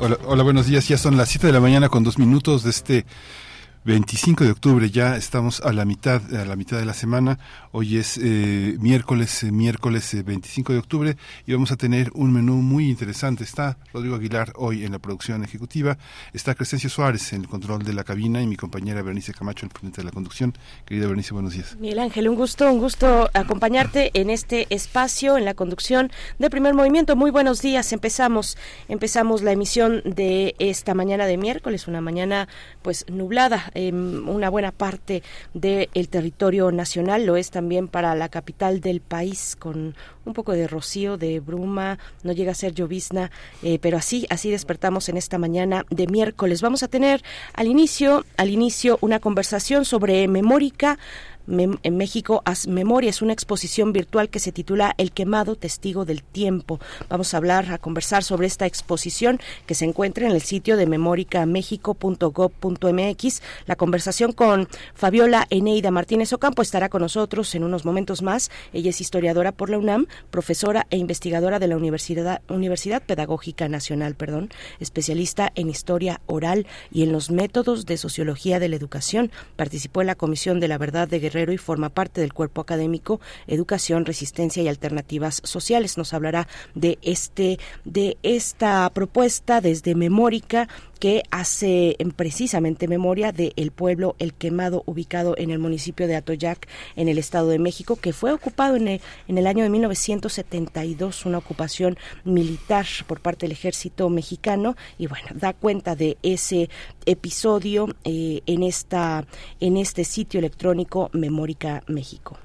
Hola, hola, buenos días. Ya son las 7 de la mañana con dos minutos de este 25 de octubre, ya estamos a la mitad, a la mitad de la semana. Hoy es eh, miércoles, eh, miércoles 25 eh, de octubre y vamos a tener un menú muy interesante. Está Rodrigo Aguilar hoy en la producción ejecutiva, está Crescencio Suárez en el control de la cabina y mi compañera Bernice Camacho en el frente de la conducción. Querida Bernice, buenos días. Miguel Ángel, un gusto, un gusto acompañarte en este espacio, en la conducción de Primer Movimiento. Muy buenos días. Empezamos, empezamos la emisión de esta mañana de miércoles, una mañana pues nublada una buena parte del territorio nacional, lo es también para la capital del país, con un poco de rocío, de bruma, no llega a ser llovizna, eh, pero así, así despertamos en esta mañana de miércoles. Vamos a tener al inicio, al inicio una conversación sobre memórica, en México Memoria. Es una exposición virtual que se titula El quemado testigo del tiempo. Vamos a hablar, a conversar sobre esta exposición que se encuentra en el sitio de memoricamexico.gov.mx. La conversación con Fabiola Eneida Martínez Ocampo estará con nosotros en unos momentos más. Ella es historiadora por la UNAM, profesora e investigadora de la Universidad, Universidad Pedagógica Nacional, perdón, especialista en historia oral y en los métodos de sociología de la educación. Participó en la Comisión de la Verdad de Guerrero y forma parte del cuerpo académico Educación, Resistencia y Alternativas Sociales. Nos hablará de este de esta propuesta desde Memórica que hace precisamente memoria del el pueblo El Quemado, ubicado en el municipio de Atoyac, en el Estado de México, que fue ocupado en el, en el año de 1972, una ocupación militar por parte del ejército mexicano, y bueno, da cuenta de ese episodio eh, en, esta, en este sitio electrónico Memórica México.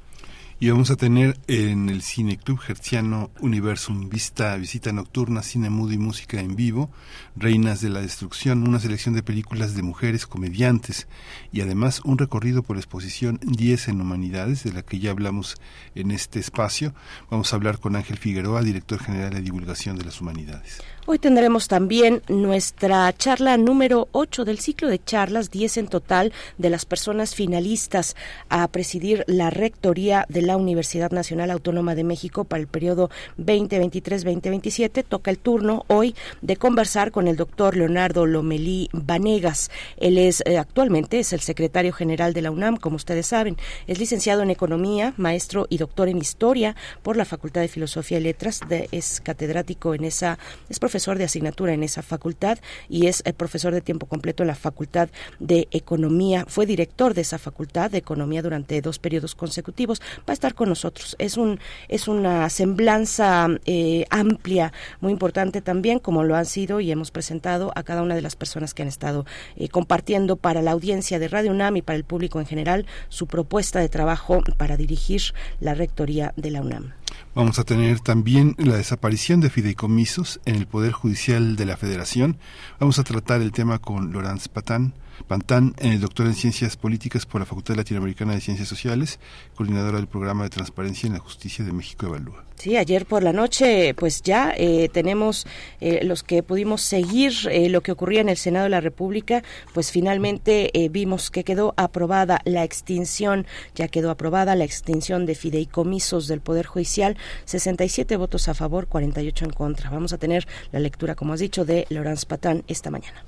Y vamos a tener en el Cine Club Gerciano Universum Vista, visita nocturna, cine mudo y música en vivo, Reinas de la Destrucción, una selección de películas de mujeres comediantes y además un recorrido por la exposición 10 en Humanidades, de la que ya hablamos en este espacio. Vamos a hablar con Ángel Figueroa, director general de divulgación de las humanidades. Hoy tendremos también nuestra charla número 8 del ciclo de charlas, 10 en total, de las personas finalistas a presidir la rectoría de la Universidad Nacional Autónoma de México para el periodo 2023-2027. Toca el turno hoy de conversar con el doctor Leonardo Lomelí Vanegas. Él es eh, actualmente es el secretario general de la UNAM, como ustedes saben. Es licenciado en Economía, maestro y doctor en Historia por la Facultad de Filosofía y Letras. es catedrático en esa, es profesor de asignatura en esa facultad y es eh, profesor de tiempo completo en la Facultad de Economía. Fue director de esa Facultad de Economía durante dos periodos consecutivos. Va a estar con nosotros. Es un es una semblanza eh, amplia, muy importante también, como lo han sido y hemos presentado a cada una de las personas que han estado eh, compartiendo para la audiencia de Radio UNAM y para el público en general su propuesta de trabajo para dirigir la rectoría de la UNAM. Vamos a tener también la desaparición de fideicomisos en el Poder Judicial de la Federación. Vamos a tratar el tema con Laurence Patán, Pantán, el doctor en Ciencias Políticas por la Facultad Latinoamericana de Ciencias Sociales, coordinadora del programa de Transparencia en la Justicia de México Evalúa. Sí, ayer por la noche, pues ya eh, tenemos eh, los que pudimos seguir eh, lo que ocurría en el Senado de la República, pues finalmente vimos que quedó aprobada la extinción, ya quedó aprobada la extinción de fideicomisos del Poder Judicial, 67 votos a favor, 48 en contra. Vamos a tener la lectura, como has dicho, de Laurence Patán esta mañana.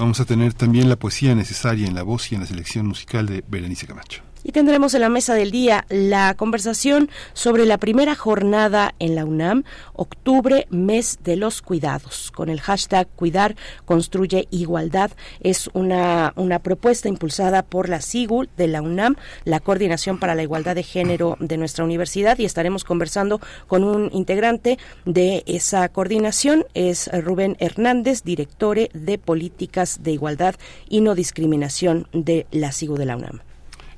Vamos a tener también la poesía necesaria en la voz y en la selección musical de Berenice Camacho. Y tendremos en la mesa del día la conversación sobre la primera jornada en la UNAM, octubre, mes de los cuidados, con el hashtag Cuidar Construye Igualdad. Es una, una propuesta impulsada por la SIGUL de la UNAM, la Coordinación para la Igualdad de Género de nuestra universidad, y estaremos conversando con un integrante de esa coordinación, es Rubén Hernández, director de Políticas de Igualdad y No Discriminación de la SIGUL de la UNAM.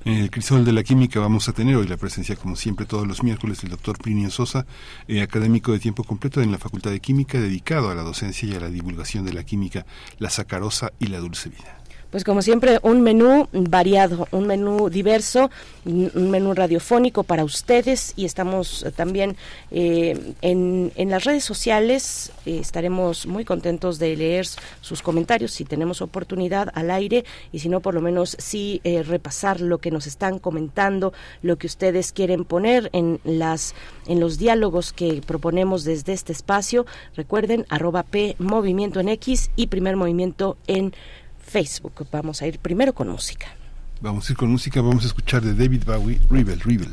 En el crisol de la química vamos a tener hoy la presencia, como siempre, todos los miércoles del doctor Plinio Sosa, eh, académico de tiempo completo en la Facultad de Química, dedicado a la docencia y a la divulgación de la química, la sacarosa y la dulce vida. Pues como siempre, un menú variado, un menú diverso, un menú radiofónico para ustedes y estamos también eh, en, en, las redes sociales. Eh, estaremos muy contentos de leer sus comentarios si tenemos oportunidad al aire y si no, por lo menos sí eh, repasar lo que nos están comentando, lo que ustedes quieren poner en las en los diálogos que proponemos desde este espacio. Recuerden, arroba P Movimiento en X y Primer Movimiento en Facebook. Vamos a ir primero con música. Vamos a ir con música, vamos a escuchar de David Bowie, Rebel, Rebel.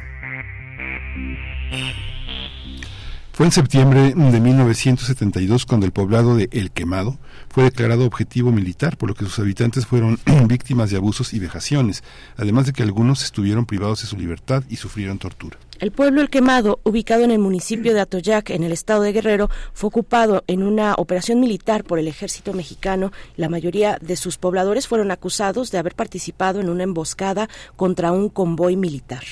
Fue en septiembre de 1972 cuando el poblado de El Quemado fue declarado objetivo militar, por lo que sus habitantes fueron víctimas de abusos y vejaciones, además de que algunos estuvieron privados de su libertad y sufrieron tortura. El pueblo El Quemado, ubicado en el municipio de Atoyac, en el estado de Guerrero, fue ocupado en una operación militar por el ejército mexicano. La mayoría de sus pobladores fueron acusados de haber participado en una emboscada contra un convoy militar.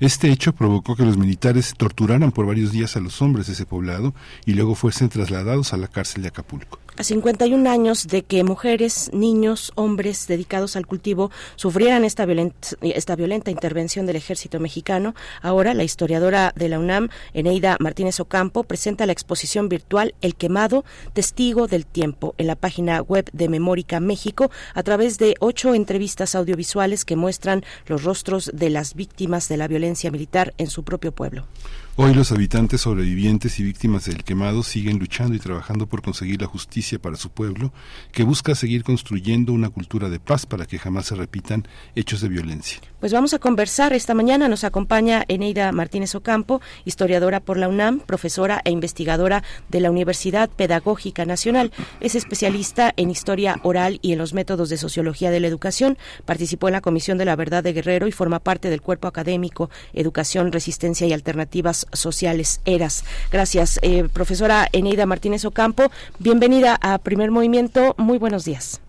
Este hecho provocó que los militares torturaran por varios días a los hombres de ese poblado y luego fuesen trasladados a la cárcel de Acapulco. A 51 años de que mujeres, niños, hombres dedicados al cultivo sufrieran esta, esta violenta intervención del ejército mexicano, ahora la historiadora de la UNAM, Eneida Martínez Ocampo, presenta la exposición virtual El quemado, testigo del tiempo, en la página web de Memórica México, a través de ocho entrevistas audiovisuales que muestran los rostros de las víctimas de la violencia militar en su propio pueblo. Hoy los habitantes sobrevivientes y víctimas del quemado siguen luchando y trabajando por conseguir la justicia para su pueblo, que busca seguir construyendo una cultura de paz para que jamás se repitan hechos de violencia. Pues vamos a conversar esta mañana. Nos acompaña Eneida Martínez Ocampo, historiadora por la UNAM, profesora e investigadora de la Universidad Pedagógica Nacional. Es especialista en historia oral y en los métodos de sociología de la educación. Participó en la Comisión de la Verdad de Guerrero y forma parte del cuerpo académico Educación, Resistencia y Alternativas Sociales ERAS. Gracias, eh, profesora Eneida Martínez Ocampo. Bienvenida a Primer Movimiento. Muy buenos días.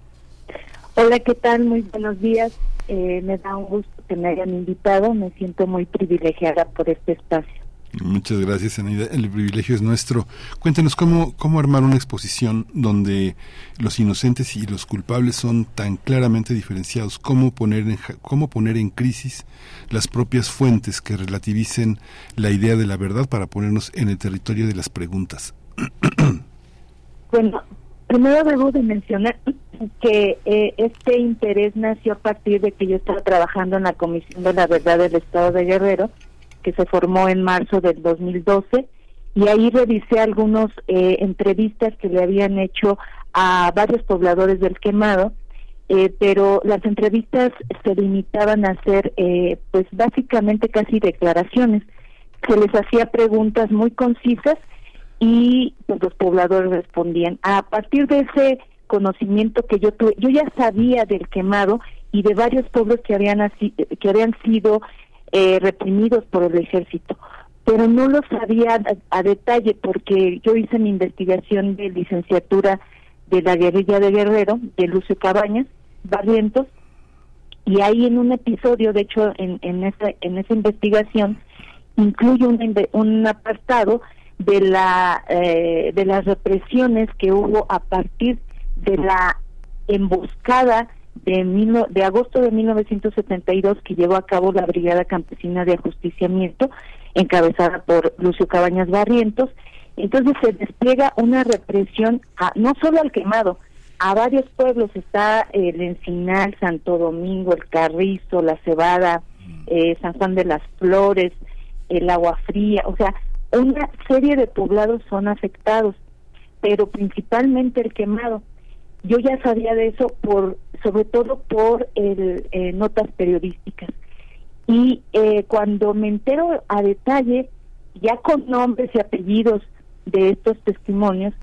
Hola, ¿qué tal? Muy buenos días. Eh, me da un gusto que me hayan invitado. Me siento muy privilegiada por este espacio. Muchas gracias, Anida. El privilegio es nuestro. Cuéntenos cómo, cómo armar una exposición donde los inocentes y los culpables son tan claramente diferenciados. Cómo poner en, cómo poner en crisis las propias fuentes que relativicen la idea de la verdad para ponernos en el territorio de las preguntas. bueno, primero debo de mencionar que eh, este interés nació a partir de que yo estaba trabajando en la Comisión de la Verdad del Estado de Guerrero que se formó en marzo del 2012 y ahí revisé algunas eh, entrevistas que le habían hecho a varios pobladores del quemado, eh, pero las entrevistas se limitaban a hacer eh, pues básicamente casi declaraciones. Se les hacía preguntas muy concisas y pues, los pobladores respondían. A partir de ese conocimiento que yo tuve, yo ya sabía del quemado y de varios pueblos que habían, que habían sido eh, reprimidos por el ejército, pero no lo sabía a, detalle porque yo hice mi investigación de licenciatura de la guerrilla de Guerrero, de Lucio Cabañas, Barrientos, y ahí en un episodio, de hecho, en, en, esa, en esa investigación, incluye un, un apartado de la eh, de las represiones que hubo a partir de la emboscada de, de agosto de 1972 que llevó a cabo la Brigada Campesina de Ajusticiamiento, encabezada por Lucio Cabañas Barrientos. Entonces se despliega una represión a, no solo al quemado, a varios pueblos, está el Encinal, Santo Domingo, el Carrizo, la Cebada, eh, San Juan de las Flores, el Agua Fría, o sea, una serie de poblados son afectados, pero principalmente el quemado. Yo ya sabía de eso por, sobre todo por el, eh, notas periodísticas. Y eh, cuando me entero a detalle, ya con nombres y apellidos de estos testimonios,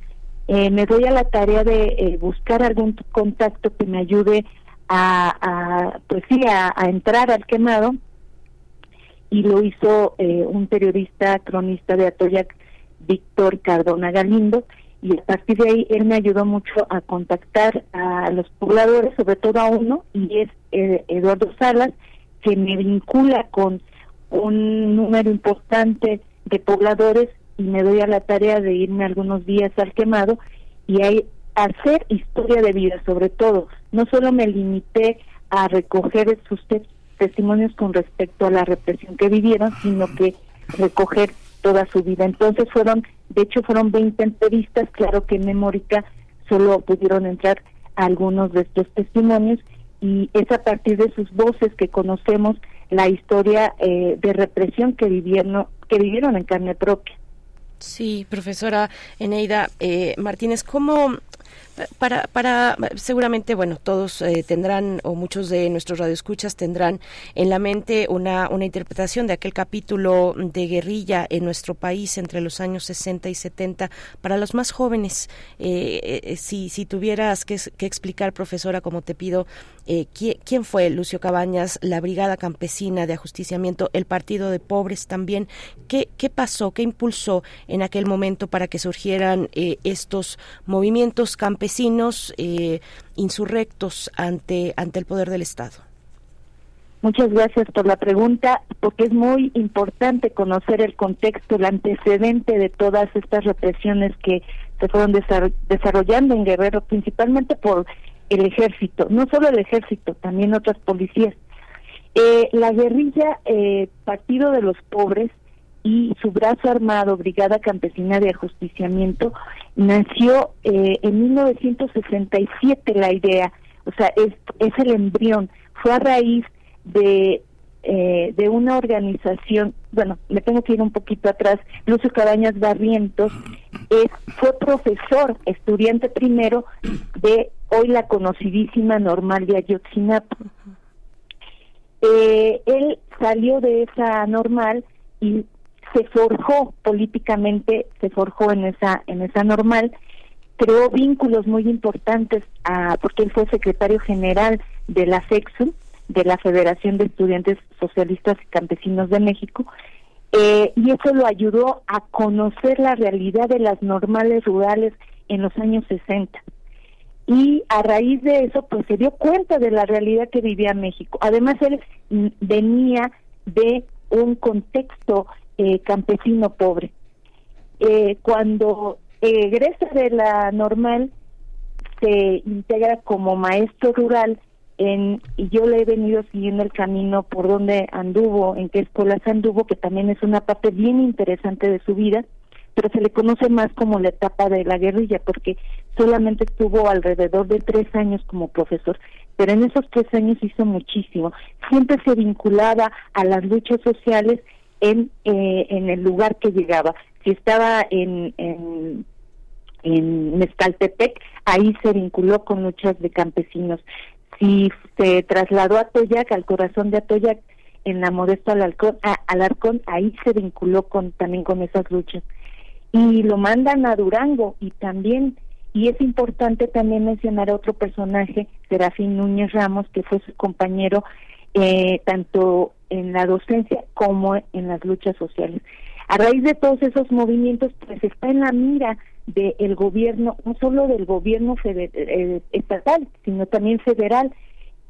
eh, me doy a la tarea de buscar algún contacto que me ayude a, pues sí, a, entrar al quemado. Y lo hizo un periodista cronista de Atoyac, Víctor Cardona Galindo, y a partir de ahí él me ayudó mucho a contactar a los pobladores, sobre todo a uno, y es eh, Eduardo Salas, que me vincula con un número importante de pobladores y me doy a la tarea de irme algunos días al quemado y ahí hacer historia de vida sobre todo. No solo me limité a recoger sus testimonios con respecto a la represión que vivieron, sino que recoger toda su vida. Entonces fueron, de hecho fueron 20 entrevistas, claro que en Memórica solo pudieron entrar algunos de estos testimonios y es a partir de sus voces que conocemos la historia eh, de represión que vivieron, que vivieron en carne propia. Sí, profesora Eneida eh, Martínez, ¿cómo para, para seguramente, bueno, todos eh, tendrán, o muchos de nuestros radioescuchas tendrán en la mente una, una interpretación de aquel capítulo de guerrilla en nuestro país entre los años 60 y 70. Para los más jóvenes, eh, eh, si, si tuvieras que, que, explicar, profesora, como te pido, ¿quién, ¿quién, fue Lucio Cabañas, la Brigada Campesina de Ajusticiamiento, el Partido de Pobres también? ¿Qué, qué pasó, qué impulsó en aquel momento para que surgieran estos movimientos campesinos? Campesinos eh, insurrectos ante, ante el poder del Estado? Muchas gracias por la pregunta, porque es muy importante conocer el contexto, el antecedente de todas estas represiones que se fueron desarrollando en Guerrero, principalmente por el ejército, no solo el ejército, también otras policías. Eh, la guerrilla, eh, Partido de los Pobres, y su brazo armado, Brigada Campesina de Ajusticiamiento, nació eh, en 1967 la idea, o sea, es, es el embrión, fue a raíz de, eh, de una organización, bueno, me tengo que ir un poquito atrás, Lucio Cabañas Barrientos, es, fue profesor, estudiante primero de hoy la conocidísima normal de Ayotzinapa. Eh, él salió de esa normal y se forjó políticamente, se forjó en esa en esa normal, creó vínculos muy importantes a, porque él fue secretario general de la FEXUM, de la Federación de Estudiantes Socialistas y Campesinos de México, eh, y eso lo ayudó a conocer la realidad de las normales rurales en los años 60. Y a raíz de eso, pues se dio cuenta de la realidad que vivía México. Además, él venía de un contexto eh, campesino pobre. Eh, cuando egresa de la normal, se integra como maestro rural en, y yo le he venido siguiendo el camino por donde anduvo, en qué escuelas anduvo, que también es una parte bien interesante de su vida, pero se le conoce más como la etapa de la guerrilla, porque solamente estuvo alrededor de tres años como profesor, pero en esos tres años hizo muchísimo. Siempre se vinculaba a las luchas sociales en, eh, en el lugar que llegaba. Si estaba en, en, en Mezcaltepec, ahí se vinculó con luchas de campesinos. Si se trasladó a Toyac, al corazón de Atoyac, en la Modesto Alarcón, a, Alarcón, ahí se vinculó con también con esas luchas. Y lo mandan a Durango y también, y es importante también mencionar a otro personaje, Serafín Núñez Ramos, que fue su compañero eh, tanto en la docencia como en las luchas sociales. A raíz de todos esos movimientos, pues está en la mira del gobierno, no solo del gobierno eh, estatal, sino también federal.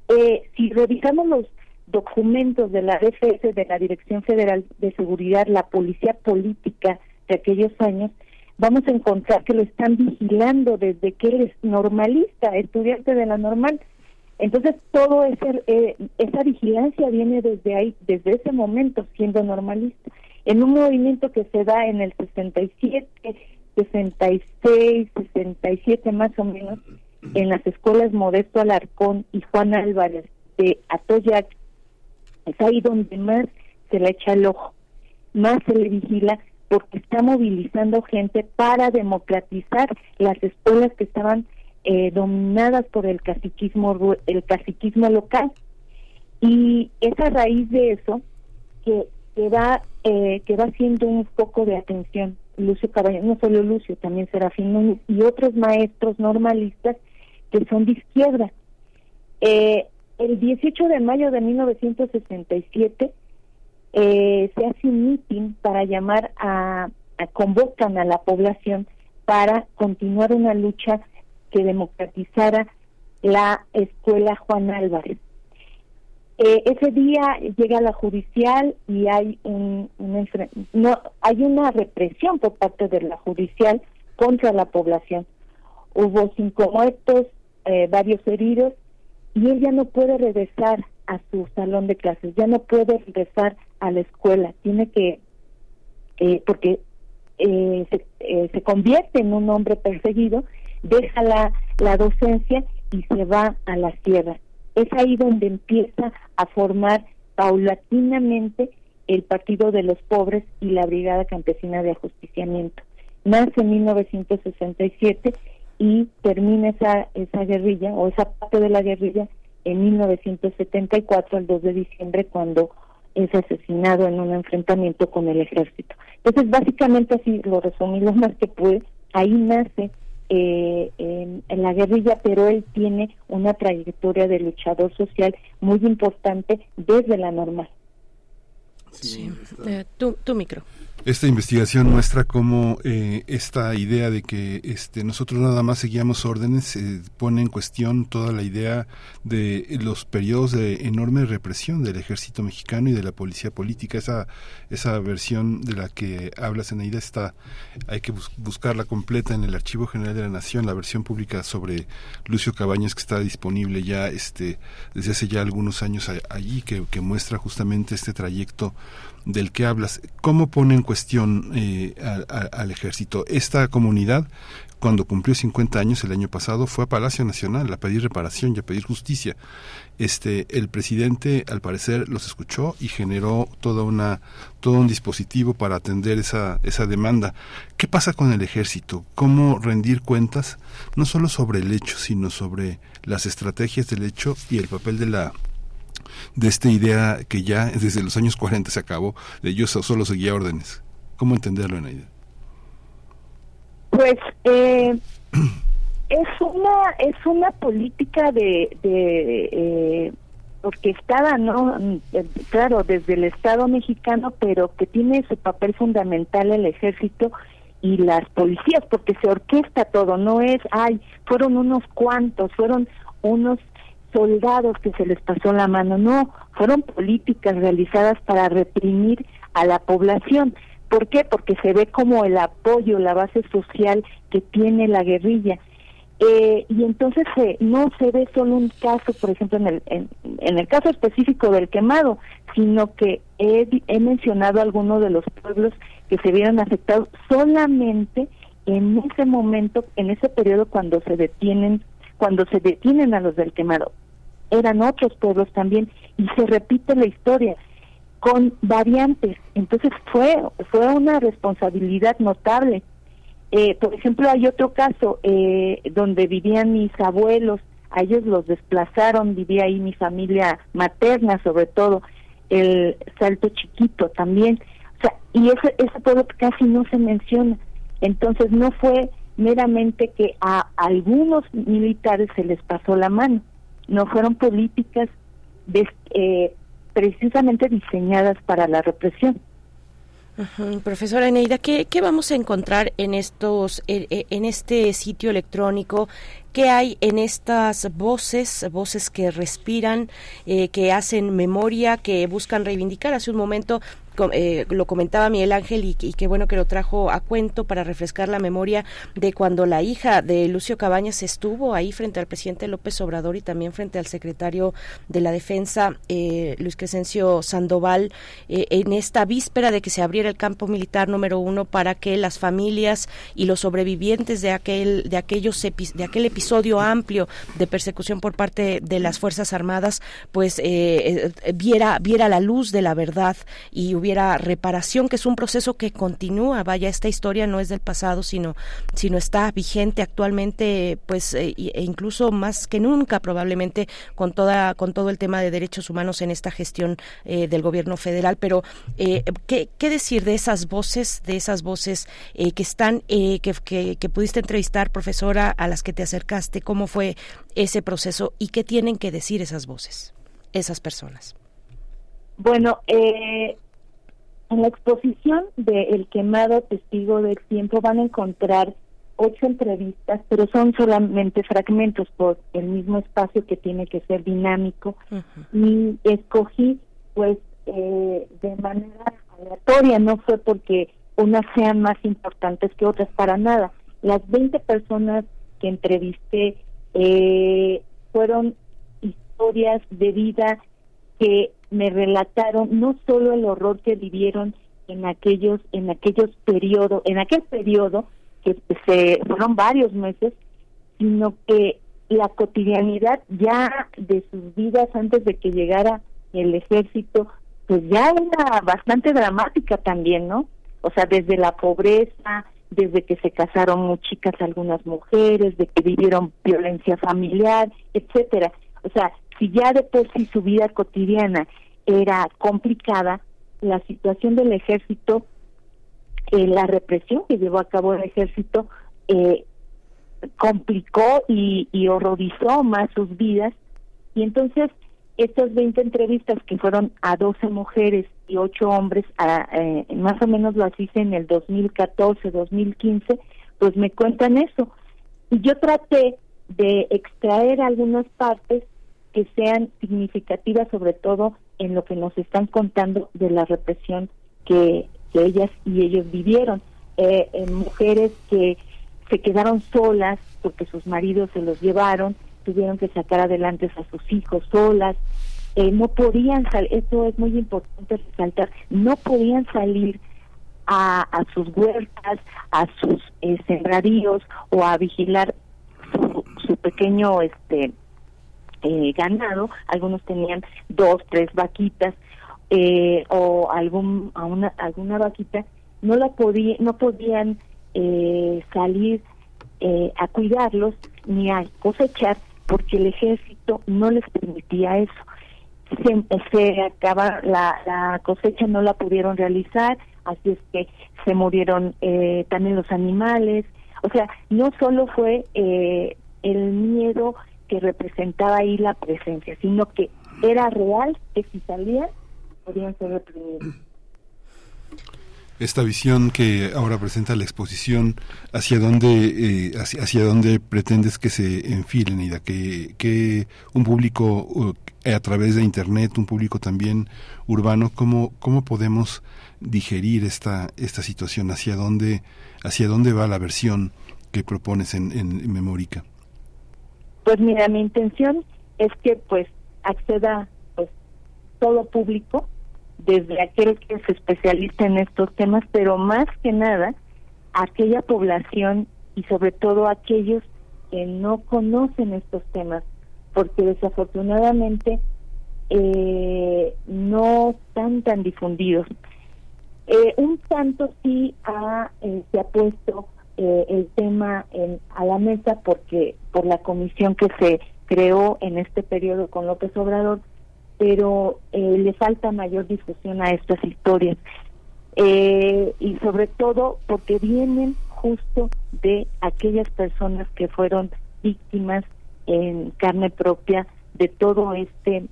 Eh, si revisamos los documentos de la DFS, de la Dirección Federal de Seguridad, la policía política de aquellos años, vamos a encontrar que lo están vigilando desde que él es normalista, estudiante de la normal, entonces, todo ese, eh, esa vigilancia viene desde ahí, desde ese momento, siendo normalista. En un movimiento que se da en el 67, 66, 67 más o menos, en las escuelas Modesto Alarcón y Juan Álvarez de Atoyac, es ahí donde más se le echa el ojo, más se le vigila, porque está movilizando gente para democratizar las escuelas que estaban eh, dominadas por el caciquismo el caciquismo local y es a raíz de eso que, que va eh, que va siendo un foco de atención Lucio Caballero, no solo Lucio, también Serafín y otros maestros normalistas que son de izquierda. Eh, el 18 de mayo de 1967 eh, se hace un mitin para llamar a, a, convocan a la población para continuar una lucha que democratizara la escuela Juan Álvarez. Eh, ese día llega la judicial y hay un, no hay una represión por parte de la judicial contra la población. Hubo cinco muertos, eh, varios heridos y él ya no puede regresar a su salón de clases, ya no puede regresar a la escuela, tiene que eh, porque eh, se, eh, se, convierte en un hombre perseguido, deja la, la docencia y se va a la sierra. Es ahí donde empieza a formar paulatinamente el Partido de los Pobres y la Brigada Campesina de Ajusticiamiento. Nace en 1967 y termina esa, esa guerrilla o esa parte de la guerrilla en 1974, el 2 de diciembre, cuando es asesinado en un enfrentamiento con el ejército. Entonces, básicamente así lo resumí lo más que pude. Ahí nace eh, en, la guerrilla, pero él tiene una trayectoria de luchador social muy importante desde la normal. Sí, eh, tu, tu micro. Esta investigación muestra cómo eh, esta idea de que este, nosotros nada más seguíamos órdenes eh, pone en cuestión toda la idea de los periodos de enorme represión del ejército mexicano y de la policía política. Esa, esa versión de la que habla Zenaida está, hay que buscarla completa en el Archivo General de la Nación, la versión pública sobre Lucio Cabañas que está disponible ya este, desde hace ya algunos años allí, que muestra justamente este trayecto del que hablas, ¿cómo pone en cuestión eh, al ejército? Esta comunidad, cuando cumplió 50 años el año pasado, fue a Palacio Nacional a pedir reparación y a pedir justicia. Este, el presidente, al parecer, los escuchó y generó toda una, todo un dispositivo para atender esa, esa demanda. ¿Qué pasa con el ejército? ¿Cómo rendir cuentas, no solo sobre el hecho, sino sobre las estrategias del hecho y el papel de la de esta idea que ya desde los años 40 se acabó, de yo solo seguía órdenes. ¿Cómo entenderlo, Enaida? Pues eh, es una es una política de, de eh, orquestada, ¿no? Claro, desde el Estado mexicano, pero que tiene su papel fundamental el ejército y las policías, porque se orquesta todo, no es, ay, fueron unos cuantos, fueron unos soldados que se les pasó la mano, no, fueron políticas realizadas para reprimir a la población. ¿Por qué? Porque se ve como el apoyo, la base social que tiene la guerrilla. Eh, y entonces no se ve solo un caso, por ejemplo, en el, en, el caso específico del quemado, sino que he, he mencionado algunos de los pueblos que se vieron afectados solamente en ese momento, en ese periodo cuando se detienen cuando se detienen a los del quemado. Eran otros pueblos también y se repite la historia con variantes. Entonces fue fue una responsabilidad notable. Eh, por ejemplo, hay otro caso eh, donde vivían mis abuelos, a ellos los desplazaron, vivía ahí mi familia materna sobre todo, el Salto Chiquito también. Y ese, ese pueblo casi no se menciona. Entonces no fue meramente que a algunos militares se les pasó la mano, no fueron políticas eh, precisamente diseñadas para la represión. Profesora Eneida, ¿qué, ¿qué, vamos a encontrar en estos, en este sitio electrónico? ¿Qué hay en estas voces, voces que respiran, eh, que hacen memoria, que buscan reivindicar? Hace un momento eh, lo comentaba Miguel Ángel y, qué bueno que lo trajo a cuento para refrescar la memoria de cuando la hija de Lucio Cabañas estuvo ahí frente al presidente López Obrador y también frente al secretario de la Defensa, eh, Luis Crescencio Sandoval, eh, en esta víspera de que se abriera el campo militar número uno para que las familias y los sobrevivientes de aquel, de aquellos de aquel episodio amplio de persecución por parte de las Fuerzas Armadas, pues viera, viera la luz de la verdad y hubiera reparación, que es un proceso que continúa. Vaya, esta historia no es del pasado, sino, sino está vigente actualmente, pues, eh, e incluso más que nunca, probablemente, con toda, con todo el tema de derechos humanos en esta gestión eh, del gobierno federal. Pero, eh, ¿qué, ¿qué, decir de esas voces, de esas voces que están, que, que, que pudiste entrevistar, profesora, a las que te acercaste? ¿Cómo fue ese proceso y qué tienen que decir esas voces, esas personas? Bueno, eh, en la exposición de El quemado testigo del tiempo van a encontrar ocho entrevistas, pero son solamente fragmentos por el mismo espacio que tiene que ser dinámico. Y escogí, pues, eh, de manera aleatoria, no fue porque unas sean más importantes que otras, para nada. Las 20 personas que entrevisté eh, fueron historias de vida que me relataron no solo el horror que vivieron en aquellos en aquellos periodos, en aquel periodo que se fueron varios meses, sino que la cotidianidad ya de sus vidas antes de que llegara el ejército, pues ya era bastante dramática también, ¿no? O sea, desde la pobreza, desde que se casaron muy chicas algunas mujeres, de que vivieron violencia familiar, etcétera. O sea, si ya de por sí su vida cotidiana era complicada, la situación del ejército, eh, la represión que llevó a cabo el ejército, eh, complicó y, y horrorizó más sus vidas. Y entonces estas 20 entrevistas que fueron a 12 mujeres y 8 hombres, a, eh, más o menos las hice en el 2014, 2015, pues me cuentan eso. Y yo traté de extraer algunas partes que sean significativas, sobre todo en lo que nos están contando de la represión que, ellas y ellos vivieron. Eh, en mujeres que se quedaron solas porque sus maridos se los llevaron, tuvieron que sacar adelante a sus hijos solas, eh, no podían salir, esto es muy importante resaltar, no podían salir a, a sus huertas, a sus eh, o a vigilar su, su pequeño este eh, ganado, algunos tenían dos, tres vaquitas eh, o algún a una, alguna vaquita, no la podía, no podían eh, salir eh, a cuidarlos ni a cosechar porque el ejército no les permitía eso. Se, acaba la, la cosecha no la pudieron realizar, así es que se murieron eh, también los animales. O sea, no solo fue eh, el miedo que representaba ahí la presencia, sino que era real que si salían podían ser reprimidos esta visión que ahora presenta la exposición, hacia dónde, eh, hacia, dónde pretendes que se enfilen, y que, que un público uh, a través de Internet, un público también urbano, ¿cómo, cómo podemos digerir esta, esta situación? ¿Hacia dónde, ¿Hacia dónde va la versión que propones en, en, Memórica? Pues mira, mi intención es que pues acceda pues todo público desde aquel que es especialista en estos temas, pero más que nada aquella población y sobre todo aquellos que no conocen estos temas, porque desafortunadamente eh, no están tan difundidos. Eh, un tanto sí ha, eh, se ha puesto el tema en, a la mesa porque por la comisión que se creó en este periodo con López Obrador, pero eh, le falta mayor difusión a estas historias. Eh, y sobre todo porque vienen justo de aquellas personas que fueron víctimas en carne propia de todo este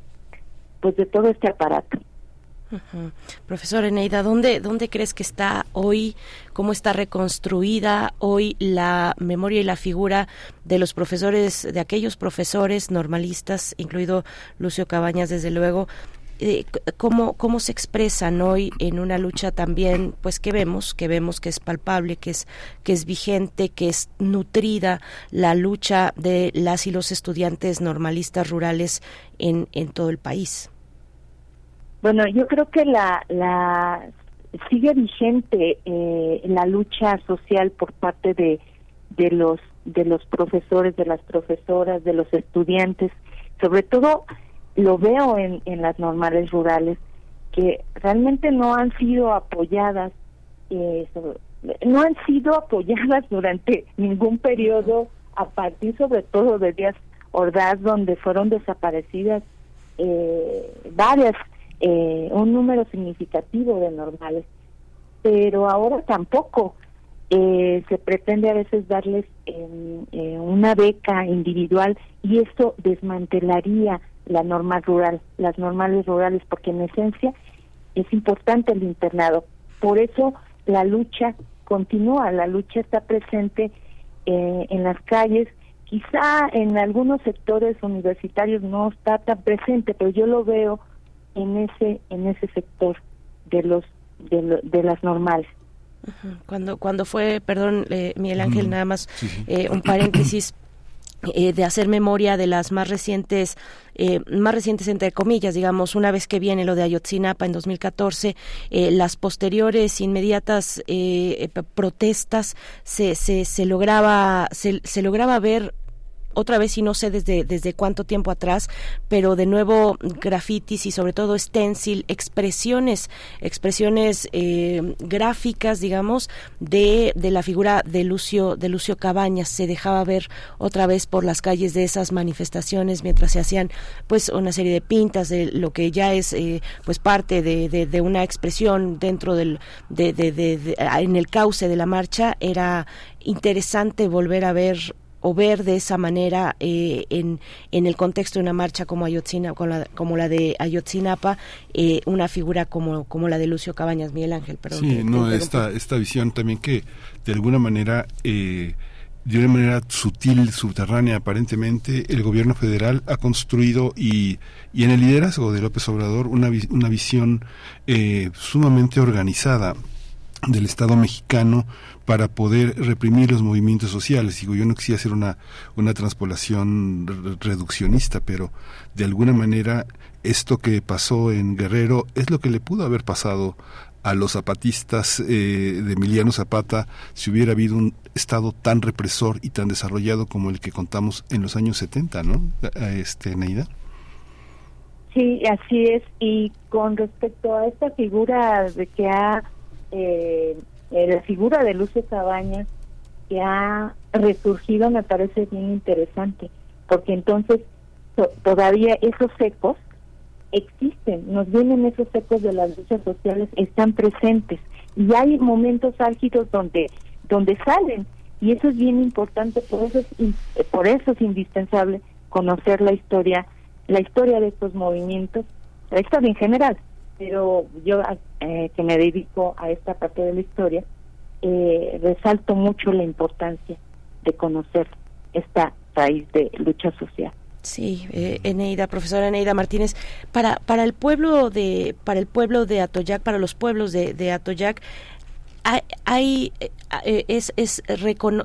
pues de todo este aparato. Profesor Eneida, ¿dónde, ¿dónde crees que está hoy, cómo está reconstruida hoy la memoria y la figura de los profesores, de aquellos profesores normalistas, incluido Lucio Cabañas, desde luego, eh, cómo, cómo se expresan hoy en una lucha también, pues que vemos, que vemos que es palpable, que es, que es vigente, que es nutrida la lucha de las y los estudiantes normalistas rurales en, en todo el país. Bueno, yo creo que la, la sigue vigente eh, la lucha social por parte de, de los de los profesores, de las profesoras, de los estudiantes, sobre todo lo veo en, en las normales rurales que realmente no han sido apoyadas, eh, no han sido apoyadas durante ningún periodo a partir sobre todo de días Ordaz donde fueron desaparecidas eh, varias eh, un número significativo de normales, pero ahora tampoco. Eh, se pretende a veces darles eh, una beca individual y esto desmantelaría la norma rural, las normales rurales, porque en esencia es importante el internado. Por eso la lucha continúa, la lucha está presente en las calles, quizá en algunos sectores universitarios no está tan presente, pero yo lo veo en ese en ese sector de los de, las normales. Cuando cuando fue perdón eh, Miguel Ángel nada más eh, un paréntesis eh, de hacer memoria de las más recientes eh, más recientes entre comillas digamos una vez que viene lo de Ayotzinapa en 2014 eh, las posteriores inmediatas protestas se, se, se lograba se, se lograba ver otra vez y no sé desde, desde cuánto tiempo atrás, pero de nuevo grafitis y sobre todo stencil, expresiones, expresiones eh, gráficas, digamos, de, de la figura de Lucio, de Lucio Cabañas. Se dejaba ver otra vez por las calles de esas manifestaciones mientras se hacían pues una serie de pintas de lo que ya es eh, pues parte de, de, una expresión dentro del de, de, en el cauce de la marcha era interesante volver a ver o ver de esa manera eh, en, en el contexto de una marcha como Ayotzinapa, como la, como la de Ayotzinapa, eh, una figura como, como la de Lucio Cabañas, Miguel Ángel. Perdón, sí, no, esta, esta visión también que de alguna manera... Eh, de una manera sutil, subterránea aparentemente, el gobierno federal ha construido y, y en el liderazgo de López Obrador una, una visión sumamente organizada del Estado mexicano para poder reprimir los movimientos sociales. Digo, yo no quisiera hacer una, una transpolación reduccionista, pero de alguna manera esto que pasó en Guerrero es lo que le pudo haber pasado a los zapatistas eh, de Emiliano Zapata si hubiera habido un Estado tan represor y tan desarrollado como el que contamos en los años 70, ¿no? Este, Neida. Sí, así es. Y con respecto a esta figura de que ha eh, eh, la figura de Lucio Cabañas que ha resurgido me parece bien interesante, porque entonces todavía esos ecos existen, nos vienen esos ecos de las luchas sociales, están presentes y hay momentos álgidos donde donde salen y eso es bien importante, por eso es, por eso es indispensable conocer la historia, la historia de estos movimientos, la historia en general, pero yo eh, que me dedico a esta parte de la historia, eh, resalto mucho la importancia de conocer esta raíz de lucha social. Sí, eh, Eneida, profesora Eneida Martínez, para para el pueblo de para el pueblo de Atoyac, para los pueblos de, de Atoyac, hay, eh, eh, es, es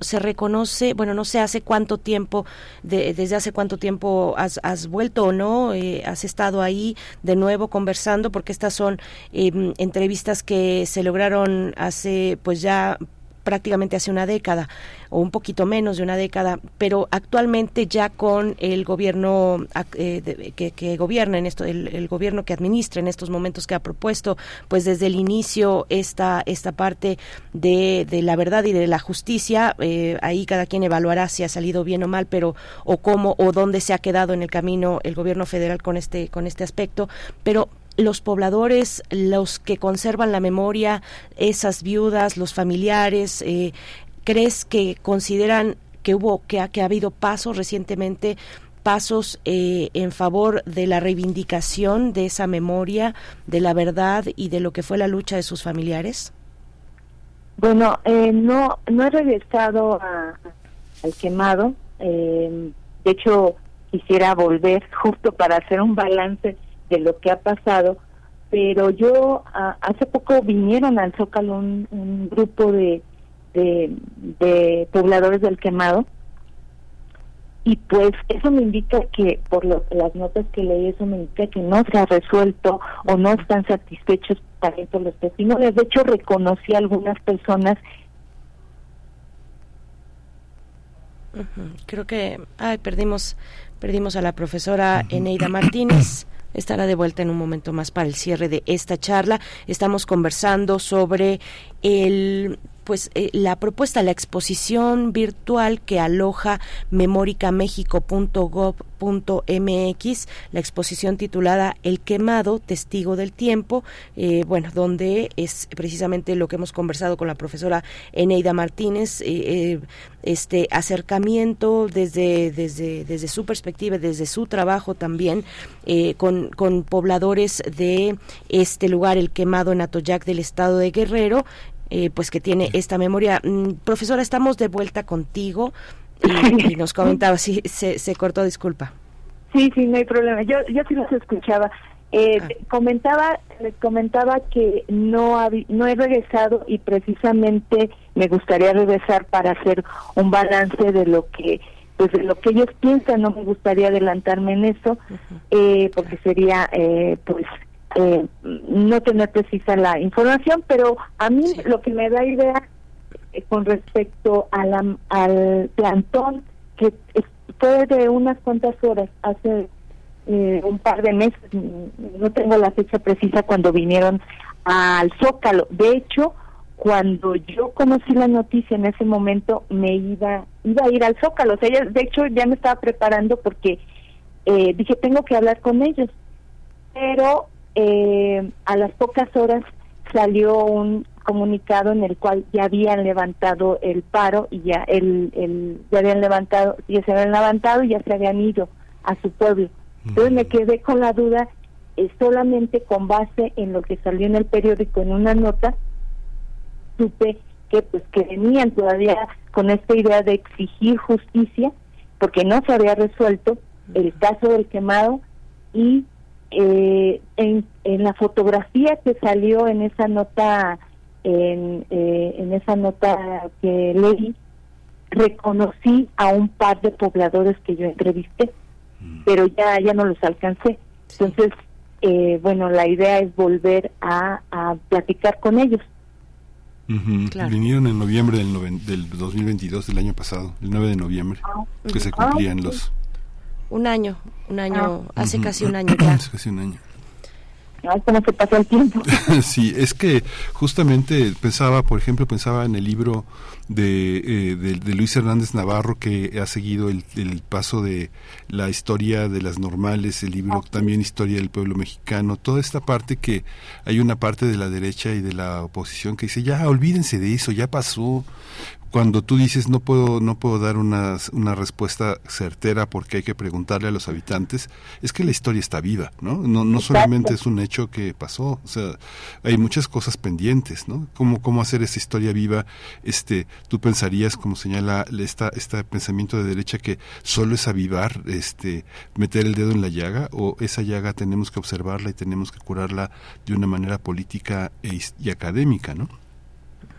se reconoce, bueno, no sé hace cuánto tiempo, de, desde hace cuánto tiempo has, has vuelto o no, eh, has estado ahí de nuevo conversando, porque estas son em, entrevistas que se lograron hace, pues ya prácticamente hace una década o un poquito menos de una década, pero actualmente ya con el gobierno eh, que, gobierna en esto, el, gobierno que administra en estos momentos que ha propuesto, pues desde el inicio esta esta parte de, de la verdad y de la justicia, eh, ahí cada quien evaluará si ha salido bien o mal, pero o cómo o dónde se ha quedado en el camino el gobierno federal con este con este aspecto, pero los pobladores, los que conservan la memoria, esas viudas, los familiares, eh, ¿crees que consideran que hubo, que ha, que ha habido pasos recientemente pasos eh, en favor de la reivindicación de esa memoria, de la verdad y de lo que fue la lucha de sus familiares? Bueno, eh, no, no he regresado al quemado. de hecho, quisiera volver justo para hacer un balance de lo que ha pasado, pero yo hace poco vinieron al Zócalo un, grupo de, de, pobladores del quemado y pues eso me indica que por las notas que leí eso me indica que no se ha resuelto o no están satisfechos por los testimonios. De hecho reconocí a algunas personas creo que ay perdimos perdimos a la profesora Eneida Martínez estará de vuelta en un momento más para el cierre de esta charla. Estamos conversando sobre el pues eh, la propuesta, la exposición virtual que aloja memoricamexico.gov.mx, la exposición titulada El quemado, testigo del tiempo, eh, bueno, donde es precisamente lo que hemos conversado con la profesora Eneida Martínez, eh, este acercamiento desde, desde, desde su perspectiva, desde su trabajo también, con, con pobladores de este lugar, El quemado en Atoyac del estado de Guerrero, eh, pues que tiene esta memoria. Mm, profesora, estamos de vuelta contigo y, nos comentaba, sí, se, se, cortó, disculpa. Sí, sí, no hay problema. Yo, yo sí los escuchaba. Eh, ah. Comentaba, les comentaba que no, no he regresado y precisamente me gustaría regresar para hacer un balance de lo que pues de lo que ellos piensan no me gustaría adelantarme en eso eh, porque sería eh, pues eh, no tener precisa la información pero a mí lo que me da idea con respecto a la, al plantón que fue de unas cuantas horas hace un par de meses no tengo la fecha precisa cuando vinieron al Zócalo. De hecho cuando yo conocí la noticia en ese momento me iba iba a ir al Zócalo, o sea, de hecho ya me estaba preparando porque eh, dije tengo que hablar con ellos, pero eh, a las pocas horas salió un comunicado en el cual ya habían levantado el paro y ya el, el ya habían levantado ya se habían levantado y ya se habían ido a su pueblo. Entonces me quedé con la duda eh, solamente con base en lo que salió en el periódico en una nota supe que pues que venían todavía con esta idea de exigir justicia porque no se había resuelto el caso del quemado y eh, en, en la fotografía que salió en esa nota en, eh, en esa nota que leí reconocí a un par de pobladores que yo entrevisté mm. pero ya ya no los alcancé. Entonces eh, bueno la idea es volver a, a platicar con ellos. Vinieron en noviembre del, del 2022, del año pasado, el 9 de noviembre, ah, que se cumplían los... Un año, un año, ah. hace casi un año ya. hace casi un año. ¿Cómo se pasa el tiempo? sí, es que justamente pensaba, por ejemplo, pensaba en el libro de, eh, de, Luis Hernández Navarro que ha seguido el, el, paso de la historia de las normales, el libro también Historia del Pueblo Mexicano, toda esta parte que hay una parte de la derecha y de la oposición que dice, ya olvídense de eso, ya pasó, cuando tú dices no puedo no puedo dar una, una respuesta certera porque hay que preguntarle a los habitantes es que la historia está viva no no, no solamente es un hecho que pasó o sea hay muchas cosas pendientes no cómo cómo hacer esa historia viva este tú pensarías como señala esta este pensamiento de derecha que solo es avivar este meter el dedo en la llaga o esa llaga tenemos que observarla y tenemos que curarla de una manera política e y académica no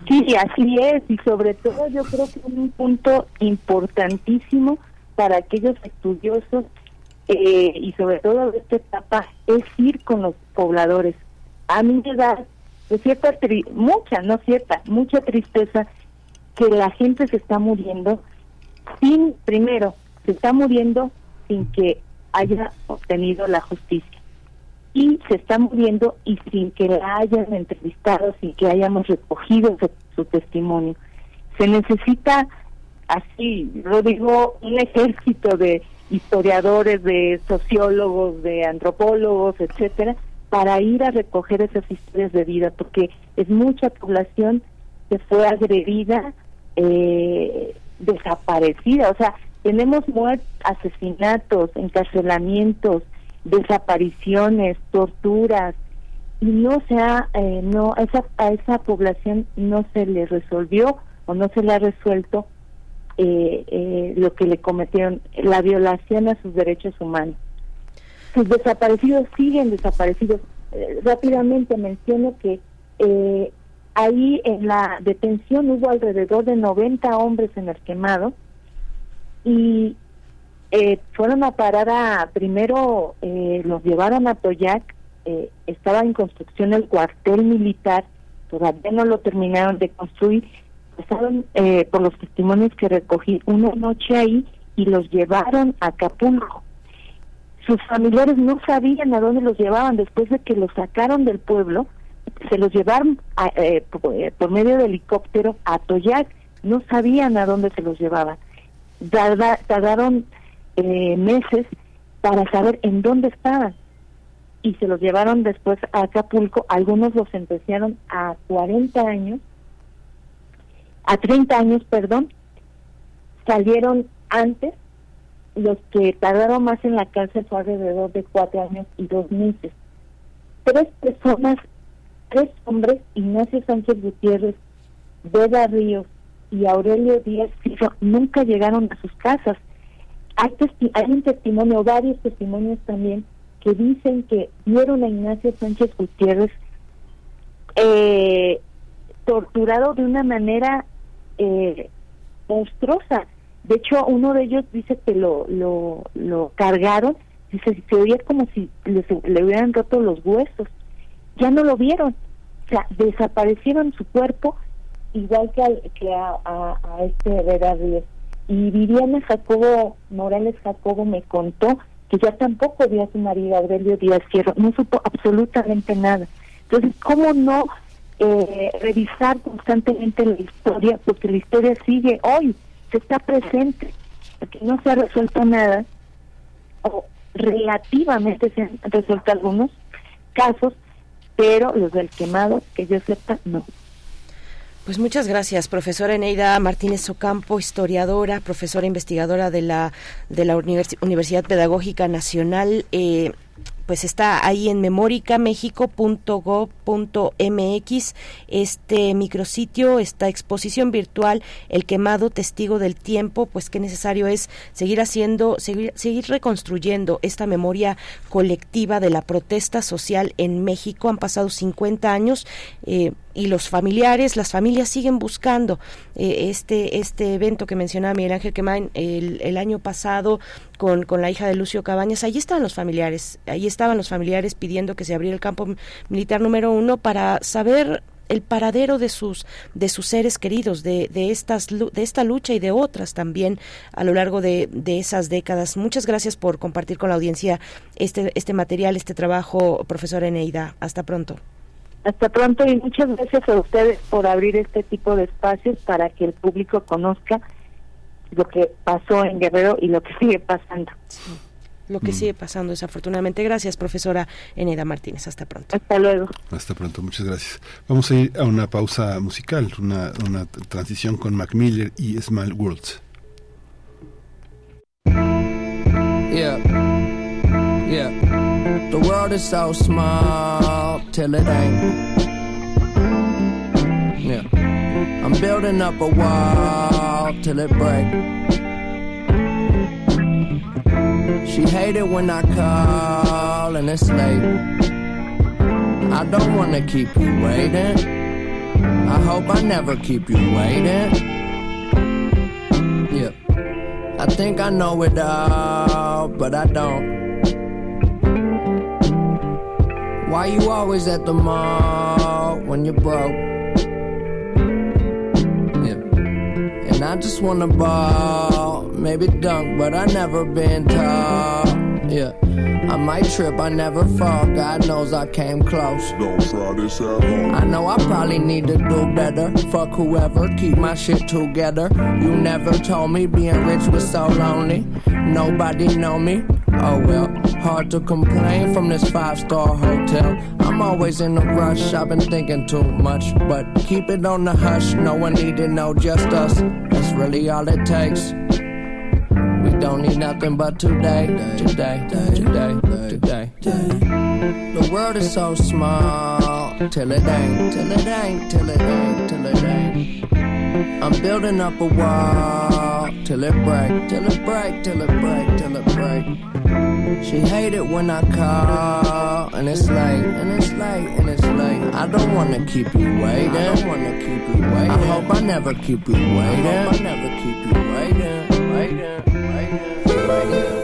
Sí, así es, y sobre todo yo creo que un punto importantísimo para aquellos estudiosos eh, y sobre todo de esta etapa es ir con los pobladores. A mí me da de cierta, mucha, no cierta, mucha tristeza que la gente se está muriendo sin, primero, se está muriendo sin que haya obtenido la justicia y se está muriendo y sin que la hayan entrevistado, sin que hayamos recogido su, testimonio. Se necesita, así lo digo, un ejército de historiadores, de sociólogos, de antropólogos, etcétera, para ir a recoger esas historias de vida, porque es mucha población que fue agredida, eh, desaparecida, o sea, tenemos muertes, asesinatos, encarcelamientos, desapariciones, torturas, y no se ha, eh, no, a esa, a esa población no se le resolvió o no se le ha resuelto eh, eh, lo que le cometieron, la violación a sus derechos humanos. Sus desaparecidos siguen desaparecidos. rápidamente menciono que ahí en la detención hubo alrededor de 90 hombres en el quemado y eh, fueron a parar a, primero eh, los llevaron a Toyac, eh, estaba en construcción el cuartel militar, todavía no lo terminaron de construir, pasaron eh, por los testimonios que recogí una noche ahí y los llevaron a Acapulco. Sus familiares no sabían a dónde los llevaban después de que los sacaron del pueblo, se los llevaron por, por, medio de helicóptero a Toyac, no sabían a dónde se los llevaban. Tardaron eh, meses para saber en dónde estaban. Y se los llevaron después a Acapulco. Algunos los sentenciaron a 40 años, a 30 años, perdón. Salieron antes. Los que tardaron más en la cárcel fue alrededor de cuatro años y dos meses. Tres personas, tres hombres, Ignacio Sánchez Gutiérrez, Beda Ríos y Aurelio Díaz nunca llegaron a sus casas hay, hay un testimonio, varios testimonios también, que dicen que vieron a Ignacio Sánchez Gutiérrez eh, torturado de una manera eh, monstruosa. De hecho, uno de ellos dice que lo, lo, lo cargaron, dice, se oía como si le, le hubieran roto los huesos. Ya no lo vieron, o sea, desaparecieron su cuerpo igual que, que a, este Herrera Díaz. Y Viviana Jacobo Morales Jacobo me contó que ya tampoco vio a su marido Aurelio Díaz Fierro, no supo absolutamente nada. Entonces, ¿cómo no eh, revisar constantemente la historia? Porque la historia sigue hoy, se está presente, porque no se ha resuelto nada, o relativamente se han resuelto algunos casos, pero los del quemado, que yo sepa, no. Pues muchas gracias, profesora Eneida Martínez Ocampo, historiadora, profesora investigadora de la de la Universidad Pedagógica Nacional. Eh, pues está ahí en memoricamexico.gov.mx este micrositio, esta exposición virtual, El quemado testigo del tiempo, pues qué necesario es seguir haciendo, seguir, seguir reconstruyendo esta memoria colectiva de la protesta social en México. Han pasado 50 años. Eh, y los familiares, las familias siguen buscando eh, este este evento que mencionaba Miguel Ángel Quemain el, el año pasado con, con la hija de Lucio Cabañas. Allí estaban los familiares, ahí estaban los familiares pidiendo que se abriera el campo militar número uno para saber el paradero de sus de sus seres queridos de, de estas de esta lucha y de otras también a lo largo de, de, esas décadas muchas gracias por compartir con la audiencia este este material este trabajo profesora Eneida hasta pronto hasta pronto y muchas gracias a ustedes por abrir este tipo de espacios para que el público conozca lo que pasó en Guerrero y lo que sigue pasando. lo que mm. sigue pasando desafortunadamente. Gracias, profesora Eneda Martínez. Hasta pronto. Hasta luego. Hasta pronto, muchas gracias. Vamos a ir a una pausa musical, una, una transición con Mac Miller y Small Worlds. Yeah. Yeah. The world is so small till it ain't. Yeah. I'm building up a wall till it break. She hated when I call and it's late. I don't wanna keep you waiting. I hope I never keep you waiting. Yeah. I think I know it all, but I don't. Why you always at the mall when you're broke? I just wanna ball, maybe dunk, but I never been tall. Yeah. I might trip, I never fall. God knows I came close. Don't try this at home. I know I probably need to do better. Fuck whoever, keep my shit together. You never told me being rich was so lonely. Nobody know me. Oh well, hard to complain from this five star hotel. I'm always in a rush, I've been thinking too much. But keep it on the hush, no one need to know, just us. Really all it takes. We don't need nothing but today, today, today, today. The world is so small, till it ain't, till it ain't, till it ain't, till it ain't. I'm building up a wall till it break, till it break, till it break, till it break. She hate it when I call, and it's late, and it's late, and it's late. I don't wanna keep you waiting. I don't wanna keep you waiting. I hope I never keep you waiting. I hope I never keep you waiting, waiting, waiting, waiting.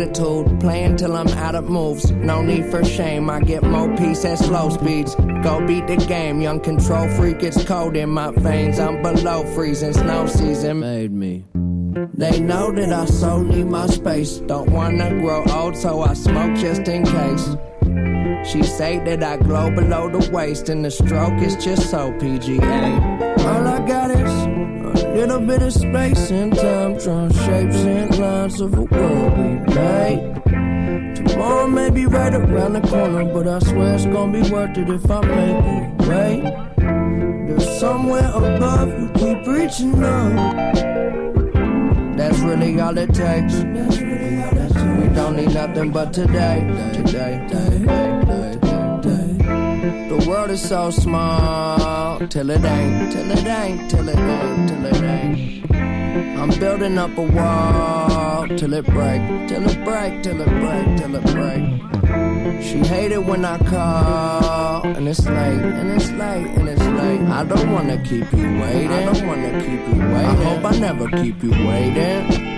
Attitude. Playing till I'm out of moves. No need for shame. I get more peace at slow speeds. Go beat the game. Young control freak. It's cold in my veins. I'm below freezing. Snow season made me. They know that I so need my space. Don't wanna grow old, so I smoke just in case. She say that I glow below the waist, and the stroke is just so PGA. All I got is a little bit of space and time, drawing shapes and lines of a world we made. Tomorrow may be right around the corner, but I swear it's gonna be worth it if I make it. Wait, there's somewhere above you keep reaching up. That's really all it takes. We don't need nothing but today. Day, day, day, the world is so small till it ain't, till it ain't, till it ain't, till it ain't. I'm building up a wall till it break, till it break, till it break, till it break. She hated when I call, and it's late, and it's late, and it's late. I don't wanna keep you waiting. I don't wanna keep you waiting. I hope I never keep you waiting.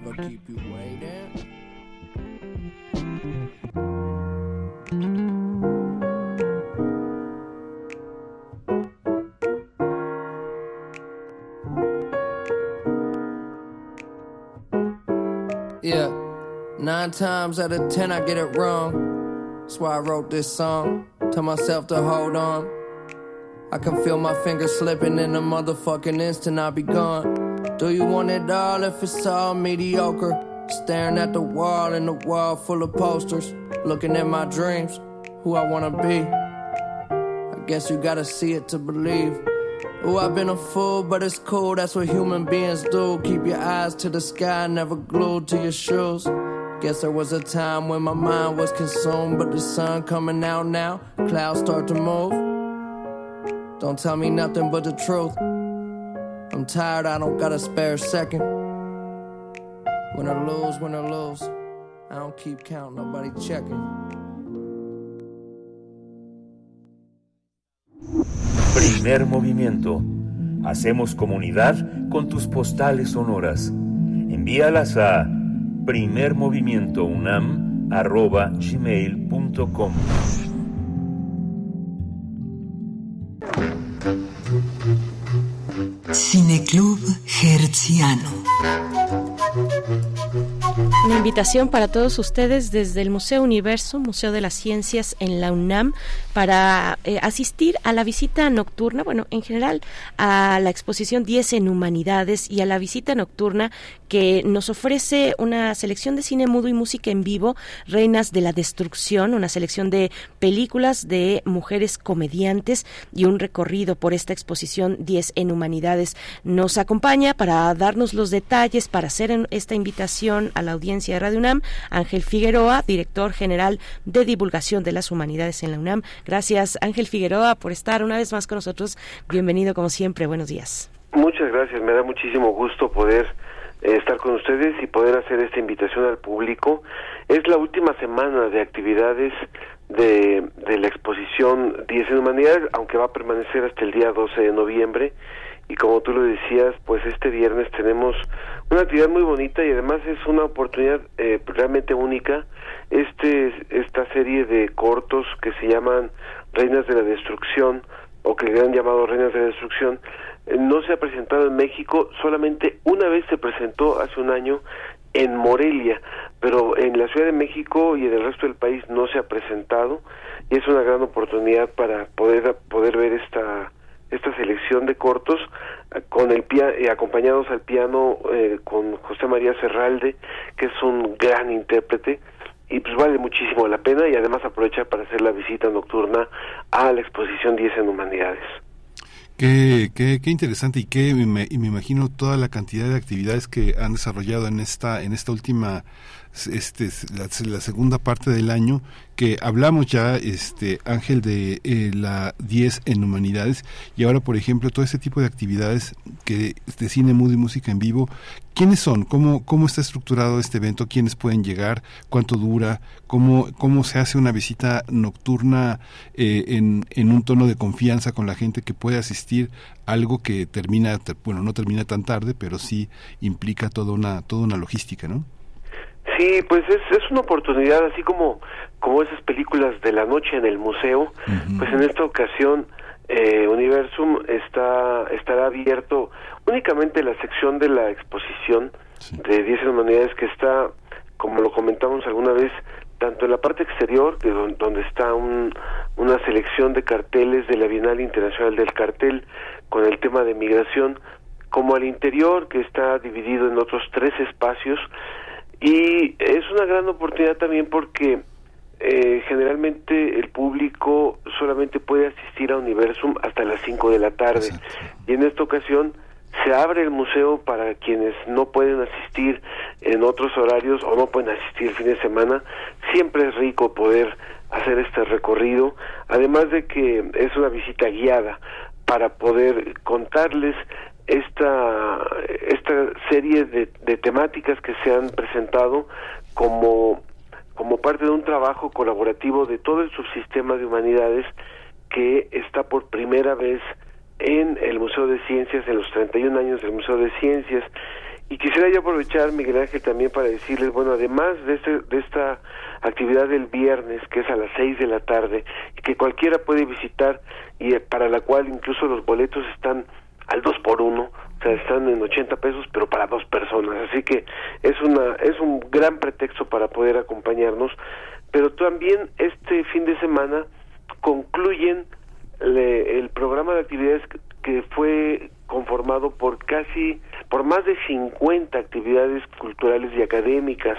Times out of ten I get it wrong. That's why I wrote this song. Tell myself to hold on. I can feel my fingers slipping in a motherfucking instant, I'll be gone. Do you want it all if it's all mediocre? Staring at the wall and the wall full of posters. Looking at my dreams, who I wanna be. I guess you gotta see it to believe. Oh, I've been a fool, but it's cool. That's what human beings do. Keep your eyes to the sky, never glued to your shoes. Guess there was a time when my mind was consumed, but the sun coming out now. Clouds start to move. Don't tell me nothing but the truth. I'm tired, I don't got a spare second. When I lose, when I lose, I don't keep count, nobody checking. Primer movimiento. Hacemos comunidad con tus postales sonoras. Envíalas a primermovimientounam.gmail.com Cineclub Herziano una invitación para todos ustedes desde el Museo Universo, Museo de las Ciencias en la UNAM, para eh, asistir a la visita nocturna, bueno, en general a la exposición 10 en Humanidades y a la visita nocturna que nos ofrece una selección de cine mudo y música en vivo, Reinas de la Destrucción, una selección de películas de mujeres comediantes y un recorrido por esta exposición 10 en Humanidades. Nos acompaña para darnos los detalles, para hacer esta invitación a la audiencia de Radio UNAM, Ángel Figueroa, director general de divulgación de las humanidades en la UNAM. Gracias, Ángel Figueroa, por estar una vez más con nosotros. Bienvenido, como siempre. Buenos días. Muchas gracias. Me da muchísimo gusto poder eh, estar con ustedes y poder hacer esta invitación al público. Es la última semana de actividades de, de la exposición 10 en Humanidades, aunque va a permanecer hasta el día 12 de noviembre y como tú lo decías, pues este viernes tenemos una actividad muy bonita y además es una oportunidad eh, realmente única. Este esta serie de cortos que se llaman Reinas de la Destrucción o que le han llamado Reinas de la Destrucción eh, no se ha presentado en México, solamente una vez se presentó hace un año en Morelia, pero en la Ciudad de México y en el resto del país no se ha presentado y es una gran oportunidad para poder poder ver esta esta selección de cortos eh, con el eh, acompañados al piano eh, con José María Serralde que es un gran intérprete y pues vale muchísimo la pena y además aprovechar para hacer la visita nocturna a la exposición 10 en Humanidades. Qué, qué, qué interesante y qué me, y me imagino toda la cantidad de actividades que han desarrollado en esta en esta última este la, segunda parte del año que hablamos ya, este Ángel, de eh, la 10 en humanidades y ahora, por ejemplo, todo ese tipo de actividades que de cine, mudo y música en vivo, ¿quiénes son? ¿Cómo, cómo está estructurado este evento? ¿Quiénes pueden llegar? ¿Cuánto dura? ¿Cómo, cómo se hace una visita nocturna eh, en, en un tono de confianza con la gente que puede asistir? Algo que termina, bueno, no termina tan tarde, pero sí implica toda una, toda una logística, ¿no? Sí, pues es, es una oportunidad, así como, como esas películas de la noche en el museo, pues en esta ocasión eh, Universum está, estará abierto únicamente la sección de la exposición de 10 humanidades que está, como lo comentamos alguna vez, tanto en la parte exterior, de donde está un, una selección de carteles de la Bienal Internacional del Cartel con el tema de migración, como al interior, que está dividido en otros tres espacios, y es una gran oportunidad también porque eh, generalmente el público solamente puede asistir a Universum hasta las 5 de la tarde. Y en esta ocasión se abre el museo para quienes no pueden asistir en otros horarios o no pueden asistir el fin de semana. Siempre es rico poder hacer este recorrido, además de que es una visita guiada para poder contarles esta, esta serie de, temáticas que se han presentado como, como parte de un trabajo colaborativo de todo el subsistema de humanidades que está por primera vez en el Museo de Ciencias, en los 31 años del Museo de Ciencias. Y quisiera yo aprovechar, Miguel Ángel, también para decirles, bueno, además de, este, de esta actividad del viernes, que es a las 6 de la tarde, que cualquiera puede visitar, y para la cual incluso los boletos están al 2 por 1 o sea, están en 80 pesos, pero para dos personas. Así que es, una, es un gran pretexto para poder acompañarnos. Pero también este fin de semana concluyen el programa de actividades que fue conformado por casi, por más de 50 actividades culturales y académicas.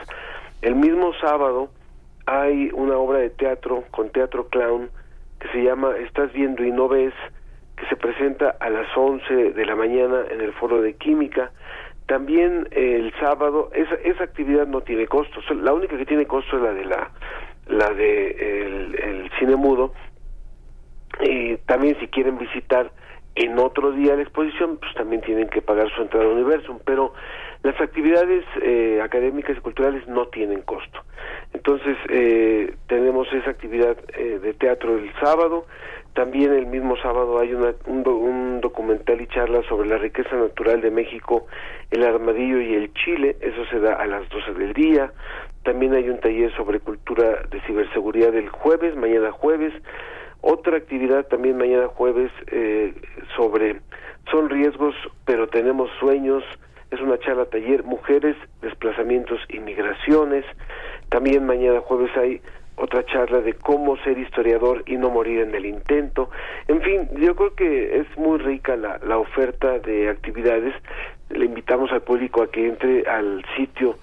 El mismo sábado hay una obra de teatro con teatro clown que se llama Estás viendo y no ves, que se presenta a las 11 de la mañana en el foro de química. También el sábado, esa, esa actividad no tiene costo, la única que tiene costo es la de la, la de el, el cine mudo, y también si quieren visitar en otro día la exposición, pues también tienen que pagar su entrada al Universum, pero las actividades eh, académicas y culturales no tienen costo. Entonces, eh, tenemos esa actividad eh, de teatro el sábado, también el mismo sábado hay una, un, un, documental y charla sobre la riqueza natural de México, el armadillo y el chile, eso se da a las 12 del día. También hay un taller sobre cultura de ciberseguridad el jueves, mañana jueves. Otra actividad también mañana jueves eh, sobre son riesgos, pero tenemos sueños. Es una charla taller mujeres, desplazamientos y migraciones. También mañana jueves hay otra charla de cómo ser historiador y no morir en el intento. En fin, yo creo que es muy rica la, la oferta de actividades. Le invitamos al público a que entre al sitio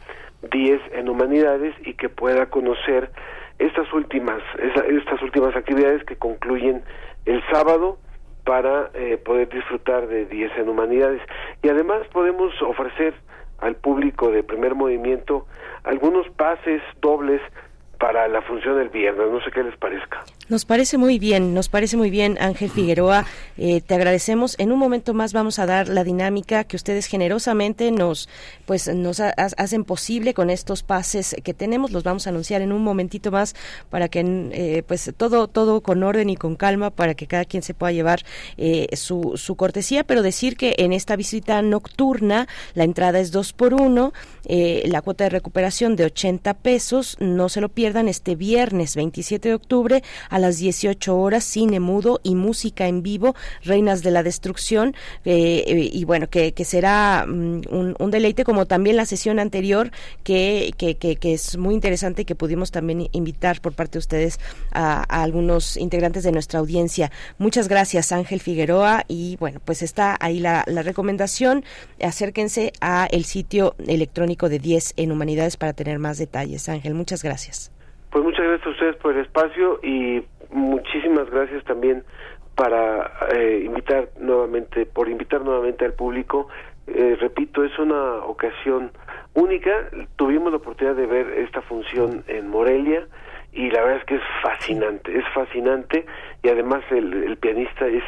10 en Humanidades y que pueda conocer estas últimas estas últimas actividades que concluyen el sábado para eh, poder disfrutar de 10 en humanidades y además podemos ofrecer al público de primer movimiento algunos pases dobles para la función del viernes. No sé qué les parezca. Nos parece muy bien, nos parece muy bien, Ángel Figueroa. Eh, te agradecemos. En un momento más vamos a dar la dinámica que ustedes generosamente nos, pues, nos hacen posible con estos pases que tenemos. Los vamos a anunciar en un momentito más para que, eh, pues, todo, todo con orden y con calma para que cada quien se pueda llevar eh, su, su cortesía. Pero decir que en esta visita nocturna la entrada es dos por uno, la cuota de recuperación de 80 pesos. No se lo pierdan este viernes 27 de octubre las 18 horas, cine mudo y música en vivo, Reinas de la Destrucción, eh, eh, y bueno, que, será mm, un, deleite como también la sesión anterior, que, que, que, es muy interesante y que pudimos también invitar por parte de ustedes a, algunos integrantes de nuestra audiencia. Muchas gracias, Ángel Figueroa, y bueno, pues está ahí la, la recomendación, acérquense a el sitio electrónico de 10 en Humanidades para tener más detalles. Ángel, muchas gracias. Pues muchas gracias a ustedes por el espacio y muchísimas gracias también para eh, invitar nuevamente, por invitar nuevamente al público. Eh, repito, es una ocasión única. Tuvimos la oportunidad de ver esta función en Morelia y la verdad es que es fascinante, es fascinante y además el, pianista es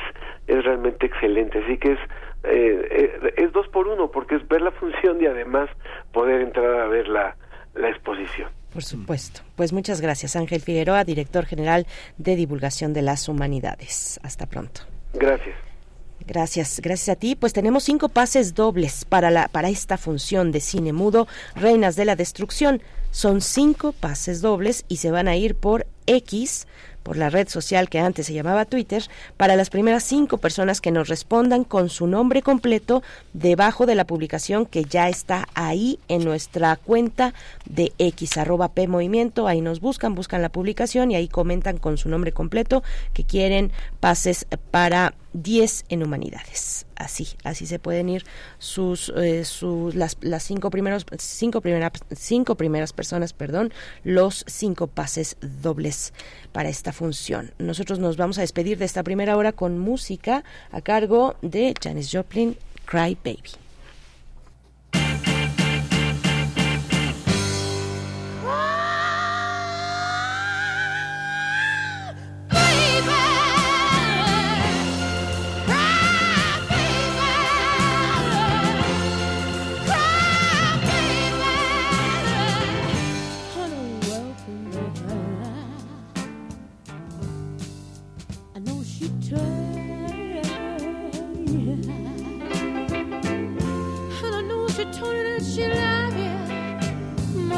es realmente excelente. Así que es eh, es dos por uno porque es ver la función y además poder entrar a ver la, la exposición. Por supuesto. Pues muchas gracias, Ángel Figueroa, director general de Divulgación de las Humanidades. Hasta pronto. Gracias. Gracias, gracias a ti. Pues tenemos cinco pases dobles para, la, para esta función de cine mudo, Reinas de la Destrucción. Son cinco pases dobles y se van a ir por X por la red social que antes se llamaba Twitter para las primeras cinco personas que nos respondan con su nombre completo debajo de la publicación que ya está ahí en nuestra cuenta de X arroba P Movimiento. Ahí nos buscan, buscan la publicación y ahí comentan con su nombre completo que quieren pases para 10 en humanidades. Así, así se pueden ir sus, eh, sus las, las cinco primeros cinco primeras cinco primeras personas, perdón, los cinco pases dobles para esta función. Nosotros nos vamos a despedir de esta primera hora con música a cargo de Janis Joplin Cry Baby.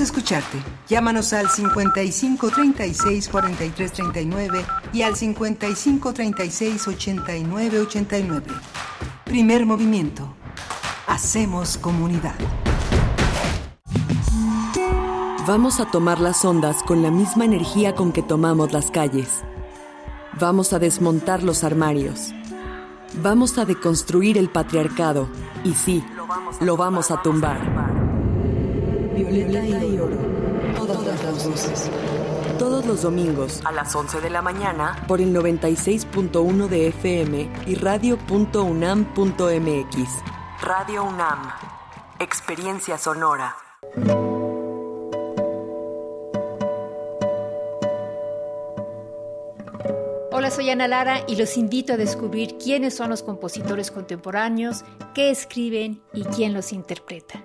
Escucharte. Llámanos al 55 36 43 39 y al 55 36 89 89. Primer movimiento. Hacemos comunidad. Vamos a tomar las ondas con la misma energía con que tomamos las calles. Vamos a desmontar los armarios. Vamos a deconstruir el patriarcado. Y sí, lo vamos a tumbar. Violeta y oro. Todas las voces. Todos los domingos a las 11 de la mañana por el 96.1 de FM y radio.unam.mx. Radio UNAM. Experiencia sonora. Hola, soy Ana Lara y los invito a descubrir quiénes son los compositores contemporáneos, qué escriben y quién los interpreta.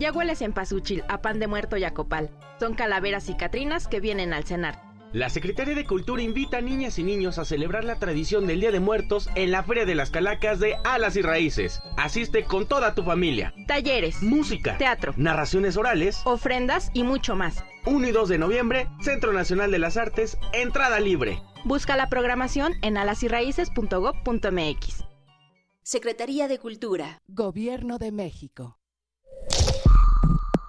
Ya hueles en Pazúchil, a pan de muerto y a copal. Son calaveras y catrinas que vienen al cenar. La Secretaría de Cultura invita a niñas y niños a celebrar la tradición del Día de Muertos en la Feria de las Calacas de Alas y Raíces. Asiste con toda tu familia. Talleres, música, teatro, narraciones orales, ofrendas y mucho más. 1 y 2 de noviembre, Centro Nacional de las Artes, entrada libre. Busca la programación en alasyraices.gov.mx. Secretaría de Cultura. Gobierno de México.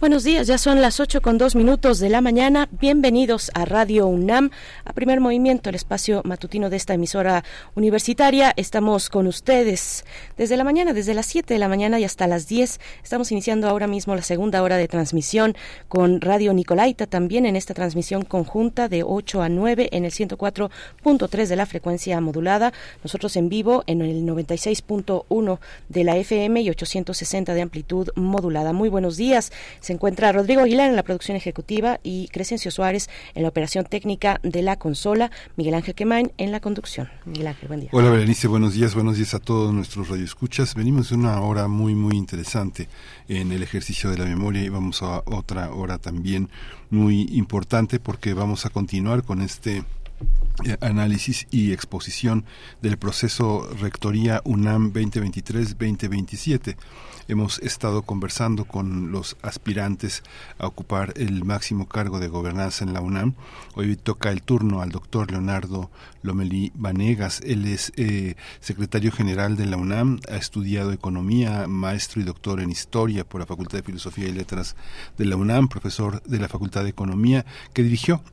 Buenos días, ya son las 8 con dos minutos de la mañana. Bienvenidos a Radio UNAM, a primer movimiento, el espacio matutino de esta emisora universitaria. Estamos con ustedes desde la mañana, desde las 7 de la mañana y hasta las 10. Estamos iniciando ahora mismo la segunda hora de transmisión con Radio Nicolaita, también en esta transmisión conjunta de 8 a 9 en el 104.3 de la frecuencia modulada. Nosotros en vivo en el 96.1 de la FM y 860 de amplitud modulada. Muy buenos días Se encuentra Rodrigo Aguilar en la producción ejecutiva y Crescencio Suárez en la operación técnica de la consola, Miguel Ángel Quemain en la conducción. Miguel Ángel, buen día. Hola Berenice, buenos días, buenos días a todos nuestros radioescuchas. Venimos de una hora muy, muy interesante en el ejercicio de la memoria y vamos a otra hora también muy importante porque vamos a continuar con este eh, análisis y exposición del proceso Rectoría UNAM 2023-2027. Hemos estado conversando con los aspirantes a ocupar el máximo cargo de gobernanza en la UNAM. Hoy toca el turno al doctor Leonardo Lomelí Vanegas. Él es eh, secretario general de la UNAM, ha estudiado economía, maestro y doctor en historia por la Facultad de Filosofía y Letras de la UNAM, profesor de la Facultad de Economía, que dirigió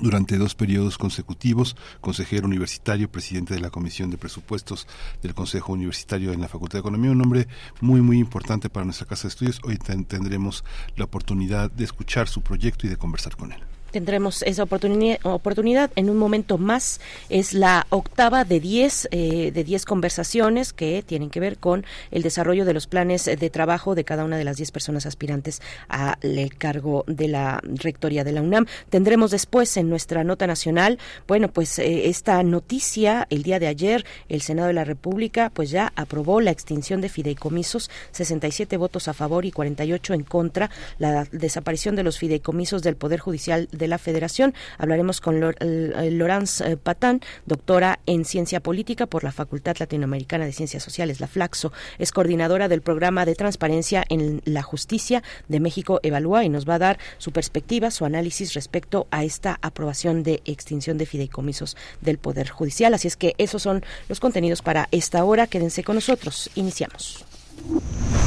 durante dos periodos consecutivos, consejero universitario, presidente de la Comisión de Presupuestos del Consejo Universitario en la Facultad de Economía, un hombre muy, muy importante para nuestra Casa de Estudios. Hoy tendremos la oportunidad de escuchar su proyecto y de conversar con él. Tendremos esa oportunidad, en un momento más. Es la octava de 10 eh, de 10 conversaciones que tienen que ver con el desarrollo de los planes de trabajo de cada una de las 10 personas aspirantes al cargo de la rectoría de la UNAM. Tendremos después en nuestra nota nacional, bueno, pues eh, esta noticia el día de ayer el Senado de la República pues ya aprobó la extinción de fideicomisos, 67 votos a favor y 48 en contra, la desaparición de los fideicomisos del Poder Judicial de la Federación. Hablaremos con Laurence eh, Patán, doctora en Ciencia Política por la Facultad Latinoamericana de Ciencias Sociales, la Flaxo. Es coordinadora del programa de transparencia en la justicia de México Evalúa y nos va a dar su perspectiva, su análisis respecto a esta aprobación de extinción de fideicomisos del Poder Judicial. Así es que esos son los contenidos para esta hora. Quédense con nosotros. Iniciamos.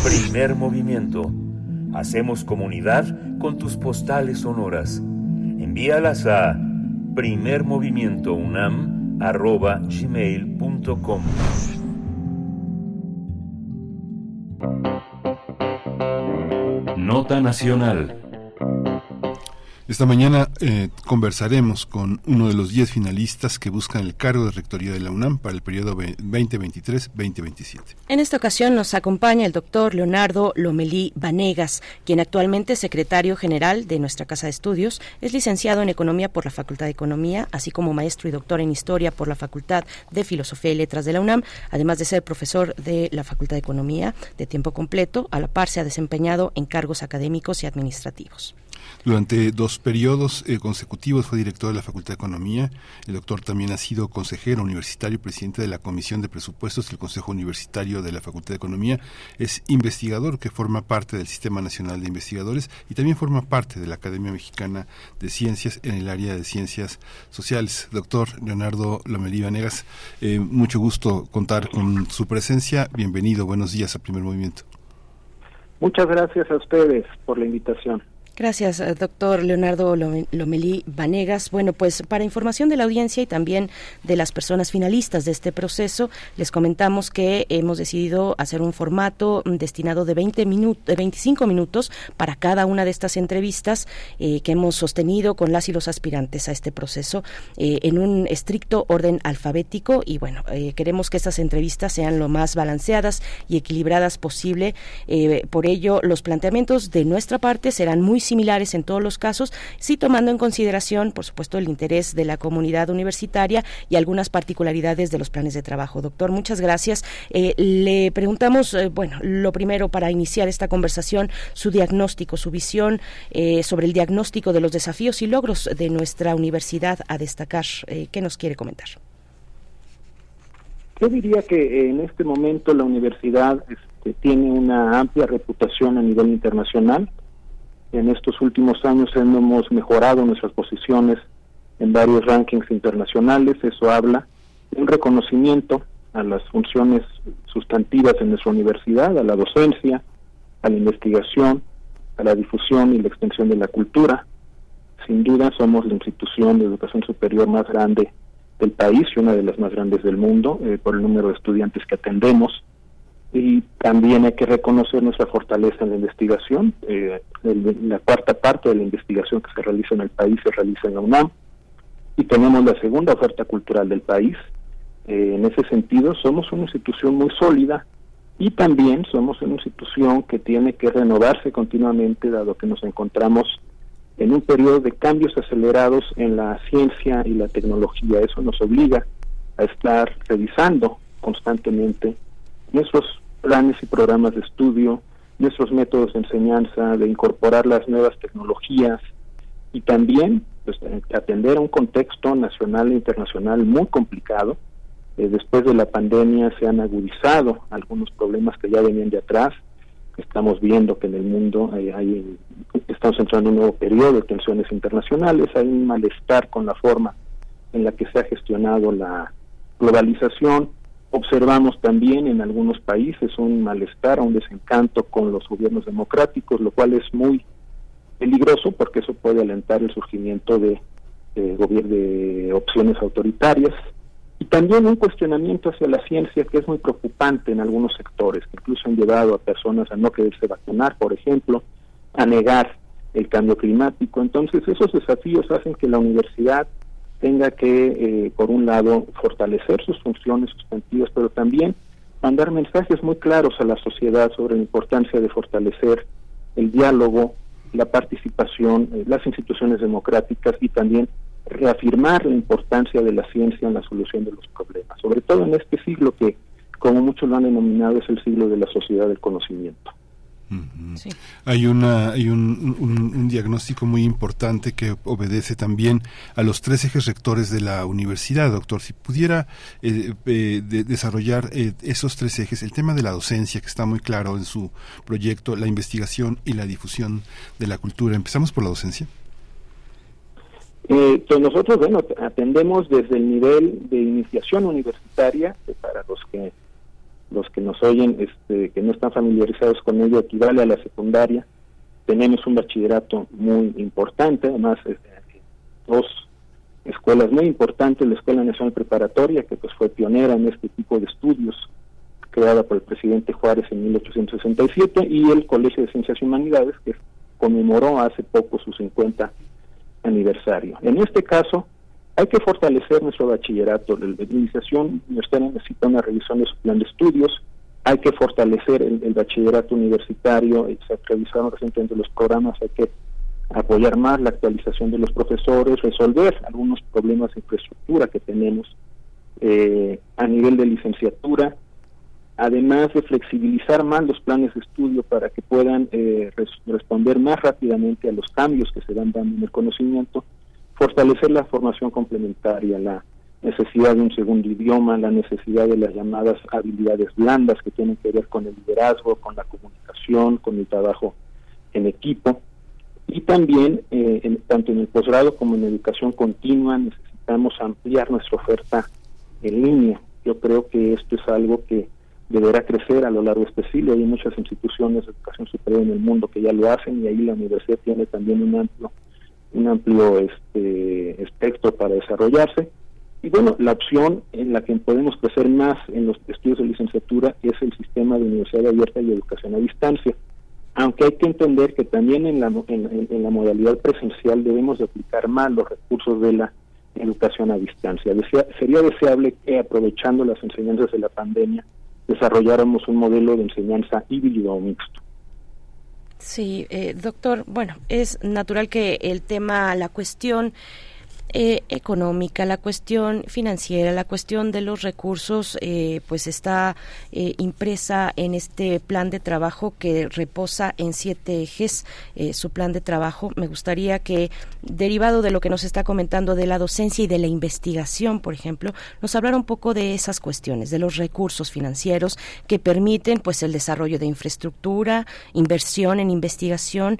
Primer movimiento. Hacemos comunidad con tus postales sonoras envíalas a primermovimientounam.gmail.com Nota Nacional esta mañana eh, conversaremos con uno de los 10 finalistas que buscan el cargo de rectoría de la UNAM para el periodo 2023-2027. En esta ocasión nos acompaña el doctor Leonardo Lomelí Vanegas, quien actualmente es secretario general de nuestra Casa de Estudios, es licenciado en Economía por la Facultad de Economía, así como maestro y doctor en Historia por la Facultad de Filosofía y Letras de la UNAM, además de ser profesor de la Facultad de Economía de tiempo completo, a la par se ha desempeñado en cargos académicos y administrativos. Durante dos periodos eh, consecutivos fue director de la Facultad de Economía. El doctor también ha sido consejero universitario, presidente de la Comisión de Presupuestos del Consejo Universitario de la Facultad de Economía. Es investigador que forma parte del Sistema Nacional de Investigadores y también forma parte de la Academia Mexicana de Ciencias en el área de Ciencias Sociales. Doctor Leonardo Lomelí Vanegas, eh, mucho gusto contar con su presencia. Bienvenido, buenos días a Primer Movimiento. Muchas gracias a ustedes por la invitación. Gracias, eh, doctor Leonardo Lomelí Vanegas. Bueno, pues para información de la audiencia y también de las personas finalistas de este proceso, les comentamos que hemos decidido hacer un formato destinado de 20 minutos, de 25 minutos para cada una de estas entrevistas eh, que hemos sostenido con las y los aspirantes a este proceso eh, en un estricto orden alfabético y bueno, queremos que estas entrevistas sean lo más balanceadas y equilibradas posible. por ello, los planteamientos de nuestra parte serán muy similares en todos los casos, sí tomando en consideración, por supuesto, el interés de la comunidad universitaria y algunas particularidades de los planes de trabajo. Doctor, muchas gracias. Eh, le preguntamos, eh, bueno, lo primero para iniciar esta conversación, su diagnóstico, su visión eh, sobre el diagnóstico de los desafíos y logros de nuestra universidad a destacar. ¿Qué nos quiere comentar? Yo diría que en este momento la universidad este, tiene una amplia reputación a nivel internacional. En estos últimos años hemos mejorado nuestras posiciones en varios rankings internacionales. Eso habla de un reconocimiento a las funciones sustantivas en nuestra universidad, a la docencia, a la investigación, a la difusión y la extensión de la cultura. Sin duda somos la institución de educación superior más grande del país y una de las más grandes del mundo eh, por el número de estudiantes que atendemos y también hay que reconocer nuestra fortaleza en la investigación. Eh, la cuarta parte de la investigación que se realiza en el país se realiza en la UNAM y tenemos la segunda oferta cultural del país. Eh, en ese sentido, somos una institución muy sólida Y también somos una institución que tiene que renovarse continuamente, dado que nos encontramos en un periodo de cambios acelerados en la ciencia y la tecnología. Eso nos obliga a estar revisando constantemente nuestros planes y programas de estudio, nuestros métodos de enseñanza, de incorporar las nuevas tecnologías y también pues, eh, atender a un contexto nacional e internacional muy complicado. Eh, después de la pandemia se han agudizado algunos problemas que ya venían de atrás. Estamos viendo que en el mundo hay, estamos entrando en un nuevo periodo de tensiones internacionales, hay un malestar con la forma en la que se ha gestionado la globalización, Observamos también en algunos países un malestar, un desencanto con los gobiernos democráticos, lo cual es muy peligroso porque eso puede alentar el surgimiento de, de opciones autoritarias y también un cuestionamiento hacia la ciencia que es muy preocupante en algunos sectores, que incluso han llevado a personas a no quererse vacunar, por ejemplo, a negar el cambio climático. Entonces, esos desafíos hacen que la universidad tenga que, eh, por un lado, fortalecer sus funciones sustantivas, pero también mandar mensajes muy claros a la sociedad sobre la importancia de fortalecer el diálogo, la participación, eh, las instituciones democráticas y también reafirmar la importancia de la ciencia en la solución de los problemas, sobre todo en este siglo que, como muchos lo han denominado, es el siglo de la sociedad del conocimiento. Hay, una, hay un, diagnóstico muy importante que obedece también a los tres ejes rectores de la universidad, doctor. Si pudiera eh, eh, desarrollar eh, esos tres ejes, el tema de la docencia, que está muy claro en su proyecto, la investigación y la difusión de la cultura. ¿Empezamos por la docencia? pues nosotros, bueno, atendemos desde el nivel de iniciación universitaria, para los que los que nos oyen, este, que no están familiarizados con ello, equivale a la secundaria. Tenemos un bachillerato muy importante, además este, dos escuelas muy importantes, la Escuela Nacional Preparatoria, que pues fue pionera en este tipo de estudios, creada por el presidente Juárez en 1867, y el Colegio de Ciencias y Humanidades, que conmemoró hace poco su 50 aniversario. En este caso, hay que fortalecer nuestro bachillerato. La administración universitaria necesita una revisión de su plan de estudios. Hay que fortalecer el, bachillerato universitario. Se revisaron recientemente los programas. Hay que apoyar más la actualización de los profesores, resolver algunos problemas de infraestructura que tenemos eh, a nivel de licenciatura, además de flexibilizar más los planes de estudio para que puedan eh, responder más rápidamente a los cambios que se van dando en el conocimiento fortalecer la formación complementaria, la necesidad de un segundo idioma, la necesidad de las llamadas habilidades blandas que tienen que ver con el liderazgo, con la comunicación, con el trabajo en equipo. Y también, eh, tanto en el posgrado como en educación continua, necesitamos ampliar nuestra oferta en línea. Yo creo que esto es algo que deberá crecer a lo largo de este siglo. Hay muchas instituciones de educación superior en el mundo que ya lo hacen y ahí la universidad tiene también un amplio un amplio este, espectro para desarrollarse. Y bueno, la opción en la que podemos crecer más en los estudios de licenciatura es el sistema de universidad abierta y educación a distancia. Aunque hay que entender que también en la, en, la modalidad presencial debemos de aplicar más los recursos de la educación a distancia. sería deseable que aprovechando las enseñanzas de la pandemia desarrolláramos un modelo de enseñanza híbrido o mixto. Sí, eh, doctor, bueno, es natural que el tema, la cuestión eh, económica, la cuestión financiera, la cuestión de los recursos, eh, pues está eh, impresa en este plan de trabajo que reposa en siete ejes. su plan de trabajo, me gustaría que, derivado de lo que nos está comentando de la docencia y de la investigación, por ejemplo, nos hablara un poco de esas cuestiones, de los recursos financieros que permiten, pues, el desarrollo de infraestructura, inversión en investigación.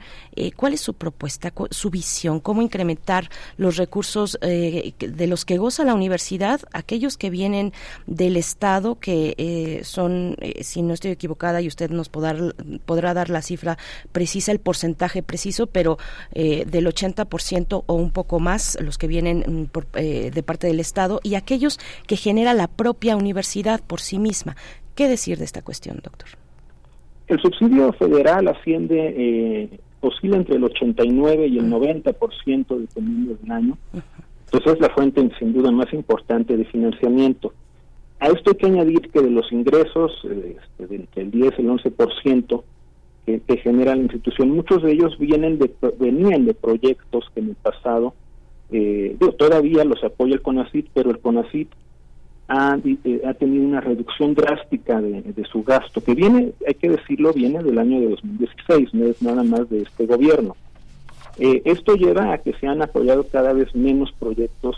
¿Cuál es su propuesta, su visión, cómo incrementar los recursos eh, de los que goza la universidad, aquellos que vienen del Estado, que eh, son, eh, si no estoy equivocada, y usted nos podrá, dar la cifra precisa, el porcentaje preciso, pero del 80% o un poco más, los que vienen mm, por, de parte del Estado, y aquellos que genera la propia universidad por sí misma. ¿Qué decir de esta cuestión, doctor? El subsidio federal asciende oscila entre el 89 y el 90% dependiendo del año. Entonces es la fuente sin duda más importante de financiamiento. A esto hay que añadir que de los ingresos, eh, este, del 10 el 11% que, que genera la institución, muchos de ellos vienen de, venían de proyectos que en el pasado, eh, todavía los apoya el CONACIT, pero el CONACIT ha, eh, ha tenido una reducción drástica de, su gasto, que viene, hay que decirlo, viene del año de 2016, no es nada más de este gobierno. esto lleva a que se han apoyado cada vez menos proyectos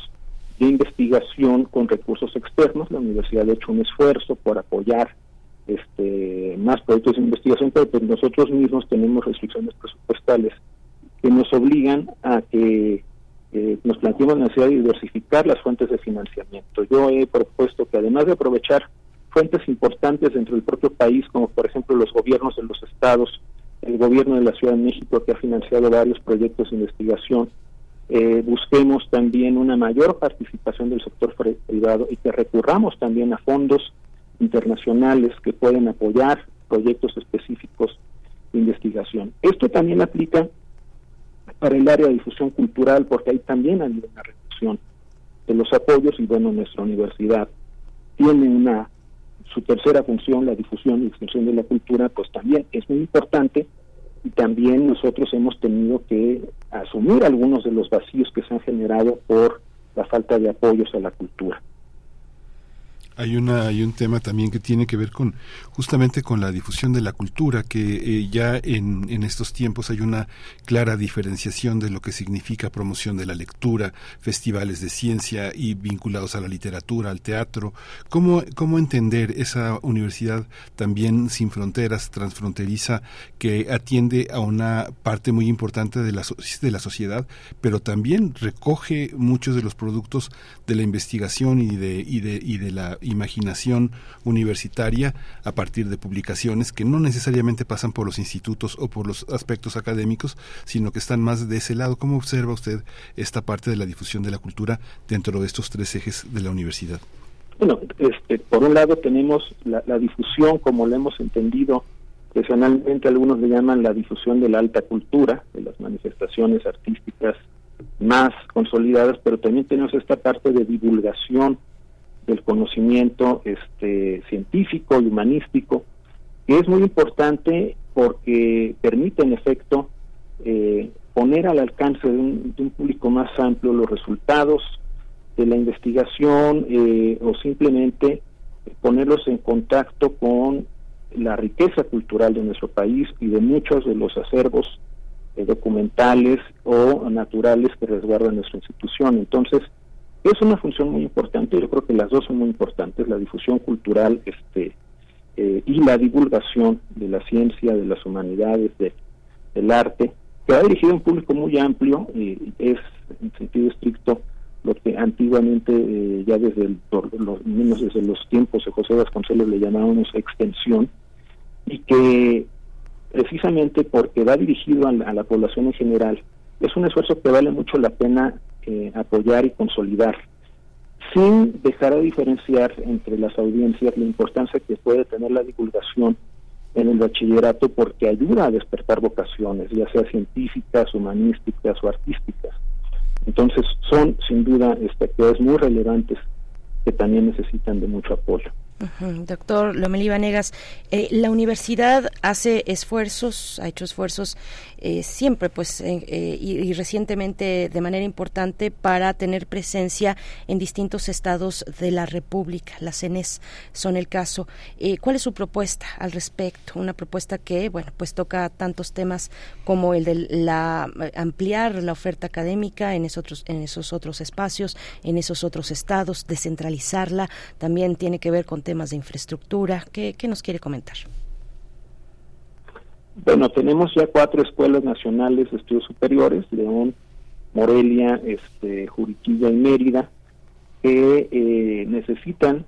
de investigación con recursos externos. La universidad ha hecho un esfuerzo por apoyar este, más proyectos de investigación, pero pues nosotros mismos tenemos restricciones presupuestales que nos obligan a que eh, nos planteemos la necesidad de diversificar las fuentes de financiamiento. Yo he propuesto que además de aprovechar fuentes importantes dentro del propio país, como por ejemplo los gobiernos de los estados, el gobierno de la Ciudad de México que ha financiado varios proyectos de investigación, eh, busquemos también una mayor participación del sector privado y que recurramos también a fondos internacionales que pueden apoyar proyectos específicos de investigación. Esto también aplica para el área de difusión cultural porque ahí también hay una reducción de los apoyos y bueno, nuestra universidad tiene una su tercera función, la difusión y extensión de la cultura, pues también es muy importante y también nosotros hemos tenido que asumir algunos de los vacíos que se han generado por la falta de apoyos a la cultura. Hay, una, hay un tema también que tiene que ver con justamente con la difusión de la cultura, que eh, ya en, en, estos tiempos hay una clara diferenciación de lo que significa promoción de la lectura, festivales de ciencia y vinculados a la literatura, al teatro. ¿Cómo, cómo entender esa universidad también sin fronteras, transfronteriza, que atiende a una parte muy importante de la, de la sociedad, pero también recoge muchos de los productos de la investigación y de, y de, y de la imaginación universitaria a partir de publicaciones que no necesariamente pasan por los institutos o por los aspectos académicos, sino que están más de ese lado. ¿Cómo observa usted esta parte de la difusión de la cultura dentro de estos tres ejes de la universidad? Bueno, este, por un lado tenemos la, difusión, como lo hemos entendido, personalmente algunos le llaman la difusión de la alta cultura, de las manifestaciones artísticas más consolidadas, pero también tenemos esta parte de divulgación del conocimiento este, científico y humanístico, que es muy importante porque permite en efecto eh, poner al alcance de un, público más amplio los resultados de la investigación eh, o simplemente ponerlos en contacto con la riqueza cultural de nuestro país y de muchos de los acervos eh, documentales o naturales que resguarda nuestra institución. Entonces, es una función muy importante, yo creo que las dos son muy importantes, la difusión cultural este, eh, y la divulgación de la ciencia, de las humanidades, de, del arte, que ha dirigido a un público muy amplio, y es en sentido estricto lo que antiguamente, eh, ya desde el, los, menos desde los tiempos de José Vasconcelos le llamábamos extensión, y que precisamente porque va dirigido a la población en general, es un esfuerzo que vale mucho la pena eh, apoyar y consolidar, sin dejar de diferenciar entre las audiencias la importancia que puede tener la divulgación en el bachillerato porque ayuda a despertar vocaciones, ya sea científicas, humanísticas o artísticas. Entonces son sin duda actividades muy relevantes que también necesitan de mucho apoyo. Doctor Lomelí Vanegas, eh, la universidad hace esfuerzos, ha hecho esfuerzos eh, siempre, pues, eh, y, recientemente de manera importante para tener presencia en distintos estados de la República. Las CENES son el caso. ¿Cuál es su propuesta al respecto? Una propuesta que, bueno, pues toca tantos temas como el de la ampliar la oferta académica en esos en esos otros espacios, en esos otros estados, descentralizarla. También tiene que ver con temas de infraestructura. ¿Qué, nos quiere comentar? Bueno, tenemos ya cuatro escuelas nacionales de estudios superiores, León, Morelia, este, Juriquilla y Mérida, que eh, necesitan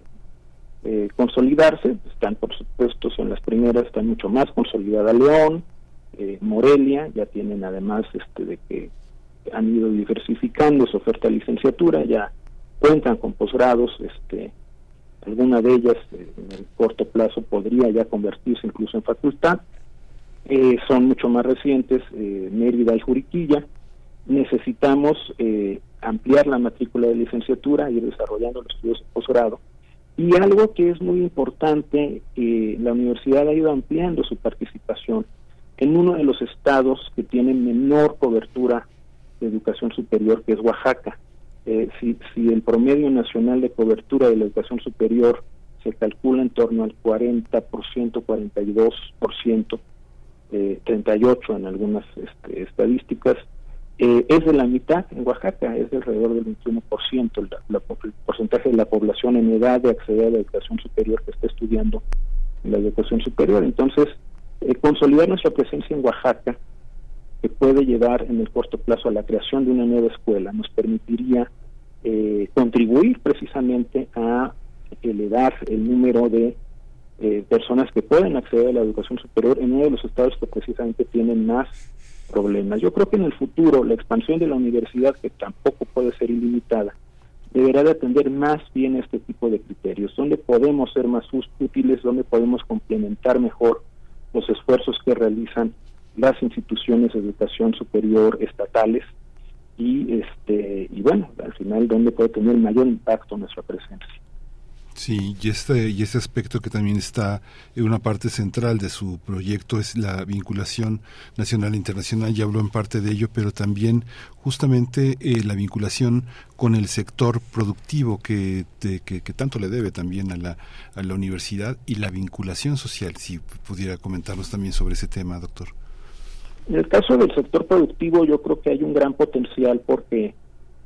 eh, consolidarse, están por supuesto, son las primeras, están mucho más consolidada León, eh, Morelia, ya tienen además este de que han ido diversificando su oferta de licenciatura, ya cuentan con posgrados este alguna de ellas eh, en el corto plazo podría ya convertirse incluso en facultad. Eh, son mucho más recientes, eh, Mérida y Juriquilla. Necesitamos ampliar la matrícula de licenciatura, ir desarrollando los estudios de posgrado Y algo que es muy importante, eh, la universidad ha ido ampliando su participación en uno de los estados que tiene menor cobertura de educación superior, que es Oaxaca. Eh, si, si el promedio nacional de cobertura de la educación superior se calcula en torno al 40%, 42%, eh, 38% en algunas este, estadísticas, eh, es de la mitad en Oaxaca, es de alrededor del 21% el, el porcentaje de la población en edad de acceder a la educación superior que está estudiando en la educación superior. Entonces, eh, consolidar nuestra presencia en Oaxaca, que puede llevar en el corto plazo a la creación de una nueva escuela, nos permitiría eh, contribuir precisamente a elevar el número de personas que pueden acceder a la educación superior en uno de los estados que precisamente tienen más problemas. Yo creo que en el futuro la expansión de la universidad, que tampoco puede ser ilimitada, deberá de atender más bien este tipo de criterios, donde podemos ser más útiles, donde podemos complementar mejor los esfuerzos que realizan las instituciones de educación superior estatales y este y bueno, al final donde puede tener mayor impacto nuestra presencia. Sí, y este, y este aspecto que también está en una parte central de su proyecto es la vinculación nacional e internacional, ya habló en parte de ello, pero también justamente eh, la vinculación con el sector productivo que, que, tanto le debe también a la, a la universidad y la vinculación social, si pudiera comentarnos también sobre ese tema, doctor. En el caso del sector productivo yo creo que hay un gran potencial porque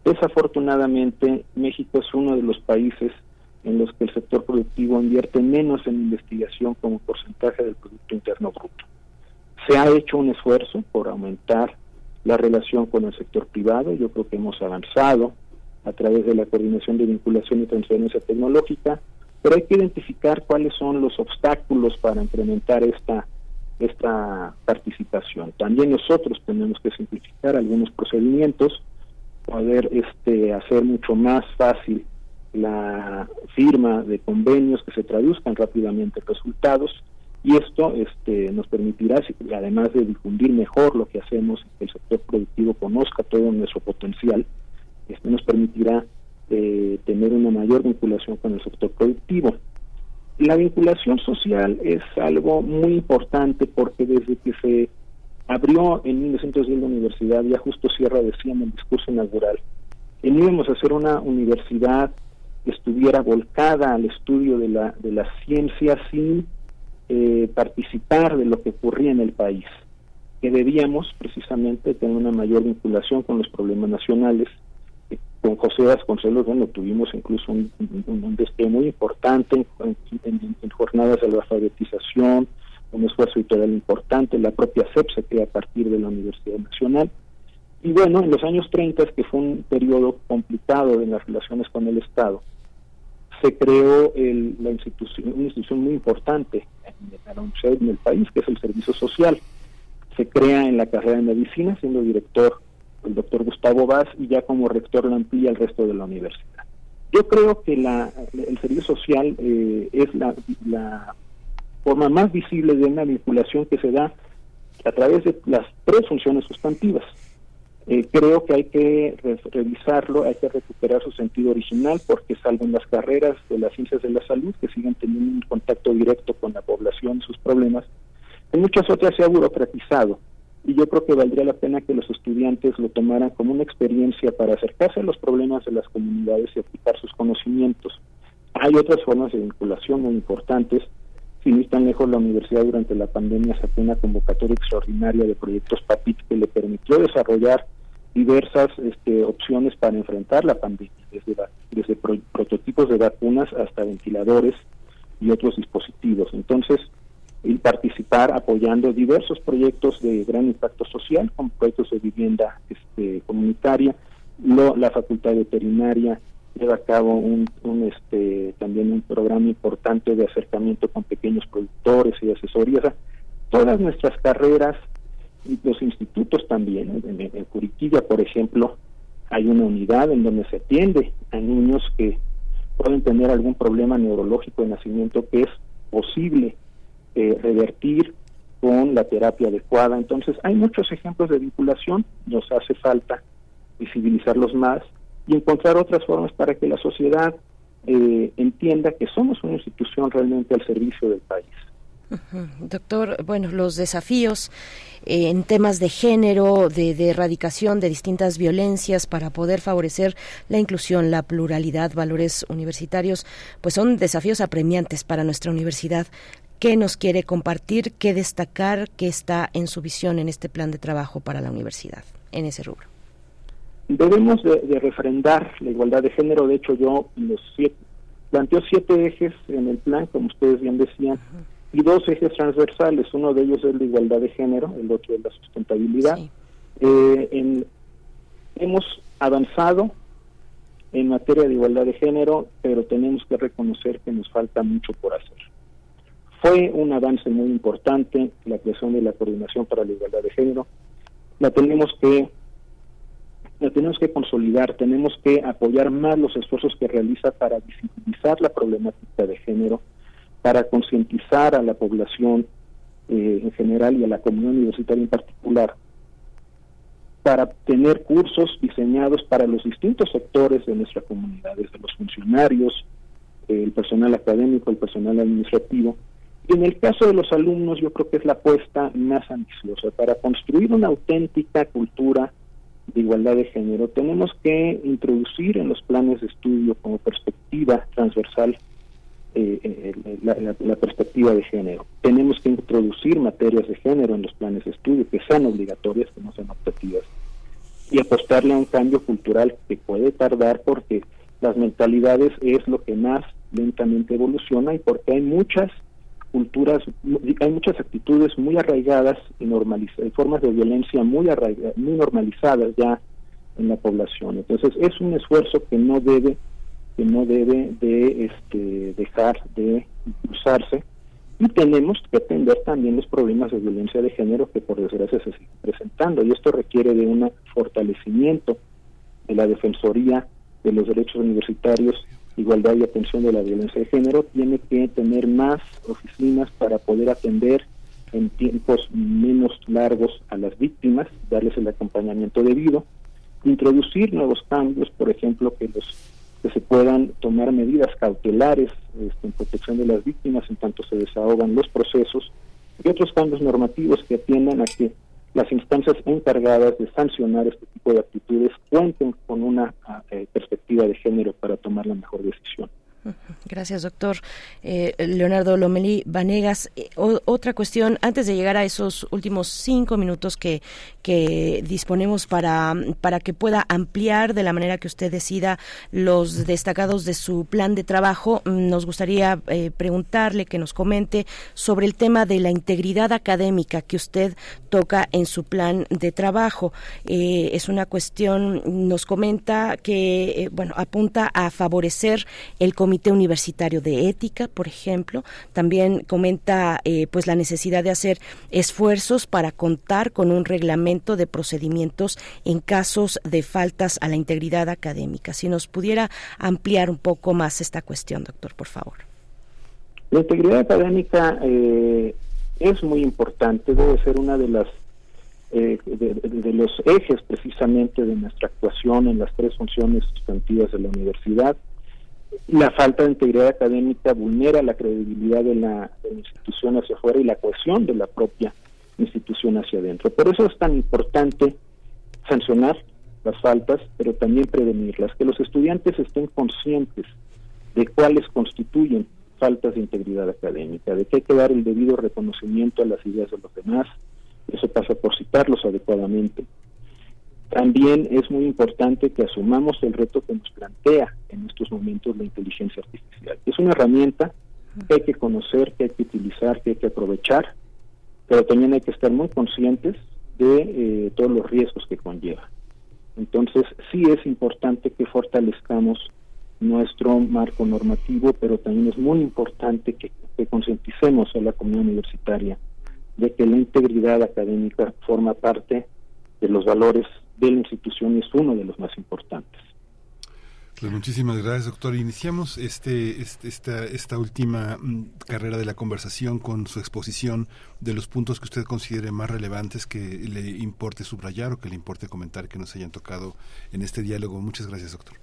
desafortunadamente México es uno de los países en los que el sector productivo invierte menos en investigación como porcentaje del Producto Interno Bruto. Se ha hecho un esfuerzo por aumentar la relación con el sector privado, yo creo que hemos avanzado a través de la coordinación de vinculación y transferencia tecnológica, pero hay que identificar cuáles son los obstáculos para implementar esta esta participación. También nosotros tenemos que simplificar algunos procedimientos, poder este hacer mucho más fácil la firma de convenios que se traduzcan rápidamente en resultados y esto este, nos permitirá, además de difundir mejor lo que hacemos, que el sector productivo conozca todo nuestro potencial, este nos permitirá eh, tener una mayor vinculación con el sector productivo. La vinculación social es algo muy importante porque desde que se abrió en 1910 la universidad, ya justo Sierra decía en el discurso inaugural, que íbamos a ser una universidad estuviera volcada al estudio de la, de la ciencia sin eh, participar de lo que ocurría en el país, que debíamos precisamente tener una mayor vinculación con los problemas nacionales. Con José Vasconcelos, bueno, tuvimos incluso un, un, muy importante en, jornadas de la alfabetización, un esfuerzo editorial importante, la propia CEP se crea a partir de la Universidad Nacional. Y bueno, en los años 30, que fue un periodo complicado en las relaciones con el Estado, se creó el, la institución, una institución muy importante en, en el país, que es el Servicio Social. Se crea en la carrera de medicina, siendo director el doctor Gustavo Vaz, y ya como rector la amplía el resto de la universidad. Yo creo que la, el servicio social eh, es la, forma más visible de una vinculación que se da a través de las tres funciones sustantivas, eh, creo que hay que revisarlo, hay que recuperar su sentido original, porque salvo en las carreras de las ciencias de la salud, que siguen teniendo un contacto directo con la población sus problemas, en muchas otras se ha burocratizado. Y yo creo que valdría la pena que los estudiantes lo tomaran como una experiencia para acercarse a los problemas de las comunidades y aplicar sus conocimientos. Hay otras formas de vinculación muy importantes. Si no están lejos, la universidad durante la pandemia sacó una convocatoria extraordinaria de proyectos PAPIT que le permitió desarrollar diversas este, opciones para enfrentar la pandemia, desde, desde prototipos de vacunas hasta ventiladores y otros dispositivos. Entonces, y participar apoyando diversos proyectos de gran impacto social, como proyectos de vivienda este, comunitaria, lo, la Facultad Veterinaria lleva a cabo un, un, este, también un programa importante de acercamiento con pequeños productores y asesorías. todas nuestras carreras los institutos también. En, en, Curiquilla, por ejemplo, hay una unidad en donde se atiende a niños que pueden tener algún problema neurológico de nacimiento que es posible eh, revertir con la terapia adecuada. Entonces, hay muchos ejemplos de vinculación, nos hace falta visibilizarlos más y encontrar otras formas para que la sociedad eh, entienda que somos una institución realmente al servicio del país. Doctor, bueno, los desafíos eh, en temas de género, de, erradicación de distintas violencias para poder favorecer la inclusión, la pluralidad, valores universitarios, pues son desafíos apremiantes para nuestra universidad. ¿Qué nos quiere compartir, qué destacar, qué está en su visión en este plan de trabajo para la universidad, en ese rubro? Debemos de, refrendar la igualdad de género. De hecho, yo los siete, planteo siete ejes en el plan, como ustedes bien decían, y dos ejes transversales. Uno de ellos es la igualdad de género, el otro es la sustentabilidad. Eh, hemos avanzado en materia de igualdad de género, pero tenemos que reconocer que nos falta mucho por hacer. Fue un avance muy importante la creación de la coordinación para la igualdad de género. La tenemos que la tenemos que consolidar, tenemos que apoyar más los esfuerzos que realiza para visibilizar la problemática de género, para concientizar a la población eh, en general y a la comunidad universitaria en particular, para tener cursos diseñados para los distintos sectores de nuestra comunidad, desde los funcionarios, el personal académico, el personal administrativo, en el caso de los alumnos, yo creo que es la apuesta más ambiciosa. Para construir una auténtica cultura de igualdad de género, tenemos que introducir en los planes de estudio como perspectiva transversal eh, eh, la, perspectiva de género. Tenemos que introducir materias de género en los planes de estudio que sean obligatorias, que no sean optativas, y apostarle a un cambio cultural que puede tardar porque las mentalidades es lo que más lentamente evoluciona y porque hay muchas culturas, hay muchas actitudes muy arraigadas y normalizadas, formas de violencia muy muy normalizadas ya en la población. Entonces es un esfuerzo que no debe que no debe de este, dejar de impulsarse y tenemos que atender también los problemas de violencia de género que por desgracia se siguen presentando y esto requiere de un fortalecimiento de la defensoría de los derechos universitarios igualdad y atención de la violencia de género, tiene que tener más oficinas para poder atender en tiempos menos largos a las víctimas, darles el acompañamiento debido, introducir nuevos cambios, por ejemplo, que los que se puedan tomar medidas cautelares este, en protección de las víctimas en tanto se desahogan los procesos y otros cambios normativos que atiendan a que las instancias encargadas de sancionar este tipo de actitudes cuenten con una eh, perspectiva de género para tomar la mejor decisión. Gracias, doctor. Eh, Leonardo Lomelí Vanegas, eh, otra cuestión, antes de llegar a esos últimos cinco minutos que, que disponemos para, para que pueda ampliar de la manera que usted decida los destacados de su plan de trabajo, mm, nos gustaría eh, preguntarle que nos comente sobre el tema de la integridad académica que usted toca en su plan de trabajo. es una cuestión, nos comenta que, bueno, apunta a favorecer el Comité Universitario de Ética, por ejemplo. También comenta eh, pues la necesidad de hacer esfuerzos para contar con un reglamento de procedimientos en casos de faltas a la integridad académica. Si nos pudiera ampliar un poco más esta cuestión, doctor, por favor. La integridad académica eh, es muy importante, debe ser una de las eh, de, los ejes precisamente de nuestra actuación en las tres funciones sustantivas de la universidad la falta de integridad académica vulnera la credibilidad de la, institución hacia afuera y la cohesión de la propia institución hacia adentro. Por eso es tan importante sancionar las faltas, pero también prevenirlas, que los estudiantes estén conscientes de cuáles constituyen faltas de integridad académica, de que hay que dar el debido reconocimiento a las ideas de los demás, eso pasa por citarlos adecuadamente, también es muy importante que asumamos el reto que nos plantea en estos momentos la inteligencia artificial. Es una herramienta que hay que conocer, que hay que utilizar, que hay que aprovechar, pero también hay que estar muy conscientes de eh, todos los riesgos que conlleva. Entonces, sí es importante que fortalezcamos nuestro marco normativo, pero también es muy importante que, que concienticemos a la comunidad universitaria de que la integridad académica forma parte de los valores de la institución es uno de los más importantes. Pues muchísimas gracias, doctor. Iniciamos este, este, esta, esta última mm, carrera de la conversación con su exposición de los puntos que usted considere más relevantes que le importe subrayar o que le importe comentar que nos hayan tocado en este diálogo. Muchas gracias, doctor.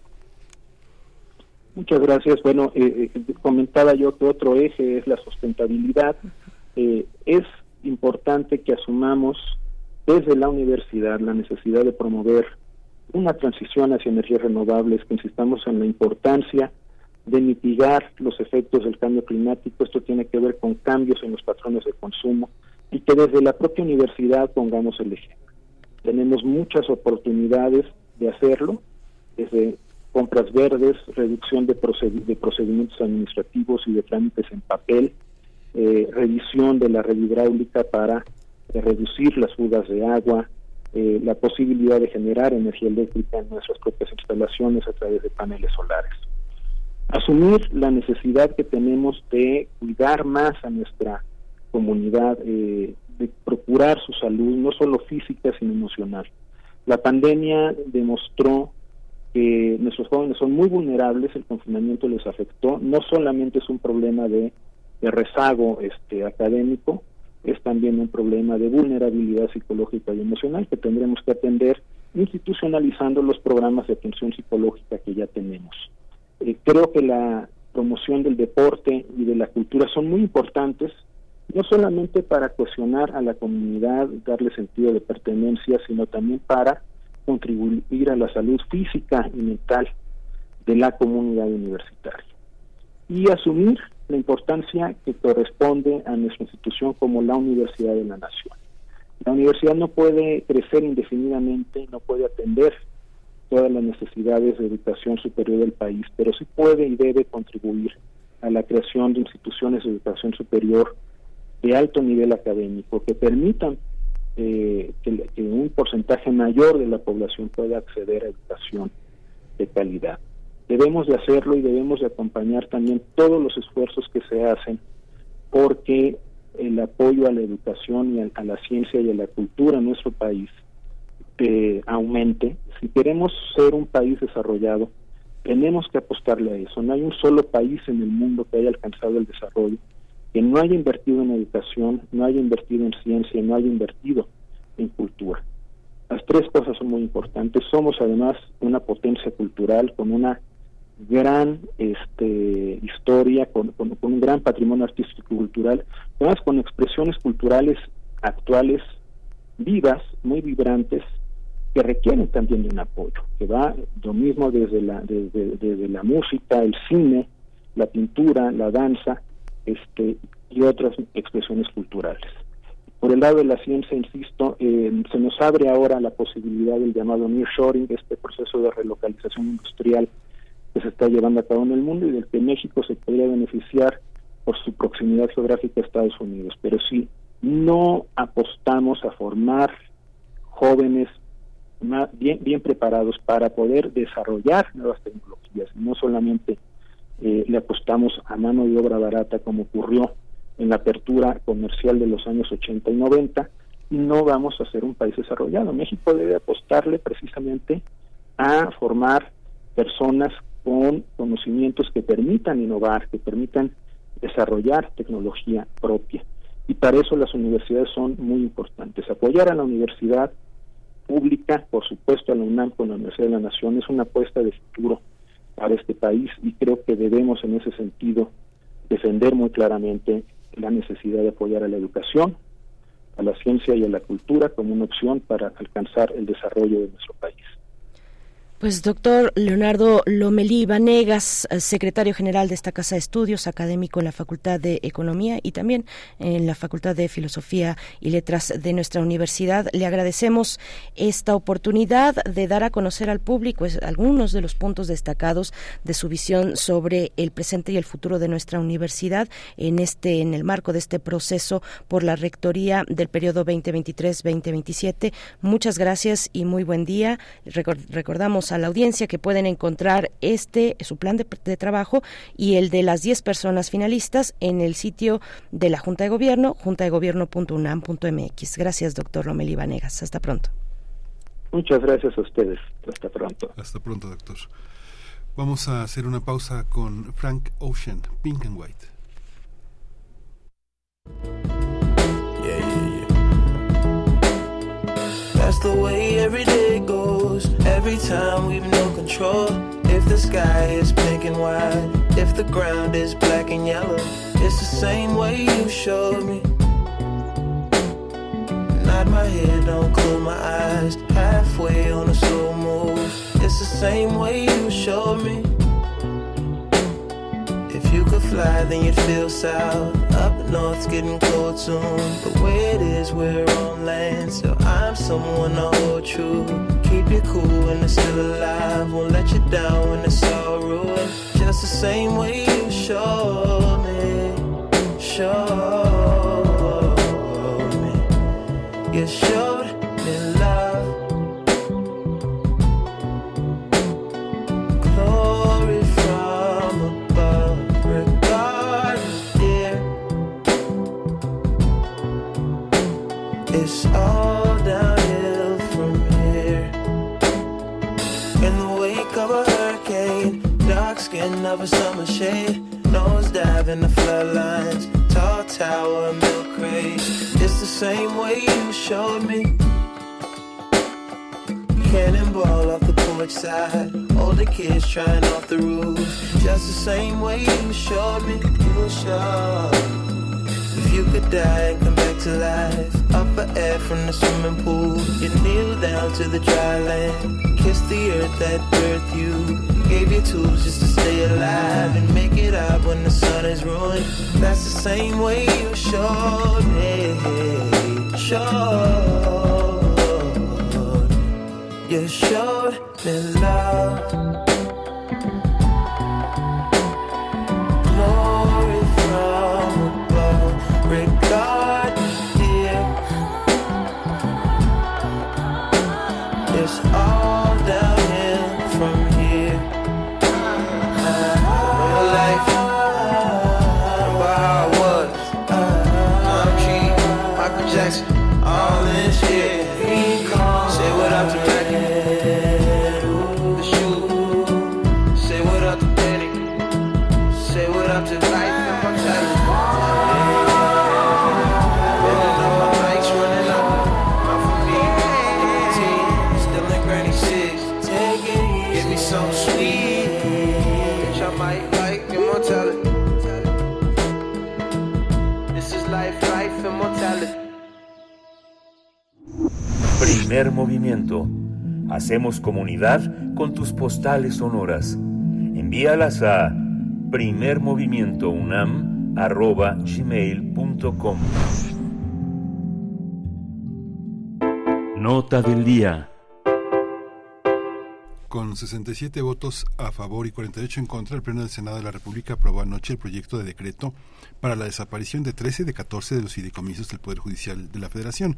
Muchas gracias. Bueno, eh, eh, comentaba yo que otro eje es la sustentabilidad. Eh, es importante que asumamos desde la universidad la necesidad de promover una transición hacia energías renovables, que insistamos en la importancia de mitigar los efectos del cambio climático. Esto tiene que ver con cambios en los patrones de consumo y que desde la propia universidad pongamos el ejemplo. Tenemos muchas oportunidades de hacerlo, desde compras verdes, reducción de, procedimientos administrativos y de trámites en papel, eh, revisión de la red hidráulica para eh, reducir las fugas de agua, eh, la posibilidad de generar energía eléctrica en nuestras propias instalaciones a través de paneles solares. Asumir la necesidad que tenemos de cuidar más a nuestra comunidad, de procurar su salud, no solo física, sino emocional. La pandemia demostró que nuestros jóvenes son muy vulnerables, el confinamiento les afectó, no solamente es un problema de, rezago este, académico, es también un problema de vulnerabilidad psicológica y emocional que tendremos que atender institucionalizando los programas de atención psicológica que ya tenemos. Eh, creo que la promoción del deporte y de la cultura son muy importantes, no solamente para cohesionar a la comunidad, darle sentido de pertenencia, sino también para contribuir a la salud física y mental de la comunidad universitaria y asumir la importancia que corresponde a nuestra institución como la Universidad de la Nación. La universidad no puede crecer indefinidamente, no puede atender todas las necesidades de educación superior del país, pero sí puede y debe contribuir a la creación de instituciones de educación superior de alto nivel académico que permitan eh, que, un porcentaje mayor de la población pueda acceder a educación de calidad. Debemos de hacerlo y debemos de acompañar también todos los esfuerzos que se hacen porque el apoyo a la educación y a, la ciencia y a la cultura en nuestro país eh, aumente. Si queremos ser un país desarrollado, tenemos que apostarle a eso. No hay un solo país en el mundo que haya alcanzado el desarrollo que no haya invertido en educación, no haya invertido en ciencia, no haya invertido en cultura. Las tres cosas son muy importantes. Somos además una potencia cultural con una gran este, historia, con, un gran patrimonio artístico y cultural, además con expresiones culturales actuales, vivas, muy vibrantes, que requieren también de un apoyo, que va lo mismo desde la, desde, desde la música, el cine, la pintura, la danza, este, y otras expresiones culturales. Por el lado de la ciencia, insisto, eh, se nos abre ahora la posibilidad del llamado nearshoring, este proceso de relocalización industrial que se está llevando a cabo en el mundo y del que México se podría beneficiar por su proximidad geográfica a Estados Unidos. Pero si no apostamos a formar jóvenes bien, bien preparados para poder desarrollar nuevas tecnologías, no solamente eh, le apostamos a mano de obra barata como ocurrió en la apertura comercial de los años 80 y 90, no vamos a ser un país desarrollado. México debe apostarle precisamente a formar personas con conocimientos que permitan innovar, que permitan desarrollar tecnología propia. Y para eso las universidades son muy importantes. Apoyar a la universidad pública, por supuesto a la UNAM con la Universidad de la Nación, es una apuesta de futuro para este país y creo que debemos en ese sentido defender muy claramente la necesidad de apoyar a la educación, a la ciencia y a la cultura como una opción para alcanzar el desarrollo de nuestro país. Pues doctor Leonardo Lomelí Vanegas, eh, secretario general de esta Casa de Estudios, académico en la Facultad de Economía y también en la Facultad de Filosofía y Letras de nuestra universidad, le agradecemos esta oportunidad de dar a conocer al público algunos de los puntos destacados de su visión sobre el presente y el futuro de nuestra universidad en este en el marco de este proceso por la rectoría del periodo 2023-2027. Muchas gracias y muy buen día. Recordamos a la audiencia que pueden encontrar este, su plan de, trabajo y el de las 10 personas finalistas en el sitio de la Junta de Gobierno, juntadegobierno.unam.mx. Gracias, doctor Romel Ibanegas. Hasta pronto. Muchas gracias a ustedes. Hasta pronto. Hasta pronto, doctor. Vamos a hacer una pausa con Frank Ocean, Pink and White. That's the way every day goes. Every time we've no control. If the sky is pink and white, if the ground is black and yellow, it's the same way you showed me. Nod my head, don't close my eyes. Halfway on a slow move, it's the same way you showed me. Could fly, then you'd feel south. Up north's getting cold soon. The way it is, we're on land, so I'm someone to hold true. Keep you cool when it's still alive. Won't let you down when it's all ruined. Just the same way you showed me. Showed me. You showed It's all downhill from here. In the wake of a hurricane, dark skin of a summer shade, nose dive in the floodlines, tall tower, milk crate. It's the same way you showed me. Cannonball off the porch side, older kids trying off the roof. Just the same way you showed me. You showed. You could die and come back to life, up for air from the swimming pool, you kneel down to the dry land, kiss the earth that birthed you, gave you tools just to stay alive and make it up when the sun is ruined. That's the same way you showed me, showed. You showed me love. Primer movimiento. Hacemos comunidad con tus postales sonoras. Envíalas a primermovimientounam.gmail.com Nota del día. Con 67 votos a favor y 48 en contra, el Pleno del Senado de la República aprobó anoche el proyecto de decreto para la desaparición de 13 de 14 de los fideicomisos del Poder Judicial de la Federación.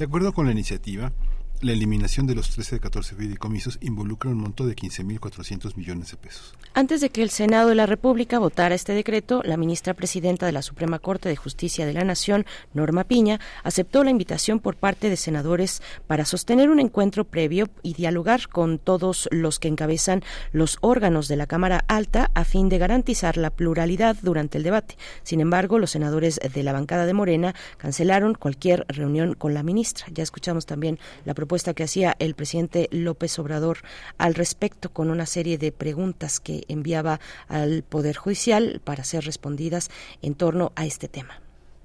De acuerdo con la iniciativa, la eliminación de los 13 de 14 fideicomisos involucra un monto de 15.400 millones de pesos. Antes de que el Senado de la República votara este decreto, la ministra presidenta de la Suprema Corte de Justicia de la Nación, Norma Piña, aceptó la invitación por parte de senadores para sostener un encuentro previo y dialogar con todos los que encabezan los órganos de la Cámara Alta a fin de garantizar la pluralidad durante el debate. Sin embargo, los senadores de la bancada de Morena cancelaron cualquier reunión con la ministra. Ya escuchamos también la propuesta que hacía el presidente López Obrador al respecto con una serie de preguntas que enviaba al Poder Judicial para ser respondidas en torno a este tema.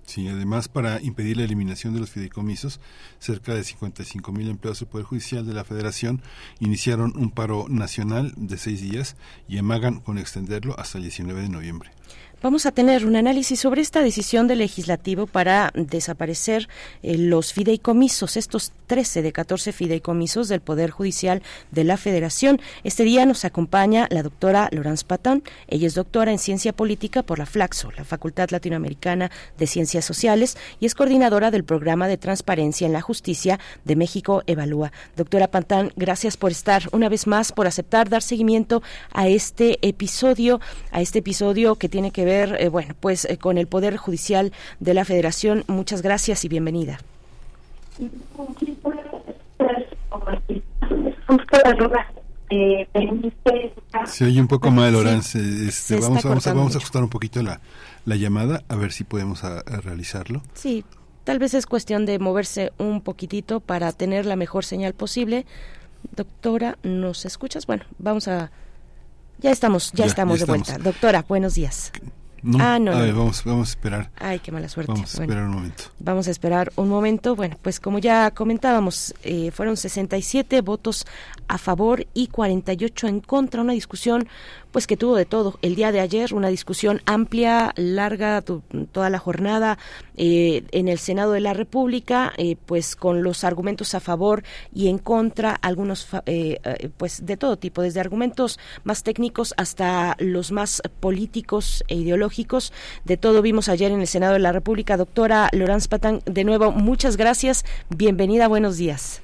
Sí, además, para impedir la eliminación de los fideicomisos, cerca de 55 mil empleados del Poder Judicial de la Federación iniciaron un paro nacional de seis días y amagan con extenderlo hasta el 19 de noviembre. Vamos a tener un análisis sobre esta decisión del legislativo para desaparecer eh, los fideicomisos, estos 13 de 14 fideicomisos del Poder Judicial de la Federación. Este día nos acompaña la doctora Laurence Patón. Ella es doctora en Ciencia Política por la Flaxo, la Facultad Latinoamericana de Ciencias Sociales, y es coordinadora del Programa de Transparencia en la Justicia de México Evalúa. Doctora Patán, gracias por estar una vez más, por aceptar dar seguimiento a este episodio, a este episodio que tiene que ver eh, bueno, pues eh, con el Poder Judicial de la Federación. Muchas gracias y bienvenida. Se oye un poco mal, Laurence. Este, vamos, vamos, a, vamos a ajustar un poquito la, la llamada, a ver si podemos a, a realizarlo. Sí, tal vez es cuestión de moverse un poquitito para tener la mejor señal posible. Doctora, ¿nos escuchas? Bueno, vamos a Ya estamos, ya, estamos de vuelta. Doctora, buenos días. Ah, no, Vamos, vamos a esperar. Ay, qué mala suerte. Vamos a esperar un momento. Vamos a esperar un momento. Bueno, pues como ya comentábamos, eh, fueron 67 votos a favor y 48 en contra. Una discusión pues que tuvo de todo. El día de ayer una discusión amplia, larga, toda la jornada eh, en el Senado de la República, eh, pues con los argumentos a favor y en contra, algunos eh, pues de todo tipo, desde argumentos más técnicos hasta los más políticos e ideológicos. De todo vimos ayer en el Senado de la República. Doctora Lorenz Patán, de nuevo, muchas gracias. Bienvenida, buenos días.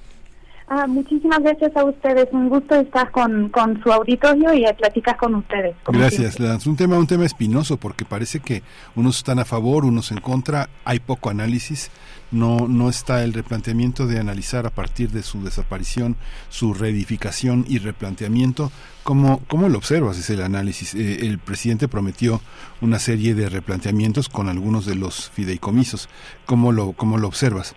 Ah, muchísimas gracias a ustedes. Un gusto estar con, con su auditorio y platicar con ustedes. Gracias, Un tema, un tema espinoso porque parece que unos están a favor, unos en contra. Hay poco análisis. No, no está el replanteamiento de analizar a partir de su desaparición, su reedificación y replanteamiento. ¿Cómo, cómo lo observas ese análisis? Eh, el presidente prometió una serie de replanteamientos con algunos de los fideicomisos. ¿Cómo lo, cómo lo observas?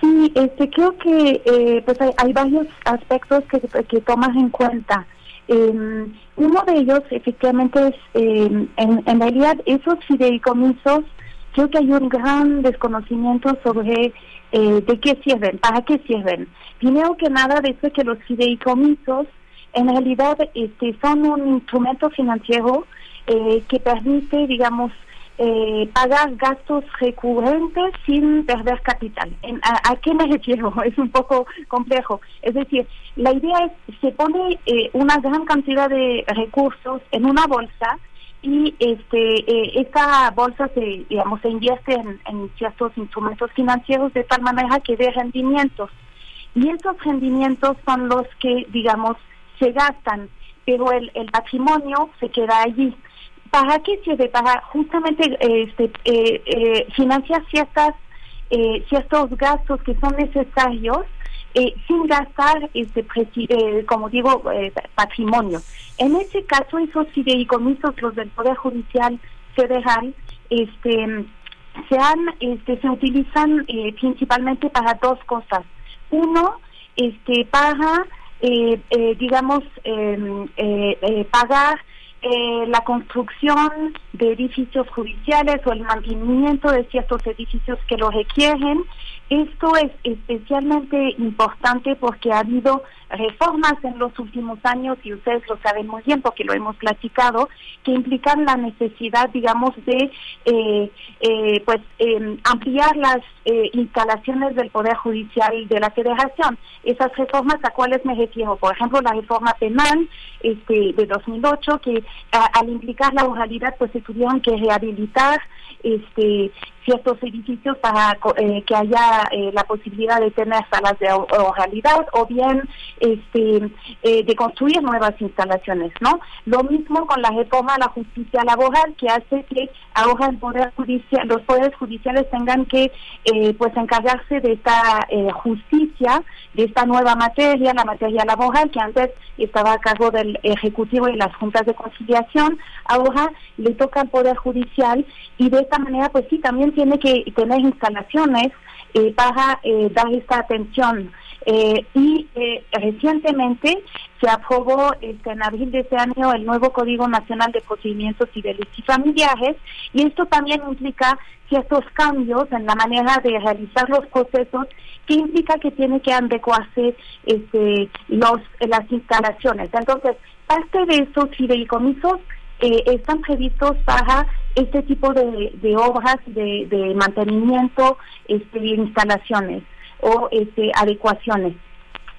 Sí, este, creo que eh, pues hay, varios aspectos que, que tomas en cuenta. Em, uno de ellos, efectivamente, es en, en realidad esos fideicomisos, creo que hay un gran desconocimiento sobre eh, de qué sirven, para qué sirven. Primero que nada, desde que los fideicomisos en realidad este, son un instrumento financiero eh, que permite, digamos, eh, pagar gastos recurrentes sin perder capital. a, qué me refiero? Es un poco complejo. Es decir, la idea es, se pone eh, una gran cantidad de recursos en una bolsa y este eh, esta bolsa se digamos se invierte en, en, ciertos instrumentos financieros de tal manera que dé rendimientos y esos rendimientos son los que digamos se gastan pero el, el patrimonio se queda allí ¿Para qué sirve? Para justamente este, eh, eh, financiar ciertas, eh, ciertos gastos que son necesarios sin gastar, este, como digo, patrimonio. En ese caso, esos fideicomisos, los del Poder Judicial Federal, este, se, han, este, se utilizan principalmente para dos cosas. Uno, este, para, digamos, em, pagar eh, la construcción de edificios judiciales o el mantenimiento de ciertos edificios que lo requieren. Esto es especialmente importante porque ha habido reformas en los últimos años, y ustedes lo saben muy bien porque lo hemos platicado, que implican la necesidad, digamos, de eh, eh, pues em, ampliar las eh, instalaciones del Poder Judicial de la Federación. Esas reformas a cuáles me refiero, por ejemplo, la reforma penal este, de 2008, que al implicar la oralidad, pues se tuvieron que rehabilitar este ciertos edificios para eh, que haya eh, la posibilidad de tener salas de oralidad o bien este eh, de construir nuevas instalaciones, ¿no? Lo mismo con la reforma a la justicia laboral que hace que ahora el poder judicial, los poderes judiciales tengan que pues encargarse de esta justicia, de esta nueva materia, la materia laboral que antes estaba a cargo del ejecutivo y las juntas de conciliación, ahora le toca al poder judicial y de esta manera pues sí también tiene que tener instalaciones eh, para eh, dar esta atención. Eh, y recientemente se aprobó en abril de este año el nuevo Código Nacional de Procedimientos Civiles y Familiares y esto también implica ciertos cambios en la manera de realizar los procesos que implica que tiene que adecuarse este, los, las instalaciones. Entonces, parte de estos fideicomisos eh, están previstos para este tipo de, de obras de, de, mantenimiento este, de instalaciones o este, adecuaciones.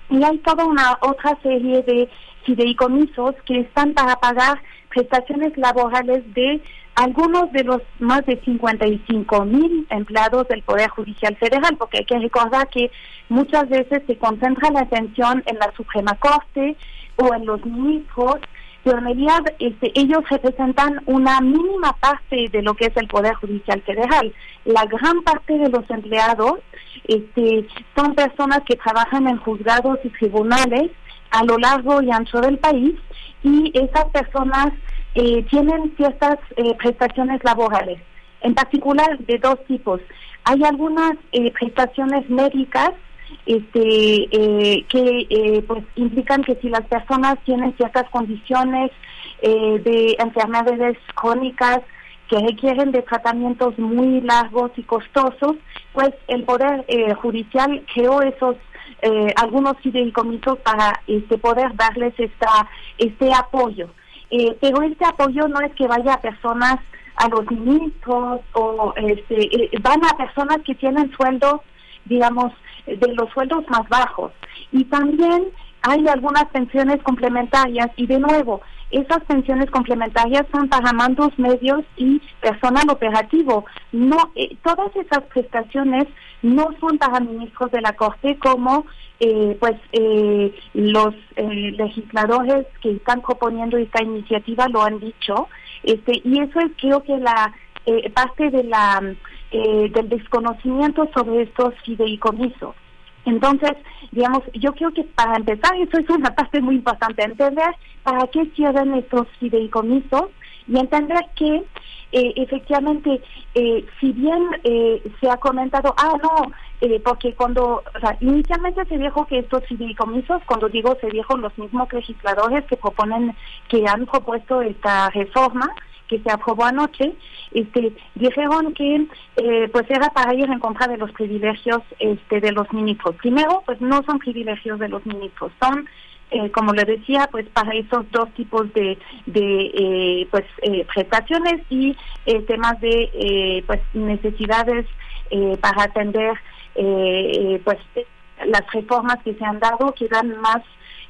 Y hay toda una otra serie de fideicomisos que están para pagar prestaciones laborales de algunos de los más de 55 mil empleados del Poder Judicial Federal, porque hay que recordar que muchas veces se concentra la atención en la Suprema Corte o en los ministros pero en realidad este, ellos representan una mínima parte de lo que es el Poder Judicial Federal. La gran parte de los empleados este, son personas que trabajan en juzgados y tribunales a lo largo y ancho del país y esas personas eh, tienen ciertas eh, prestaciones laborales, en particular de dos tipos. Hay algunas eh, prestaciones médicas este, eh, que eh, pues implican que si las personas tienen ciertas condiciones eh, de enfermedades crónicas que requieren de tratamientos muy largos y costosos, pues el Poder Judicial creó esos algunos fideicomisos para este, poder darles esta, este apoyo. pero este apoyo no es que vaya a personas a los ministros o este, van a personas que tienen sueldos, digamos, de los sueldos más bajos. Y también hay algunas pensiones complementarias y de nuevo, esas pensiones complementarias son para mandos medios y personal operativo. No, eh, todas esas prestaciones no son para ministros de la Corte como eh, pues eh, los legisladores que están proponiendo esta iniciativa lo han dicho. Este, y eso es creo que la parte de la eh, del desconocimiento sobre estos fideicomisos. Entonces, digamos, yo creo que para empezar, eso es una parte muy importante, entender para qué sirven estos fideicomisos y entender que eh, efectivamente, eh, si bien se ha comentado, ah, no, porque cuando, o sea, inicialmente se dijo que estos fideicomisos, cuando digo se dijo los mismos legisladores que proponen, que han propuesto esta reforma, que se aprobó anoche, este, dijeron que eh, pues era para ir en contra de los privilegios este, de los ministros. Primero, pues no son privilegios de los ministros, son eh, como le decía, pues para esos dos tipos de, de eh, pues prestaciones y temas de pues necesidades para atender pues las reformas que se han dado que dan más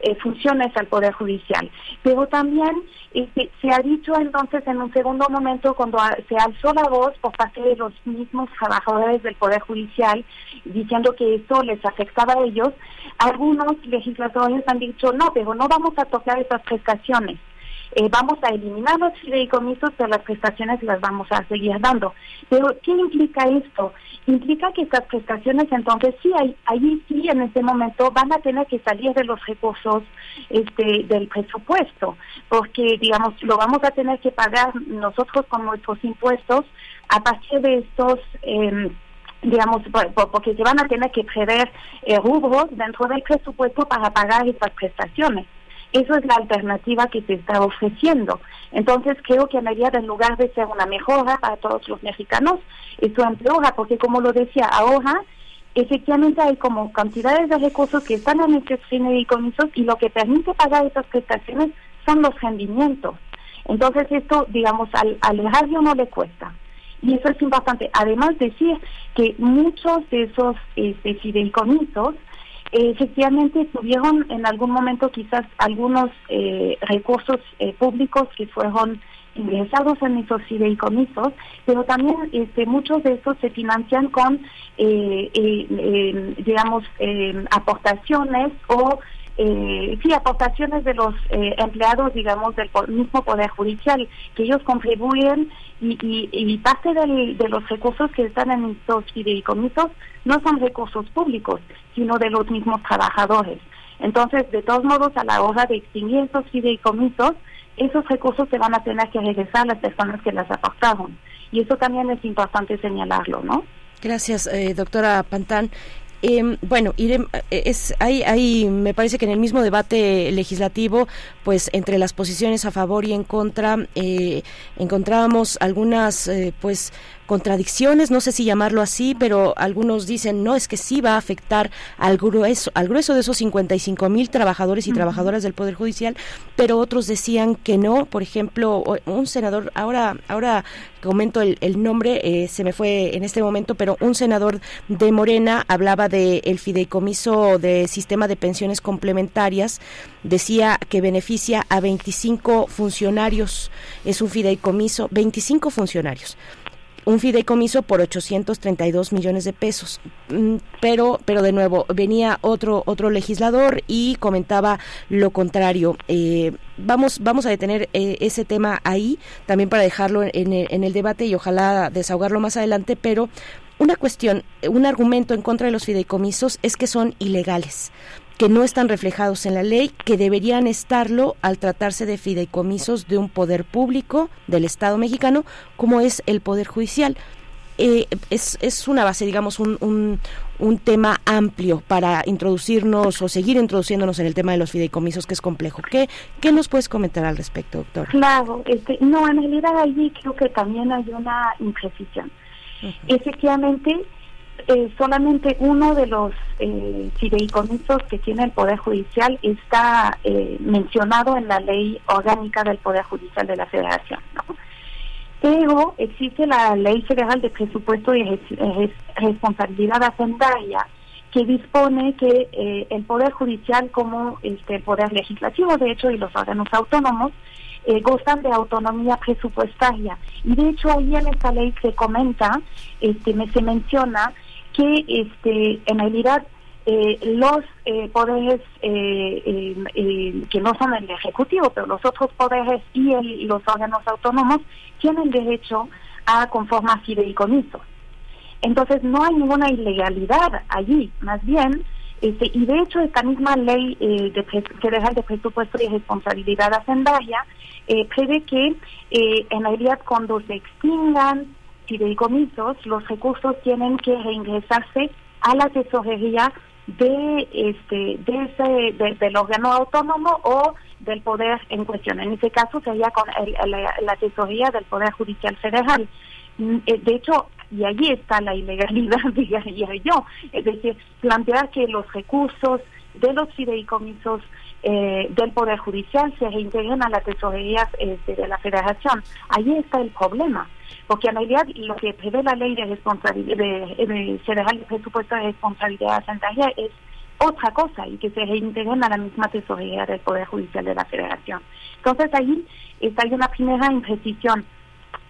eh, funciones al Poder Judicial. Pero también este, se ha dicho entonces en un segundo momento, cuando se alzó la voz por parte de los mismos trabajadores del Poder Judicial, diciendo que esto les afectaba a ellos, algunos legisladores han dicho, no, pero no vamos a tocar esas prestaciones. Eh, vamos a eliminar los fideicomisos, pero las prestaciones las vamos a seguir dando. Pero, ¿qué implica esto? Implica que estas prestaciones, entonces, sí, ahí sí, en este momento, van a tener que salir de los recursos este, del presupuesto, porque, digamos, lo vamos a tener que pagar nosotros con nuestros impuestos a partir de estos... Eh, digamos, porque se van a tener que prever eh, rubros dentro del presupuesto para pagar estas prestaciones. Eso es la alternativa que se está ofreciendo. Entonces creo que en realidad en lugar de ser una mejora para todos los mexicanos, esto empeora, porque como lo decía ahora, efectivamente hay como cantidades de recursos que están en estos fideicomisos y lo que permite pagar esas prestaciones son los rendimientos. Entonces esto, digamos, al, al radio no le cuesta. Y eso es importante. Además decir que muchos de esos este, fideicomisos efectivamente tuvieron en algún momento quizás algunos eh, recursos eh, públicos que fueron ingresados en esos fideicomisos, pero también este, muchos de estos se financian con, eh, digamos, aportaciones o eh, sí, aportaciones de los eh, empleados, digamos, del mismo Poder Judicial, que ellos contribuyen y, y, parte de los recursos que están en estos fideicomisos no son recursos públicos, sino de los mismos trabajadores. Entonces, de todos modos, a la hora de extinguir estos fideicomisos, esos recursos se van a tener que regresar a las personas que las aportaron. Y eso también es importante señalarlo, ¿no? Gracias, eh, doctora Pantán. Eh, bueno, iré, eh, es, hay, hay, me parece que en el mismo debate legislativo, pues entre las posiciones a favor y en contra, eh, encontrábamos algunas, eh, pues, contradicciones, no sé si llamarlo así, pero algunos dicen, no, es que sí va a afectar al grueso, al grueso de esos 55 mil trabajadores y trabajadoras del Poder Judicial, pero otros decían que no. Por ejemplo, un senador, ahora, ahora comento el, nombre, eh, se me fue en este momento, pero un senador de Morena hablaba del el fideicomiso de sistema de pensiones complementarias, decía que beneficia a 25 funcionarios, es un fideicomiso, 25 funcionarios un fideicomiso por 832 millones de pesos. Mm, pero, pero de nuevo, venía otro, otro legislador y comentaba lo contrario. Eh, vamos, vamos a detener eh, ese tema ahí, también para dejarlo en, en el debate y ojalá desahogarlo más adelante, pero una cuestión, un argumento en contra de los fideicomisos es que son ilegales que no están reflejados en la ley, que deberían estarlo al tratarse de fideicomisos de un poder público del Estado mexicano, como es el Poder Judicial. Eh, es, es, una base, digamos, un, un tema amplio para introducirnos o seguir introduciéndonos en el tema de los fideicomisos que es complejo. ¿Qué, qué nos puedes comentar al respecto, doctor? Claro, este, no, en realidad allí creo que también hay una imprecisión. Efectivamente, eh, solamente uno de los eh, fideicomisos que tiene el Poder Judicial está eh, mencionado en la ley orgánica del Poder Judicial de la Federación. Pero existe la Ley Federal de Presupuesto y Responsabilidad Hacendaria que dispone que eh, el Poder Judicial como este, Poder Legislativo, de hecho, y los órganos autónomos, eh, gozan de autonomía presupuestaria. Y de hecho, hoy en esta ley se comenta, este, me, se menciona que este, en realidad eh, los eh, poderes eh, que no son el ejecutivo, pero los otros poderes y los órganos autónomos tienen derecho a conformar fideicomisos. Entonces no hay ninguna ilegalidad allí, más bien, este, y de hecho esta misma ley de federal de presupuesto y responsabilidad hacendaria prevé que en realidad cuando se extingan fideicomisos, los recursos tienen que reingresarse a la tesorería de este de ese del órgano autónomo o del poder en cuestión. En ese caso sería con la, tesorería del Poder Judicial Federal. Mm, eh, de hecho, y allí está la ilegalidad, diría yo. Es decir, plantear que los recursos de los fideicomisos eh, del Poder Judicial se reintegren a la tesorería este, de la Federación. Allí está el problema porque en realidad lo que prevé la ley de responsabilidad de, de presupuesto de responsabilidad sanitaria es otra cosa y que se reintegren a la misma tesorería del Poder Judicial de la Federación. Entonces ahí está una primera imprecisión.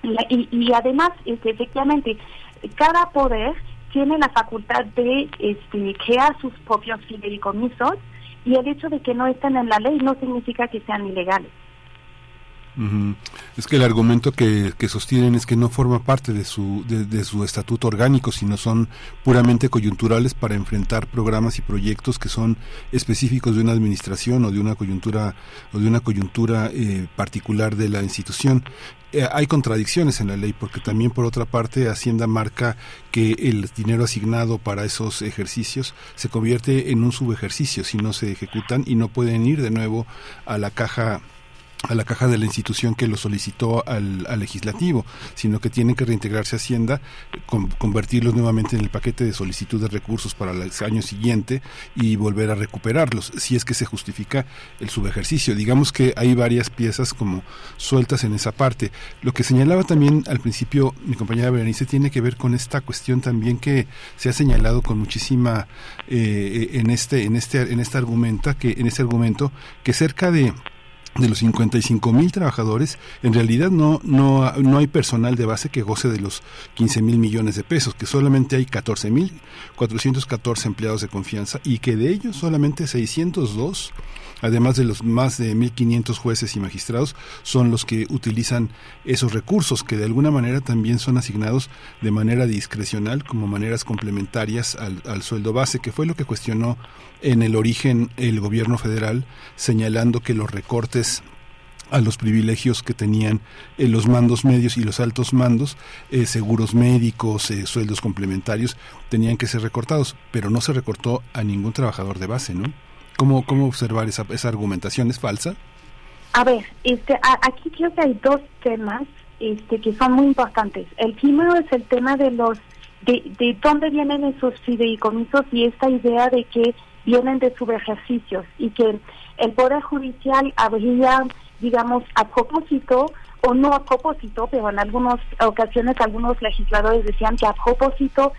Y, además, este, efectivamente, cada poder tiene la facultad de este, crear sus propios fideicomisos y el hecho de que no estén en la ley no significa que sean ilegales. Es que el argumento que, sostienen es que no forma parte de su, de, su estatuto orgánico, sino son puramente coyunturales para enfrentar programas y proyectos que son específicos de una administración o de una coyuntura o de una coyuntura eh, particular de la institución. Eh, hay contradicciones en la ley porque también por otra parte Hacienda marca que el dinero asignado para esos ejercicios se convierte en un subejercicio si no se ejecutan y no pueden ir de nuevo a la caja a la caja de la institución que lo solicitó al, legislativo, sino que tienen que reintegrarse Hacienda, convertirlos nuevamente en el paquete de solicitud de recursos para el año siguiente y volver a recuperarlos, si es que se justifica el subejercicio. Digamos que hay varias piezas como sueltas en esa parte. Lo que señalaba también al principio mi compañera Berenice tiene que ver con esta cuestión también que se ha señalado con muchísima eh, en este en este en este argumenta que en este argumento que cerca de de los 55 mil trabajadores, en realidad no, no, no hay personal de base que goce de los 15 mil millones de pesos, que solamente hay 14 mil 414 empleados de confianza y que de ellos solamente 602 además de los más de 1.500 jueces y magistrados, son los que utilizan esos recursos que de alguna manera también son asignados de manera discrecional como maneras complementarias al, al sueldo base, que fue lo que cuestionó en el origen el gobierno federal, señalando que los recortes a los privilegios que tenían eh, los mandos medios y los altos mandos, eh, seguros médicos, eh, sueldos complementarios, tenían que ser recortados, pero no se recortó a ningún trabajador de base, ¿no? ¿Cómo, cómo observar esa, esa argumentación? ¿Es falsa? A ver, este, aquí creo que hay dos temas este, que son muy importantes. El primero es el tema de los de, de dónde vienen esos fideicomisos y esta idea de que vienen de subejercicios y que el Poder Judicial habría, digamos, a propósito o no a propósito, pero en algunas ocasiones algunos legisladores decían que a propósito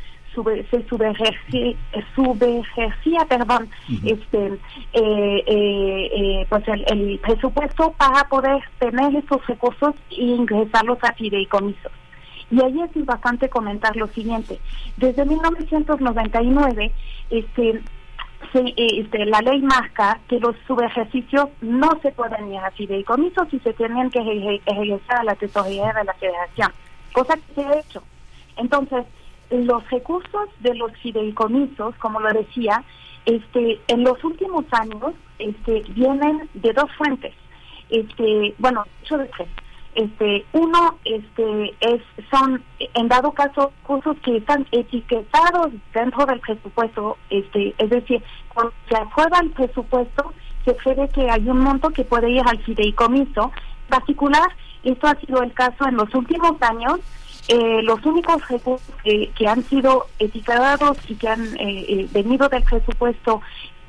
se subejercía, perdón, este, eh, eh, eh, pues el, presupuesto para poder tener esos recursos e ingresarlos a fideicomisos. Y ahí es importante comentar lo siguiente. Desde 1999, este, este, la ley marca que los subejercicios no se pueden ir a fideicomisos y se tienen que regresar a la tesorería de la federación, cosa que se ha hecho. Entonces, los recursos de los fideicomisos, como lo decía, este, en los últimos años este, vienen de dos fuentes. Este, bueno, hecho de tres. Este uno este es son en dado caso cursos que están etiquetados dentro del presupuesto este es decir cuando se aprueba el presupuesto se prevé que hay un monto que puede ir al fideicomiso. Particular esto ha sido el caso en los últimos años eh, los únicos recursos que, han sido etiquetados y que han eh, eh, venido del presupuesto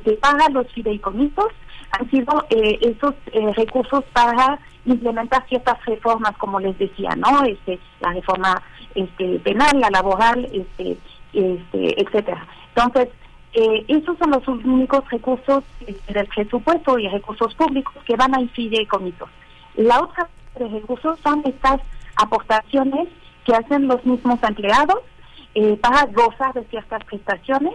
que paga los fideicomisos han sido eh, esos eh, recursos para implementar ciertas reformas, como les decía, ¿no? Este, la reforma este, penal, la laboral, este, este, etcétera. Entonces, eh, esos son los únicos recursos este, del presupuesto y recursos públicos que van a fideicomisos. La otra de recursos son estas aportaciones que hacen los mismos empleados eh, para gozar de ciertas prestaciones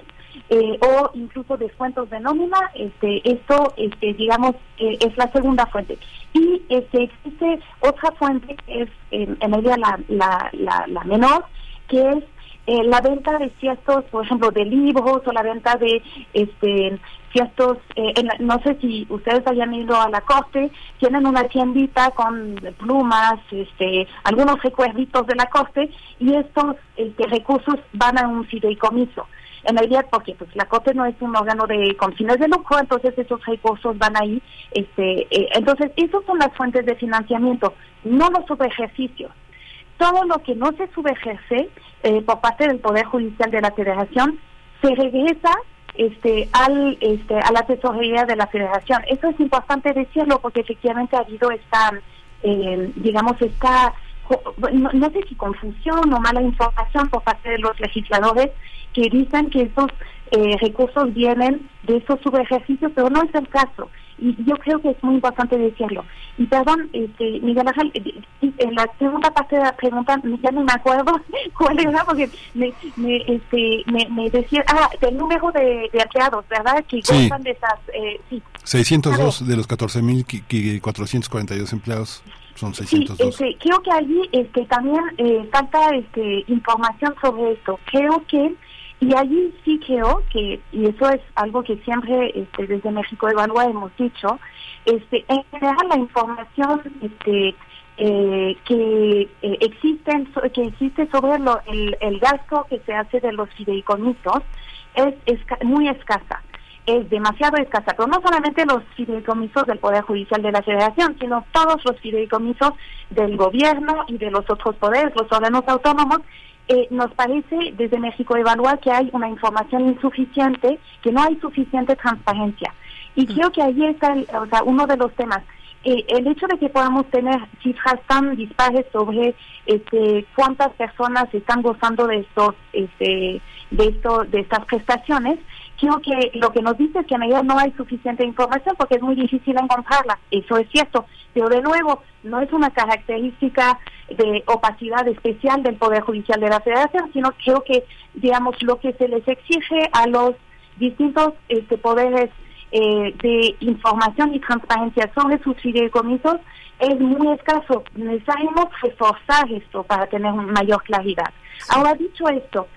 eh, o incluso descuentos de nómina, este, esto, este, digamos, eh, es la segunda fuente. Y este, existe otra fuente que es en realidad la, la, la, la menor, que es eh, la venta de ciertos, por ejemplo, de libros o la venta de este ciertos, eh, en no sé si ustedes hayan ido a la coste, tienen una tiendita con plumas, este, algunos recuerditos de la coste y estos este, recursos van a un fideicomiso. En realidad, porque pues la COTE no es un órgano de con fines de lucro, entonces esos recursos van ahí. Este, eh, entonces, esas son las fuentes de financiamiento, no los subejercicios todo lo que no se subejerce eh, por parte del Poder Judicial de la Federación se regresa este, al, este, a la tesorería de la Federación. Eso es importante decirlo porque efectivamente ha habido esta, eh, digamos, esta, no, no sé si confusión o mala información por parte de los legisladores que dicen que esos eh, recursos vienen de esos subejercicios, pero no es el caso. Y yo creo que es muy importante decirlo. Y perdón, este, Miguel Ángel, eh, eh, en la segunda parte de la pregunta ya no me acuerdo cuál era, porque me, me, este, me, me decía, ah, del número de, de empleados, ¿verdad? Que Sí. gozan de esas, eh, sí. 602 de los 14.442 empleados son Sí, 602. este, creo que allí este, también eh, falta este, información sobre esto. Creo que, y allí sí creo que, y eso es algo que siempre este, desde México Evalúa hemos dicho, este, en general la información este, eh, que eh, existen que existe sobre lo- el, el gasto que se hace de los fideicomisos es esca- muy escasa es demasiado escasa, pero no solamente los fideicomisos del Poder Judicial de la Federación, sino todos los fideicomisos del gobierno y de los otros poderes, los órganos autónomos, eh, nos parece desde México evaluar que hay una información insuficiente, que no hay suficiente transparencia. Y creo que ahí está el- o sea, uno de los temas. Eh, el hecho de que podamos tener cifras tan dispares sobre este, cuántas personas están gozando de estos, este, de esto, de estas prestaciones, creo que lo que nos dice es que en realidad no hay suficiente información porque es muy difícil encontrarla. Eso es cierto, pero de nuevo no es una característica de opacidad especial del Poder Judicial de la Federación, sino creo que, digamos, lo que se les exige a los distintos este, poderes eh, de información y transparencia sobre sus fideicomisos es muy escaso. Necesitamos reforzar esto para tener mayor claridad. Ahora, dicho esto,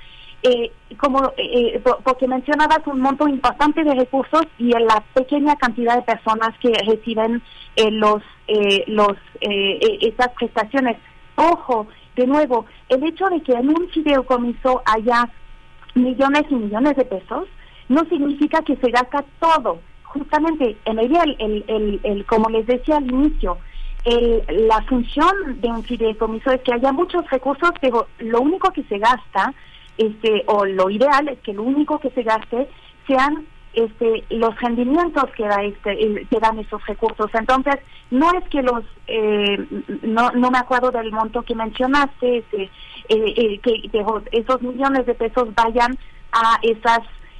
eh, como eh, po- porque mencionabas un monto importante de recursos y en la pequeña cantidad de personas que reciben eh, los eh, los eh, eh, estas prestaciones. Ojo, de nuevo, el hecho de que en un fideicomiso haya millones y millones de pesos no significa que se gasta todo. Justamente, en el, el, el, el, como les decía al inicio, el, la función de un fideicomiso es que haya muchos recursos, pero lo único que se gasta, este, o lo ideal es que lo único que se gaste sean este, los rendimientos que, da este, eh, que dan esos recursos. Entonces, no es que los, eh, no, no me acuerdo del monto que mencionaste, este, eh, eh, que, esos millones de pesos vayan a esas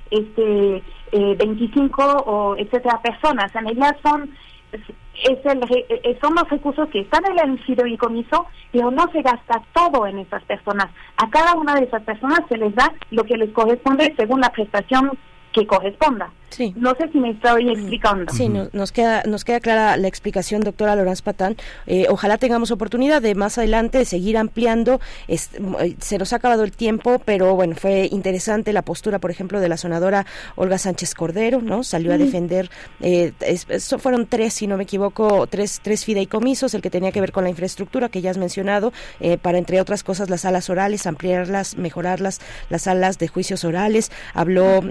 este eh, 25 o etcétera personas en ellas son es el, eh, son los recursos que están en el fideicomiso pero no se gasta todo en esas personas a cada una de esas personas se les da lo que les corresponde según la prestación que corresponda Sí. No sé si me estoy explicando. Sí, nos, queda, nos queda clara la explicación, doctora Lorenz Patán. Eh, ojalá tengamos oportunidad de más adelante seguir ampliando. Eh, se nos ha acabado el tiempo, pero bueno, fue interesante la postura, por ejemplo, de la sonadora Olga Sánchez Cordero, ¿no? Salió a defender, eh, fueron tres, si no me equivoco, tres, tres fideicomisos, el que tenía que ver con la infraestructura que ya has mencionado, eh, para entre otras cosas las salas orales, ampliarlas, mejorarlas, las salas de juicios orales. Habló,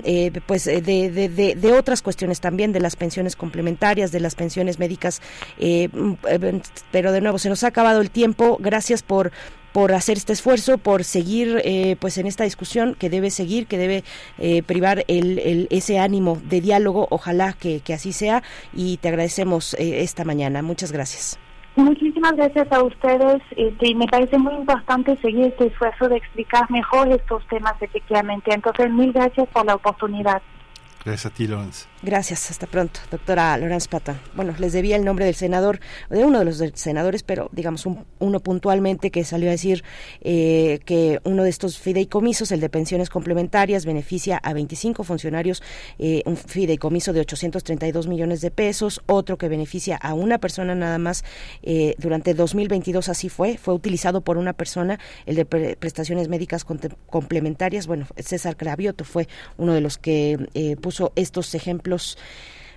pues, de, de, de de, otras cuestiones también, de las pensiones complementarias, de las pensiones médicas, eh, mm, eh, pero de nuevo se nos ha acabado el tiempo. Gracias por por hacer este esfuerzo, por seguir eh, pues en esta discusión que debe seguir, que debe privar el, ese ánimo de diálogo. Ojalá que, así sea y te agradecemos esta mañana. Muchas gracias. Muchísimas gracias a ustedes. Este, me parece muy importante seguir este esfuerzo de explicar mejor estos temas efectivamente. Entonces, mil gracias por la oportunidad. Gracias a ti, Lorenz. Gracias, hasta pronto, doctora Lorenz Pata. Bueno, les debía el nombre del senador, de uno de los senadores, pero digamos uno puntualmente que salió a decir eh, que uno de estos fideicomisos, el de pensiones complementarias, beneficia a 25 funcionarios, eh, un fideicomiso de 832 millones de pesos, otro que beneficia a una persona nada más eh, durante 2022, así fue, fue utilizado por una persona, el de prestaciones médicas complementarias, bueno, César Cravioto fue uno de los que puso estos ejemplos ejemplos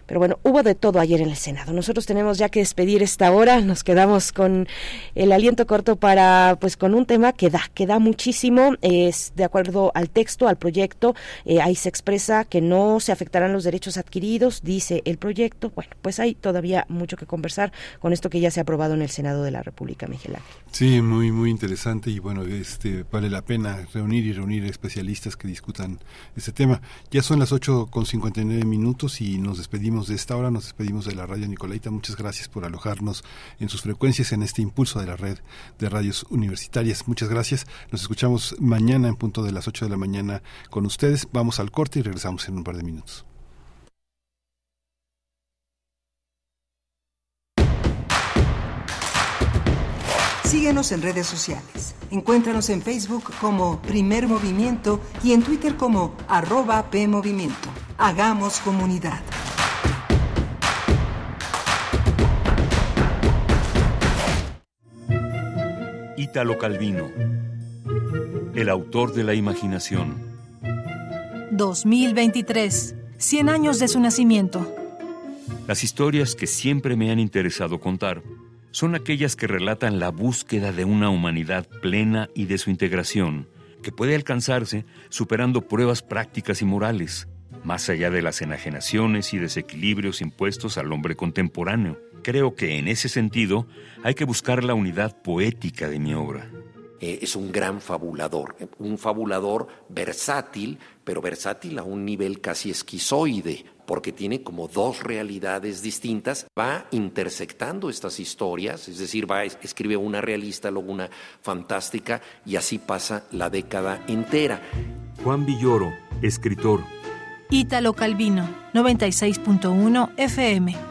pero bueno, hubo de todo ayer en el Senado. Nosotros tenemos ya que despedir esta hora. Nos quedamos con el aliento corto para, pues, con un tema que da, que da muchísimo. Es de acuerdo al texto, al proyecto. Eh, ahí se expresa que no se afectarán los derechos adquiridos, dice el proyecto. Bueno, pues hay todavía mucho que conversar con esto que ya se ha aprobado en el Senado de la República, Miguel Ángel. Sí, muy, muy interesante y bueno, este, vale la pena reunir y reunir especialistas que discutan este tema. Ya son las 8 con 59 minutos y nos despedimos de esta hora, nos despedimos de la radio Nicolaita. Muchas gracias por alojarnos en sus frecuencias en este impulso de la red de radios universitarias. Muchas gracias. Nos escuchamos mañana en punto de las 8 de la mañana con ustedes. Vamos al corte y regresamos en un par de minutos. Síguenos en redes sociales. Encuéntranos en Facebook como Primer Movimiento y en Twitter como arroba PMovimiento. Hagamos comunidad. Calvino, el autor de la imaginación. 2023, 100 años de su nacimiento. Las historias que siempre me han interesado contar son aquellas que relatan la búsqueda de una humanidad plena y de su integración, que puede alcanzarse superando pruebas prácticas y morales, más allá de las enajenaciones y desequilibrios impuestos al hombre contemporáneo. Creo que en ese sentido hay que buscar la unidad poética de mi obra. Eh, es un gran fabulador, un fabulador versátil, pero versátil a un nivel casi esquizoide, porque tiene como dos realidades distintas, va intersectando estas historias, es decir, va escribe una realista, luego una fantástica, y así pasa la década entera. Juan Villoro, escritor. Ítalo Calvino, 96.1 FM.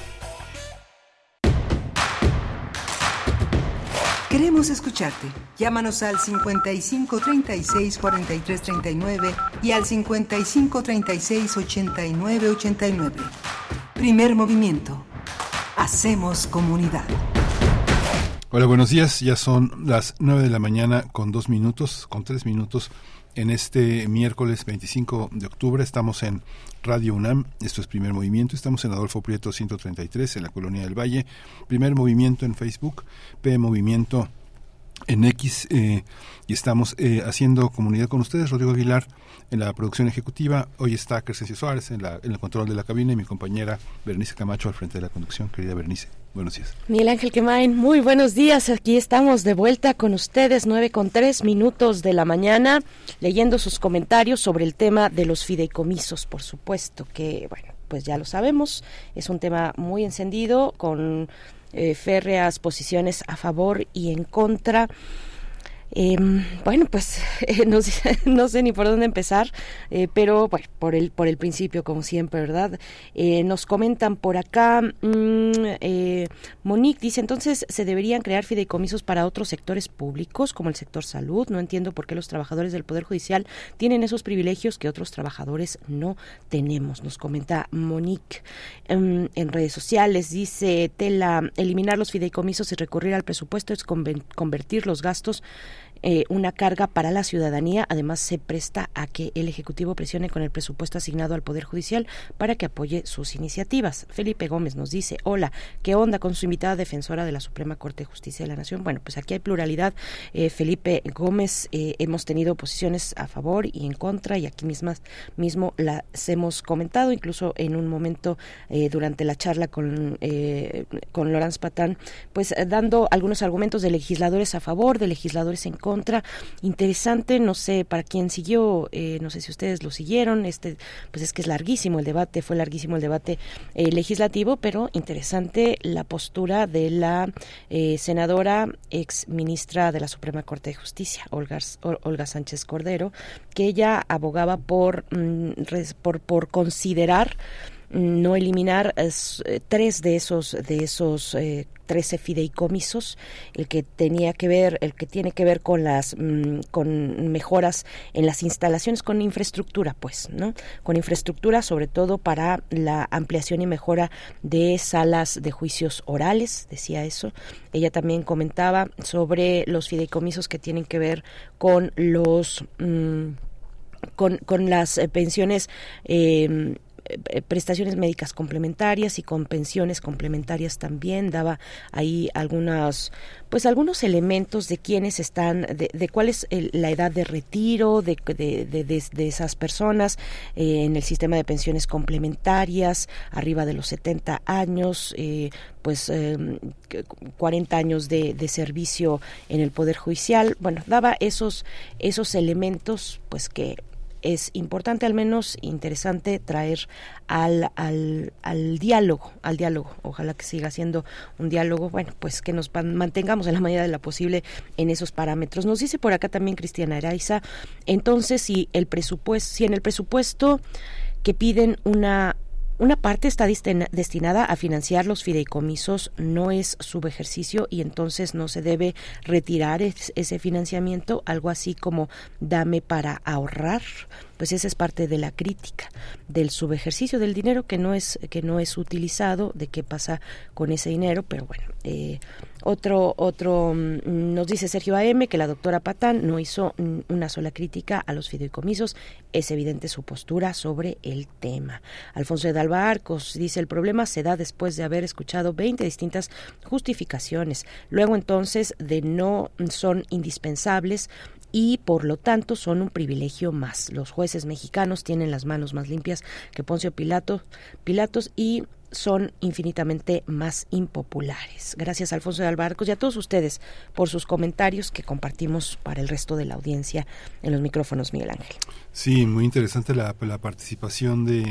Queremos escucharte. Llámanos al 55 36 43 39 y al 55 36 89 89. Primer movimiento. Hacemos comunidad. Hola, buenos días. Ya son las 9 de la mañana con dos minutos, con tres minutos. En este miércoles 25 de octubre estamos en Radio UNAM, esto es Primer Movimiento, estamos en Adolfo Prieto 133 en la Colonia del Valle, Primer Movimiento en Facebook, P Movimiento en X eh, y estamos eh, haciendo comunidad con ustedes, Rodrigo Aguilar en la producción ejecutiva, hoy está Crescencio Suárez en, la, en el control de la cabina y mi compañera Bernice Camacho al frente de la conducción, querida Bernice. Buenos días. Miguel Ángel Quemain, muy buenos días. Aquí estamos de vuelta con ustedes, nueve con tres minutos de la mañana, leyendo sus comentarios sobre el tema de los fideicomisos, por supuesto, que, bueno, pues ya lo sabemos, es un tema muy encendido, con eh, férreas posiciones a favor y en contra. Eh, bueno, pues eh, no, no, sé ni por dónde empezar, eh, pero bueno, por el, por el principio, como siempre, ¿verdad? Eh, nos comentan por acá, mmm, Monique dice, entonces se deberían crear fideicomisos para otros sectores públicos, como el sector salud. No entiendo por qué los trabajadores del Poder Judicial tienen esos privilegios que otros trabajadores no tenemos, nos comenta Monique. Um, en redes sociales dice Tela, eliminar los fideicomisos y recurrir al presupuesto es convertir los gastos eh, una carga para la ciudadanía. Además, se presta a que el Ejecutivo presione con el presupuesto asignado al Poder Judicial para que apoye sus iniciativas. Felipe Gómez nos dice, hola, ¿qué onda con su invitada defensora de la Suprema Corte de Justicia de la Nación? Bueno, pues aquí hay pluralidad. Eh, Felipe Gómez, eh, hemos tenido posiciones a favor y en contra y aquí mismas, mismo las hemos comentado, incluso en un momento durante la charla con, con Laurence Patán, pues dando algunos argumentos de legisladores a favor, de legisladores en contra. Interesante, no sé, para quien siguió, eh, no sé si ustedes lo siguieron, este, pues es que es larguísimo el debate, fue larguísimo el debate eh, legislativo, pero interesante la postura de la eh, senadora ex ministra de la Suprema Corte de Justicia, Olga, Olga Sánchez Cordero, que ella abogaba por, mm, por, considerar no eliminar eh, tres de esos de esos 13 fideicomisos, el que tenía que ver, el que tiene que ver con las mm, con mejoras en las instalaciones, con infraestructura, pues, ¿no? Con infraestructura, sobre todo para la ampliación y mejora de salas de juicios orales, decía eso. Ella también comentaba sobre los fideicomisos que tienen que ver con los mm, con, con las eh, pensiones eh, prestaciones médicas complementarias y con pensiones complementarias también daba ahí algunas pues algunos elementos de quiénes están de, cuál es la edad de retiro de, de, esas personas eh, en el sistema de pensiones complementarias arriba de los 70 años eh, pues 40 años de, de servicio en el poder judicial. Bueno daba esos esos elementos pues que es importante, al menos interesante, traer al, al, al, diálogo, al diálogo. Ojalá que siga siendo un diálogo, bueno, pues que nos mantengamos en la medida de la posible en esos parámetros. Nos dice por acá también Cristiana Araiza, entonces si el presupuesto, si en el presupuesto que piden una una parte está destinada a financiar los fideicomisos, no es subejercicio y entonces no se debe retirar ese financiamiento, algo así como dame para ahorrar pues esa es parte de la crítica del subejercicio del dinero que no es que no es utilizado de qué pasa con ese dinero pero bueno eh, otro otro mm, nos dice Sergio AM que la doctora Patán no hizo una sola crítica a los fideicomisos. Es evidente su postura sobre el tema. Alfonso de Alba Arcos dice el problema se da después de haber escuchado 20 distintas justificaciones. Luego entonces de no son indispensables y por lo tanto son un privilegio más. Los jueces mexicanos tienen las manos más limpias que Poncio Pilato, Pilatos y son infinitamente más impopulares. Gracias Alfonso de Albarcos y a todos ustedes por sus comentarios que compartimos para el resto de la audiencia en los micrófonos, Miguel Ángel. Sí, muy interesante la, participación de,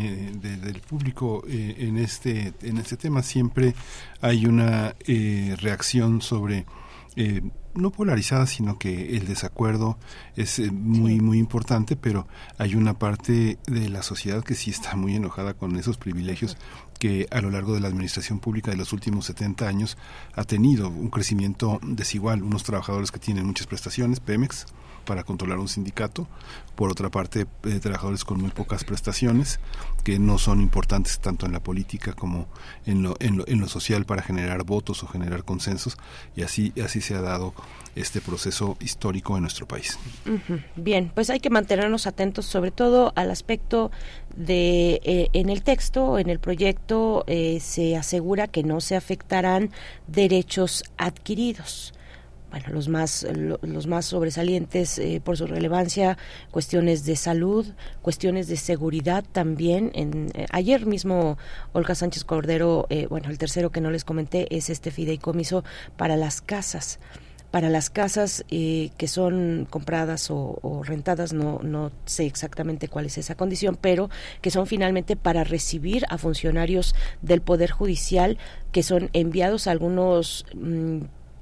del público eh, en, este, en este tema. Siempre hay una eh, reacción sobre... Eh, no polarizada, sino que el desacuerdo es eh, muy, muy importante, pero hay una parte de la sociedad que sí está muy enojada con esos privilegios que a lo largo de la administración pública de los últimos 70 años ha tenido un crecimiento desigual. Unos trabajadores que tienen muchas prestaciones, Pemex, para controlar un sindicato, por otra parte eh, trabajadores con muy pocas prestaciones que no son importantes tanto en la política como en lo, en lo, en lo social para generar votos o generar consensos. Y así así se ha dado este proceso histórico en nuestro país. Bien, pues hay que mantenernos atentos sobre todo al aspecto de eh, en el texto, en el proyecto eh, se asegura que no se afectarán derechos adquiridos bueno, los más, los más sobresalientes eh, por su relevancia, cuestiones de salud, cuestiones de seguridad también. Eh, ayer mismo Olga Sánchez Cordero, eh, bueno, el tercero que no les comenté es este fideicomiso para las casas para las casas que son compradas o, o, rentadas, no, no sé exactamente cuál es esa condición, pero que son finalmente para recibir a funcionarios del Poder Judicial que son enviados a algunos mm,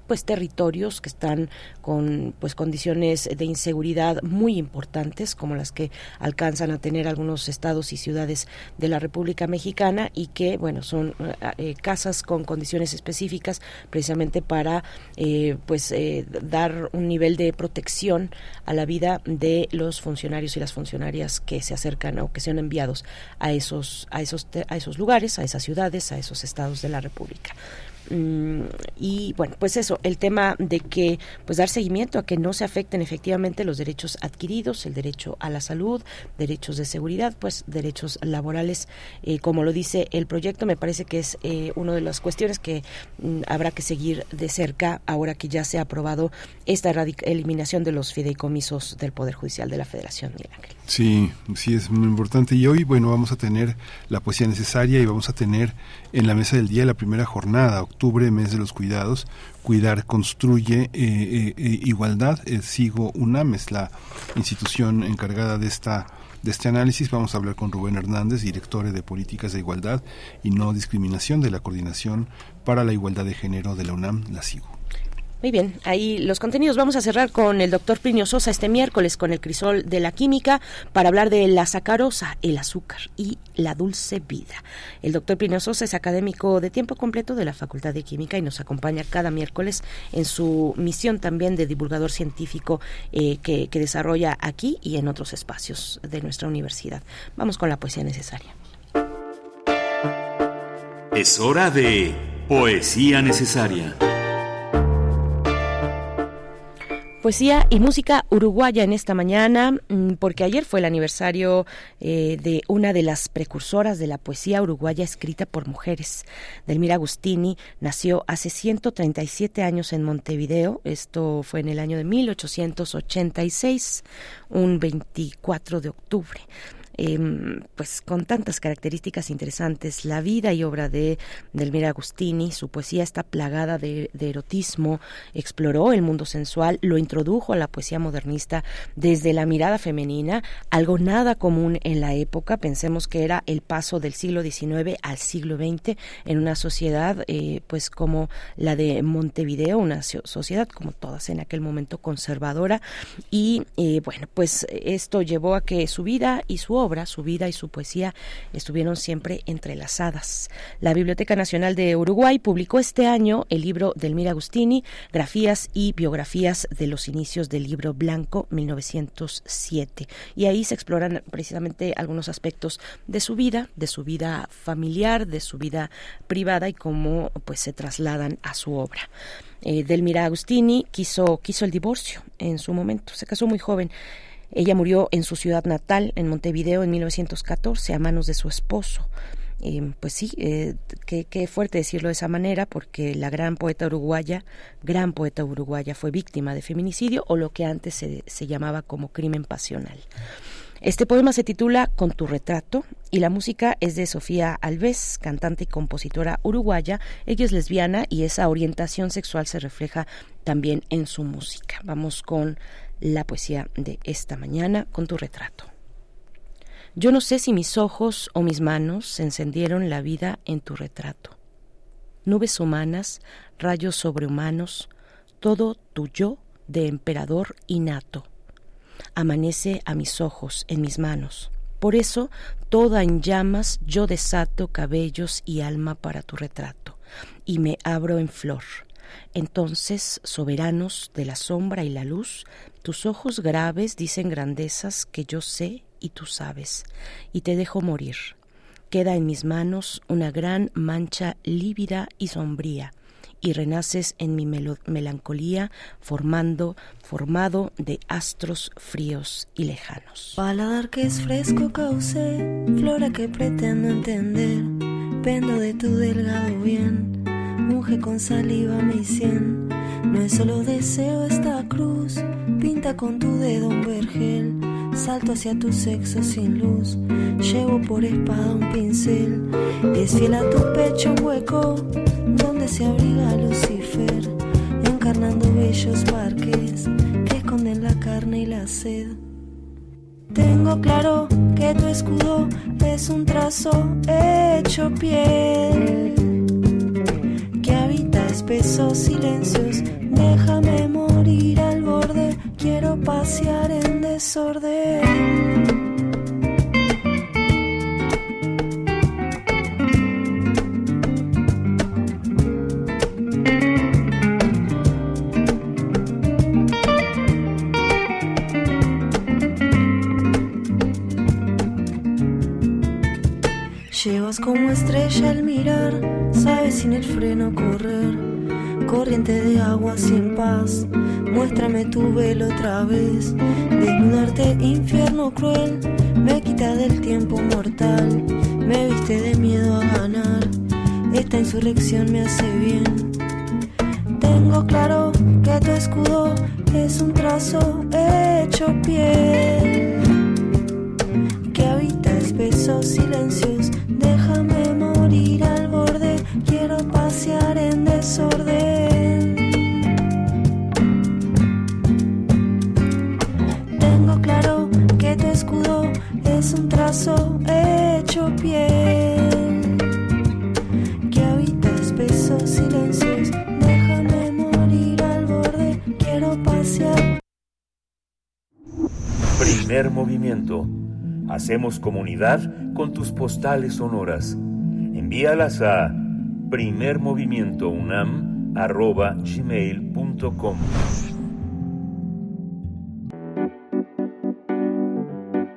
pues territorios que están con pues condiciones de inseguridad muy importantes como las que alcanzan a tener algunos estados y ciudades de la República Mexicana y que bueno son eh, eh, casas con condiciones específicas precisamente para eh, pues dar un nivel de protección a la vida de los funcionarios y las funcionarias que se acercan o que sean enviados a esos a esos a esos lugares a esas ciudades a esos estados de la República y bueno, pues eso, el tema de que pues dar seguimiento a que no se afecten efectivamente los derechos adquiridos, el derecho a la salud, derechos de seguridad, pues derechos laborales, eh, como lo dice el proyecto, me parece que es eh, una de las cuestiones que mm, habrá que seguir de cerca ahora que ya se ha aprobado esta eliminación de los fideicomisos del Poder Judicial de la Federación, Miguel Ángel. Sí, sí, es muy importante. Y hoy, bueno, vamos a tener la poesía necesaria y vamos a tener en la mesa del día la primera jornada, octubre, mes de los cuidados. Cuidar construye eh, eh, eh igualdad. Sigo UNAM, es la institución encargada de esta de este análisis vamos a hablar con Rubén Hernández, director de Políticas de Igualdad y No Discriminación de la Coordinación para la Igualdad de Género de la UNAM, la SIGO. Muy bien, ahí los contenidos. Vamos a cerrar con el doctor Plinio Sosa este miércoles con el crisol de la química para hablar de la sacarosa, el azúcar y la dulce vida. El doctor Plinio Sosa es académico de tiempo completo de la Facultad de Química y nos acompaña cada miércoles en su misión también de divulgador científico eh, que, que desarrolla aquí y en otros espacios de nuestra universidad. Vamos con la poesía necesaria. Es hora de poesía necesaria. Poesía y música uruguaya en esta mañana, mm, porque ayer fue el aniversario eh, de una de las precursoras de la poesía uruguaya escrita por mujeres. Delmira Agustini nació hace 137 años en Montevideo, esto fue en el año de 1886, un 24 de octubre. Em, pues con tantas características interesantes. La vida y obra de Delmira Agustini, su poesía está plagada de, erotismo, exploró el mundo sensual, lo introdujo a la poesía modernista desde la mirada femenina, algo nada común en la época. Pensemos que era el paso del siglo XIX al siglo XX en una sociedad eh, pues como la de Montevideo, una sociedad como todas en aquel momento conservadora y eh, bueno pues esto llevó a que su vida y su obra su vida y su poesía estuvieron siempre entrelazadas. La Biblioteca Nacional de Uruguay publicó este año el libro del Mira Agustini, Grafías y Biografías de los Inicios del Libro Blanco 1907. Y ahí se exploran precisamente algunos aspectos de su vida, de su vida familiar, de su vida privada y cómo pues se trasladan a su obra. Eh, Delmira Agustini quiso, quiso el divorcio en su momento, se casó muy joven ella murió en su ciudad natal, en Montevideo, en 1914, a manos de su esposo. pues sí, eh, qué, fuerte decirlo de esa manera, porque la gran poeta uruguaya, gran poeta uruguaya, fue víctima de feminicidio o lo que antes se, se llamaba como crimen pasional. Este poema se titula Con tu retrato y la música es de Sofía Alves, cantante y compositora uruguaya. Ella es lesbiana y esa orientación sexual se refleja también en su música. Vamos con la poesía de esta mañana, Con tu retrato. Yo no sé si mis ojos o mis manos encendieron la vida en tu retrato. Nubes humanas, rayos sobrehumanos, todo tu yo de emperador innato amanece a mis ojos, en mis manos. Por eso, toda en llamas, yo desato cabellos y alma para tu retrato, y me abro en flor. Entonces, soberanos de la sombra y la luz, tus ojos graves dicen grandezas que yo sé y tú sabes, y te dejo morir. Queda en mis manos una gran mancha lívida y sombría, y renaces en mi melancolía formando formado de astros fríos y lejanos. Paladar que es fresco cauce, flora que pretendo entender, pendo de tu delgado bien, unge con saliva mi sien. No es solo deseo esta cruz, pinta con tu dedo un vergel, salto hacia tu sexo sin luz, llevo por espada un pincel, es fiel a tu pecho un hueco, donde se abriga Lucifer encarnando bellos parques que esconden la carne y la sed. Tengo claro que tu escudo es un trazo hecho piel espesos silencios. Déjame morir al borde, quiero pasear en desorden. Llevas como estrella al mirar, sabes sin el freno correr. Corriente de agua sin paz, muéstrame tu velo otra vez. Desnudarte, infierno cruel, me quita del tiempo mortal. Me viste de miedo a ganar, esta insurrección me hace bien. Tengo claro que tu escudo es un trazo hecho piel que habita espesos silencios Déjame morir al borde, quiero pasear en desorden. Tengo claro que tu escudo es un trazo hecho piel, que habita espesos silencios. Déjame morir al borde, quiero pasear. Primer movimiento Hacemos comunidad con tus postales sonoras. Envíalas a primermovimientounam.gmail.com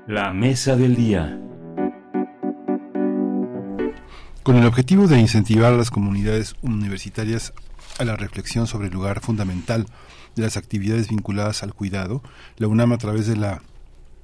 La mesa del día. Con el objetivo de incentivar a las comunidades universitarias a la reflexión sobre el lugar fundamental de las actividades vinculadas al cuidado, la UNAM a través de la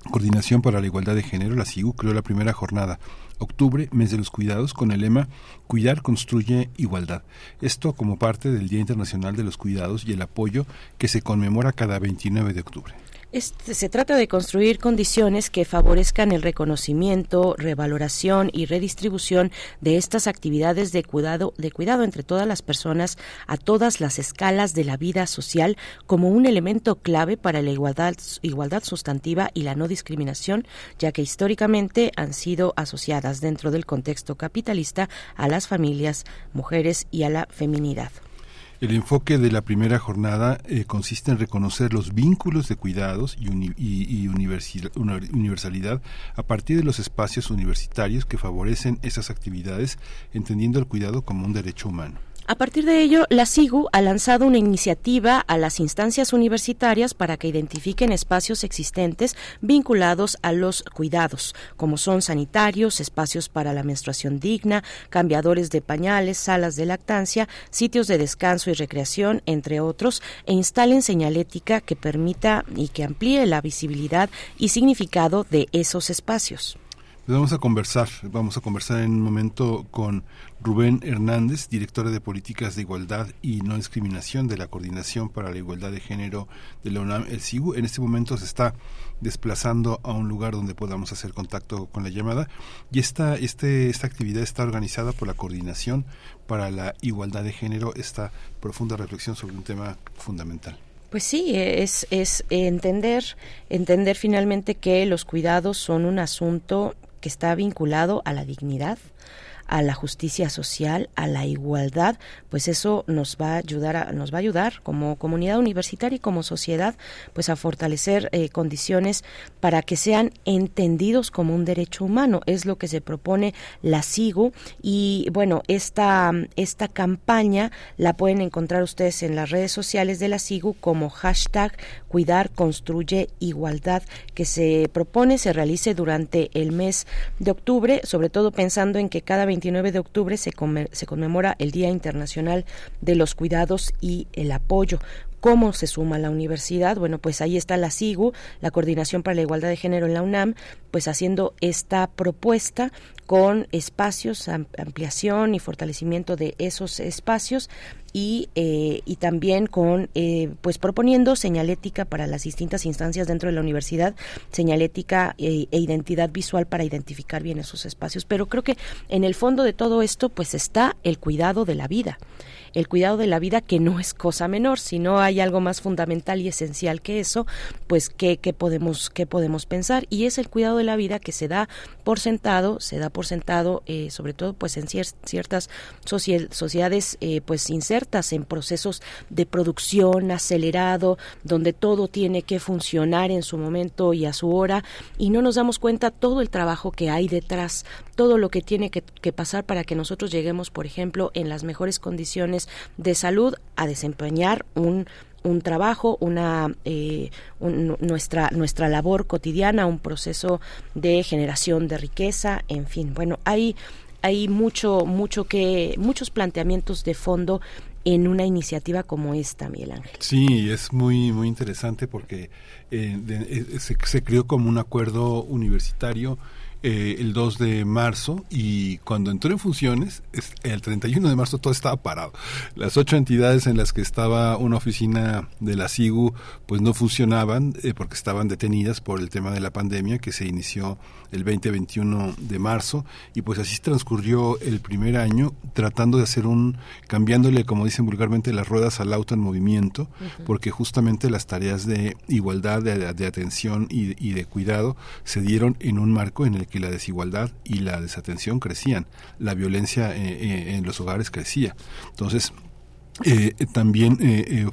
Coordinación para la Igualdad de Género, la CIGU, creó la primera jornada, octubre, mes de los cuidados, con el lema Cuidar construye igualdad. Esto como parte del Día Internacional de los Cuidados y el apoyo que se conmemora cada 29 de octubre. Este, se trata de construir condiciones que favorezcan el reconocimiento, revaloración y redistribución de estas actividades de cuidado, de cuidado entre todas las personas a todas las escalas de la vida social como un elemento clave para la igualdad, igualdad sustantiva y la no discriminación, ya que históricamente han sido asociadas dentro del contexto capitalista a las familias, mujeres y a la feminidad. El enfoque de la primera jornada eh, consiste en reconocer los vínculos de cuidados y, y universalidad a partir de los espacios universitarios que favorecen esas actividades, entendiendo el cuidado como un derecho humano. A partir de ello, la SIGU ha lanzado una iniciativa a las instancias universitarias para que identifiquen espacios existentes vinculados a los cuidados, como son sanitarios, espacios para la menstruación digna, cambiadores de pañales, salas de lactancia, sitios de descanso y recreación, entre otros, e instalen señalética que permita y que amplíe la visibilidad y significado de esos espacios. Vamos a conversar, vamos a conversar en un momento con Rubén Hernández, directora de Políticas de Igualdad y No Discriminación de la Coordinación para la Igualdad de Género de la UNAM, el SIGU. En este momento se está desplazando a un lugar donde podamos hacer contacto con la llamada y esta, este, esta actividad está organizada por la Coordinación para la Igualdad de Género, esta profunda reflexión sobre un tema fundamental. Pues sí, es, es entender, entender finalmente que los cuidados son un asunto que está vinculado a la dignidad, a la justicia social, a la igualdad, pues eso nos va a ayudar a, nos va a ayudar como comunidad universitaria y como sociedad pues a fortalecer eh, condiciones para que sean entendidos como un derecho humano, es lo que se propone la SIGU y bueno, esta esta campaña la pueden encontrar ustedes en las redes sociales de la SIGU como hashtag cuidar construye igualdad que se propone se realice durante el mes de octubre, sobre todo pensando en que cada 29 de octubre se, conmemora el Día Internacional de los Cuidados y el Apoyo. ¿Cómo se suma la universidad? Bueno, pues ahí está la SIGU, la Coordinación para la Igualdad de Género en la UNAM, pues haciendo esta propuesta con espacios, ampliación y fortalecimiento de esos espacios y, eh, y también con eh, pues proponiendo señalética para las distintas instancias dentro de la universidad, señalética e, e, identidad visual para identificar bien esos espacios. Pero creo que en el fondo de todo esto pues está el cuidado de la vida el cuidado de la vida que no es cosa menor, si no hay algo más fundamental y esencial que eso, pues qué, qué podemos qué podemos pensar y es el cuidado de la vida que se da por sentado, se da por sentado eh, sobre todo pues en ciertas sociedades pues insertas en procesos de producción acelerado, donde todo tiene que funcionar en su momento y a su hora y no nos damos cuenta todo el trabajo que hay detrás, todo lo que tiene que, que pasar para que nosotros lleguemos, por ejemplo, en las mejores condiciones de salud a desempeñar un un trabajo, una eh, nuestra nuestra labor cotidiana, un proceso de generación de riqueza, en fin. Bueno, hay hay mucho mucho que muchos planteamientos de fondo en una iniciativa como esta, Miguel Ángel. Sí, es muy muy interesante porque eh, eh, se, se creó como un acuerdo universitario eh, el 2 de marzo y cuando entró en funciones, el 31 de marzo todo estaba parado. Las ocho entidades en las que estaba una oficina de la SIGU pues no funcionaban eh, porque estaban detenidas por el tema de la pandemia que se inició el 20-21 de marzo y pues así transcurrió el primer año tratando de hacer un, cambiándole como dicen vulgarmente las ruedas al auto en movimiento porque justamente las tareas de igualdad, de, atención y, y de cuidado se dieron en un marco en el que la desigualdad y la desatención crecían, la violencia eh, eh, en los hogares crecía. Entonces, eh, también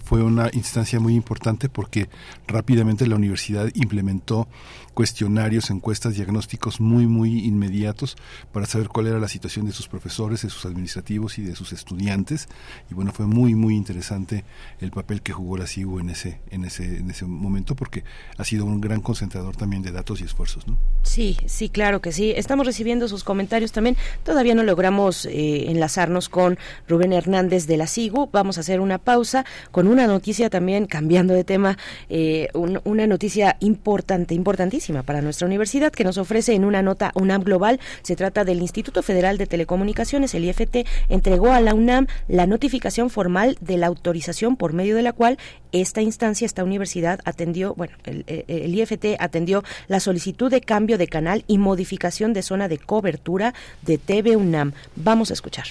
fue una instancia muy importante porque rápidamente la universidad implementó cuestionarios, encuestas, diagnósticos muy, muy inmediatos para saber cuál era la situación de sus profesores, de sus administrativos y de sus estudiantes. Y bueno, fue muy, muy interesante el papel que jugó la CIU en ese, en ese, en ese momento porque ha sido un gran concentrador también de datos y esfuerzos, ¿no? Sí, sí, claro que sí. Estamos recibiendo sus comentarios también. Todavía no logramos eh, enlazarnos con Rubén Hernández de la CIGU. Vamos a hacer una pausa con una noticia también, cambiando de tema, eh, una noticia importante, importantísima para nuestra universidad que nos ofrece en una nota UNAM Global. Se trata del Instituto Federal de Telecomunicaciones, el IFT, entregó a la UNAM la notificación formal de la autorización por medio de la cual esta instancia, esta universidad atendió, bueno, el, el IFT atendió la solicitud de cambio de canal y modificación de zona de cobertura de TV UNAM. Vamos a escuchar.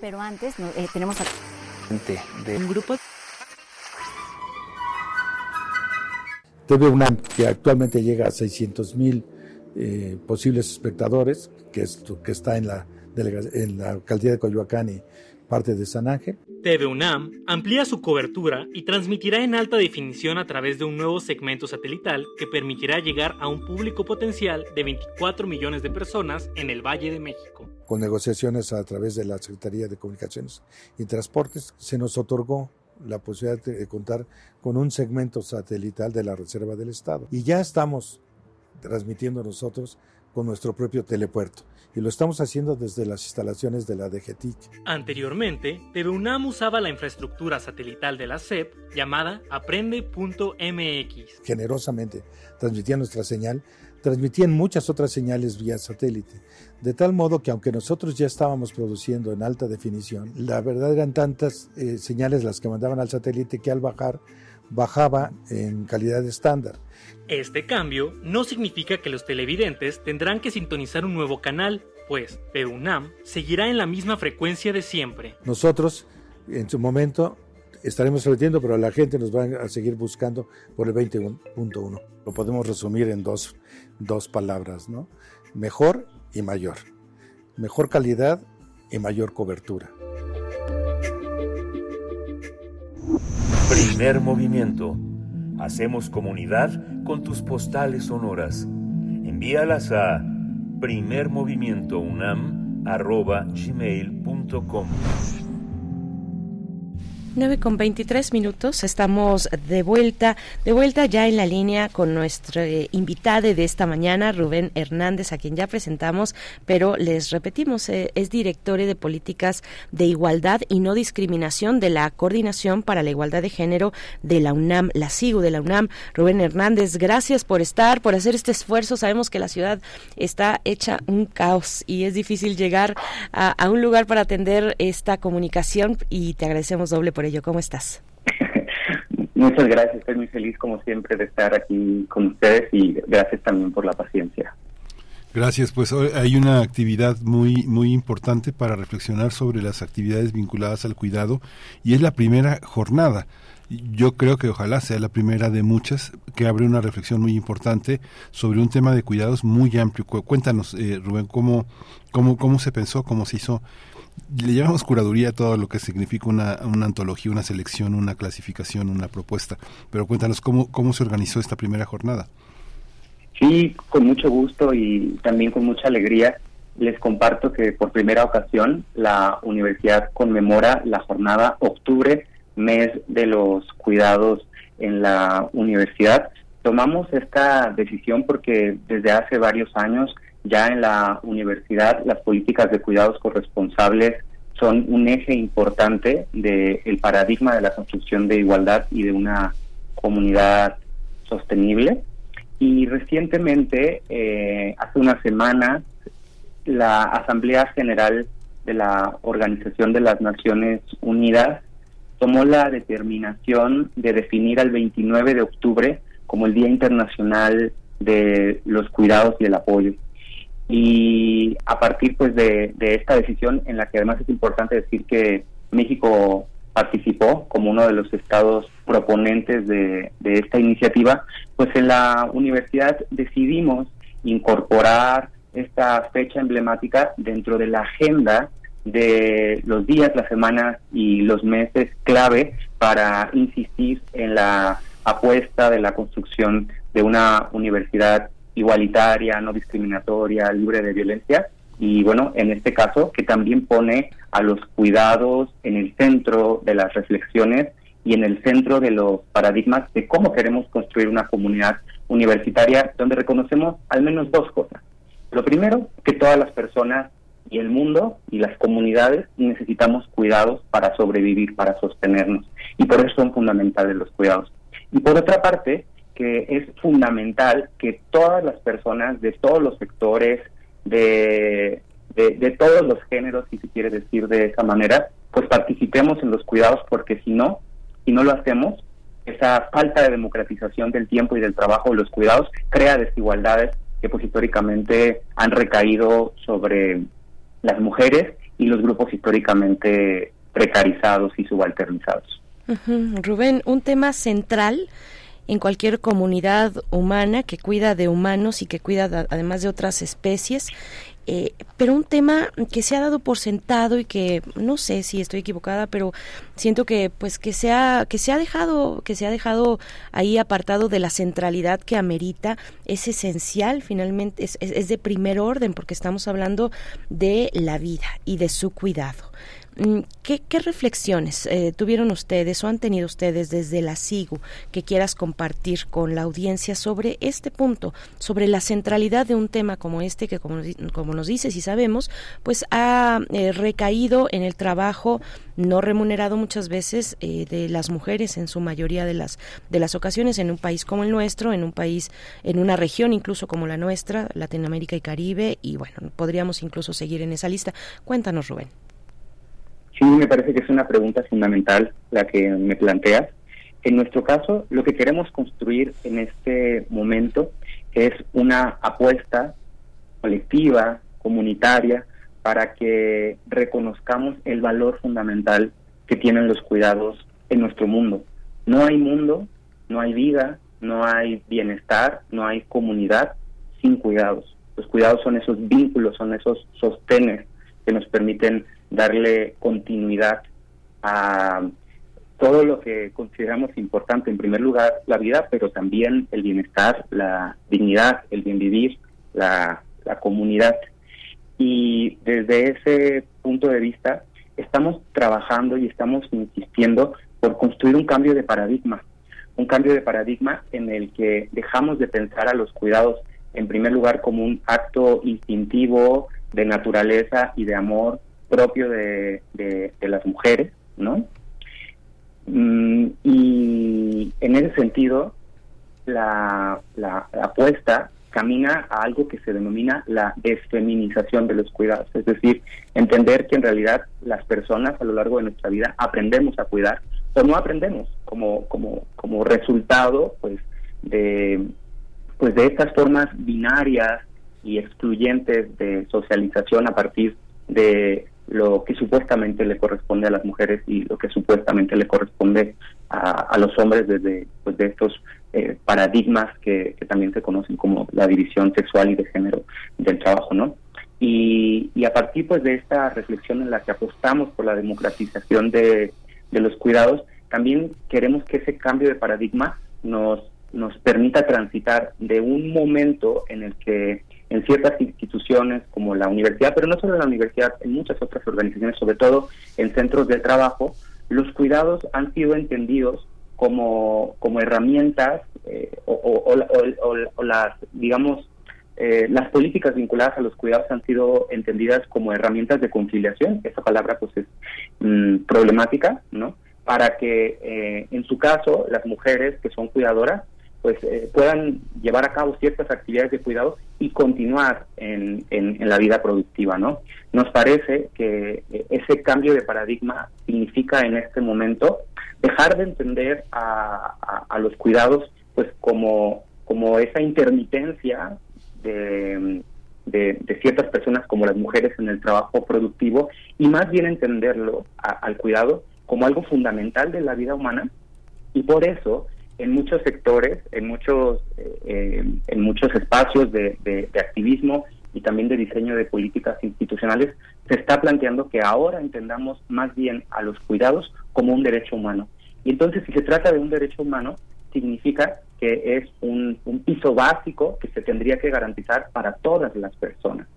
pero antes eh, tenemos a... de un grupo TV UNAM, que actualmente llega a 600 mil eh, posibles espectadores, que, es, que está en la, en la alcaldía de Coyoacán y parte de San Ángel. TV UNAM amplía su cobertura y transmitirá en alta definición a través de un nuevo segmento satelital que permitirá llegar a un público potencial de 24 millones de personas en el Valle de México. Con negociaciones a través de la Secretaría de Comunicaciones y Transportes, se nos otorgó la posibilidad de contar con un segmento satelital de la Reserva del Estado. Y ya estamos transmitiendo nosotros con nuestro propio telepuerto y lo estamos haciendo desde las instalaciones de la DGTIC. Anteriormente, TV UNAM usaba la infraestructura satelital de la SEP llamada aprende.mx. Generosamente transmitía nuestra señal, transmitían muchas otras señales vía satélite, de tal modo que aunque nosotros ya estábamos produciendo en alta definición, la verdad eran tantas eh, señales las que mandaban al satélite que al bajar bajaba en calidad estándar. Este cambio no significa que los televidentes tendrán que sintonizar un nuevo canal, pues PUNAM seguirá en la misma frecuencia de siempre. Nosotros, en su momento, estaremos transmitiendo, pero la gente nos va a seguir buscando por el 20.1. Lo podemos resumir en dos, dos palabras, ¿no? Mejor y mayor. Mejor calidad y mayor cobertura. Primer movimiento. Hacemos comunidad con tus postales sonoras. Envíalas a primermovimientounam.gmail.com 9 con 23 minutos, estamos de vuelta, de vuelta ya en la línea con nuestro eh, invitado de esta mañana, Rubén Hernández, a quien ya presentamos, pero les repetimos, eh, es director de políticas de igualdad y no discriminación de la Coordinación para la Igualdad de Género de la UNAM, la SIGU de la UNAM. Rubén Hernández, gracias por estar, por hacer este esfuerzo. Sabemos que la ciudad está hecha un caos y es difícil llegar a, a un lugar para atender esta comunicación y te agradecemos doble por ello. ¿Cómo estás? Muchas gracias, estoy muy feliz como siempre de estar aquí con ustedes y gracias también por la paciencia. Gracias, pues hay una actividad muy muy importante para reflexionar sobre las actividades vinculadas al cuidado y es la primera jornada. Yo creo que ojalá sea la primera de muchas que abre una reflexión muy importante sobre un tema de cuidados muy amplio. Cuéntanos, eh, Rubén, cómo, cómo, cómo se pensó, cómo se hizo le llamamos curaduría a todo lo que significa una, una, antología, una selección, una clasificación, una propuesta. Pero cuéntanos cómo, cómo se organizó esta primera jornada. Sí, con mucho gusto y también con mucha alegría les comparto que por primera ocasión la universidad conmemora la jornada octubre, mes de los cuidados en la universidad. Tomamos esta decisión porque desde hace varios años ya en la universidad las políticas de cuidados corresponsables son un eje importante del paradigma de la construcción de igualdad y de una comunidad sostenible. Y recientemente, eh, hace una semana, la Asamblea General de la Organización de las Naciones Unidas tomó la determinación de definir al 29 de octubre como el Día Internacional de los Cuidados y el Apoyo y a partir pues de, esta decisión en la que además es importante decir que México participó como uno de los estados proponentes de, esta iniciativa, pues en la universidad decidimos incorporar esta fecha emblemática dentro de la agenda de los días, las semanas y los meses clave para insistir en la apuesta de la construcción de una universidad igualitaria, no discriminatoria, libre de violencia. Y bueno, en este caso, que también pone a los cuidados en el centro de las reflexiones y en el centro de los paradigmas de cómo queremos construir una comunidad universitaria donde reconocemos al menos dos cosas. Lo primero, que todas las personas y el mundo y las comunidades necesitamos cuidados para sobrevivir, para sostenernos. Y por eso son fundamentales los cuidados. Y por otra parte, que es fundamental que todas las personas de todos los sectores, de, de, todos los géneros, si se quiere decir de esa manera, pues participemos en los cuidados porque si no, si no lo hacemos, esa falta de democratización del tiempo y del trabajo de los cuidados crea desigualdades que pues históricamente han recaído sobre las mujeres y los grupos históricamente precarizados y subalternizados. Rubén, un tema central en cualquier comunidad humana que cuida de humanos y que cuida además de otras especies. Eh, pero un tema que se ha dado por sentado y que no sé si estoy equivocada pero siento que pues que se ha que se ha dejado que se ha dejado ahí apartado de la centralidad que amerita es esencial finalmente es, es de primer orden porque estamos hablando de la vida y de su cuidado ¿qué, qué reflexiones eh, tuvieron ustedes o han tenido ustedes desde la SIGU que quieras compartir con la audiencia sobre este punto, sobre la centralidad de un tema como este que, como, como nos dices y sabemos, pues ha eh, recaído en el trabajo no remunerado muchas veces eh, de las mujeres en su mayoría de las de las ocasiones en un país como el nuestro, en un país, en una región incluso como la nuestra, Latinoamérica y Caribe, y bueno, podríamos incluso seguir en esa lista. Cuéntanos, Rubén. Sí, me parece que es una pregunta fundamental la que me planteas. En nuestro caso, lo que queremos construir en este momento es una apuesta colectiva, comunitaria, para que reconozcamos el valor fundamental que tienen los cuidados en nuestro mundo. No hay mundo, no hay vida, no hay bienestar, no hay comunidad sin cuidados. Los cuidados son esos vínculos, son esos sostenes que nos permiten darle continuidad a todo lo que consideramos importante. En primer lugar, la vida, pero también el bienestar, la dignidad, el bien vivir, la, comunidad. Y desde ese punto de vista, estamos trabajando y estamos insistiendo por construir un cambio de paradigma, un cambio de paradigma en el que dejamos de pensar a los cuidados en primer lugar como un acto instintivo de naturaleza y de amor propio de, de, las mujeres, ¿no? Mm, y en ese sentido, la, la, apuesta camina a algo que se denomina la desfeminización de los cuidados, es decir, entender que en realidad las personas a lo largo de nuestra vida aprendemos a cuidar o no aprendemos como como como resultado pues de pues de estas formas binarias y excluyentes de socialización a partir de lo que supuestamente le corresponde a las mujeres y lo que supuestamente le corresponde a, los hombres desde pues de estos eh, paradigmas que, también se conocen como la división sexual y de género del trabajo, ¿no? Y, a partir pues de esta reflexión en la que apostamos por la democratización de, de los cuidados, también queremos que ese cambio de paradigma nos, nos permita transitar de un momento en el que en ciertas instituciones como la universidad, pero no solo en la universidad, en muchas otras organizaciones, sobre todo en centros de trabajo, los cuidados han sido entendidos como, como herramientas eh, o, las, digamos, eh, las políticas vinculadas a los cuidados han sido entendidas como herramientas de conciliación. Esa palabra pues es mm, problemática, ¿no? Para que eh, en su caso las mujeres que son cuidadoras pues eh, puedan llevar a cabo ciertas actividades de cuidado y continuar en, en, la vida productiva, ¿no? Nos parece que eh, ese cambio de paradigma significa en este momento dejar de entender a, a, los cuidados pues como, como esa intermitencia de, de, ciertas personas como las mujeres en el trabajo productivo y más bien entenderlo al cuidado como algo fundamental de la vida humana y por eso en muchos sectores, en muchos, eh, en muchos espacios de, activismo y también de diseño de políticas institucionales, se está planteando que ahora entendamos más bien a los cuidados como un derecho humano. Y entonces, si se trata de un derecho humano, significa que es un, piso básico que se tendría que garantizar para todas las personas.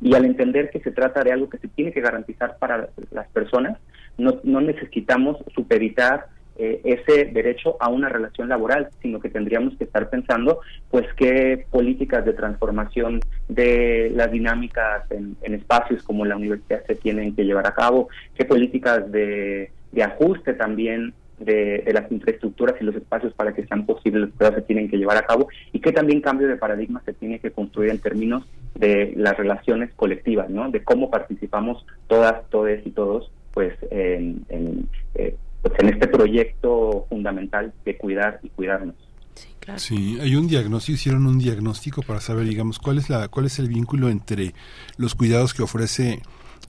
Y al entender que se trata de algo que se tiene que garantizar para las personas, no, no necesitamos supeditar eh, ese derecho a una relación laboral, sino que tendríamos que estar pensando, pues, qué políticas de transformación de las dinámicas en, espacios como la universidad se tienen que llevar a cabo, qué políticas de, ajuste también de, las infraestructuras y los espacios para que sean posibles los se tienen que llevar a cabo y qué también cambio de paradigma se tiene que construir en términos de las relaciones colectivas, ¿no? De cómo participamos todas, todos y todos, pues, en, en eh, pues en este proyecto fundamental de cuidar y cuidarnos. Sí, claro. sí, hay un diagnóstico, hicieron un diagnóstico para saber, digamos, cuál es la, cuál es el vínculo entre los cuidados que ofrece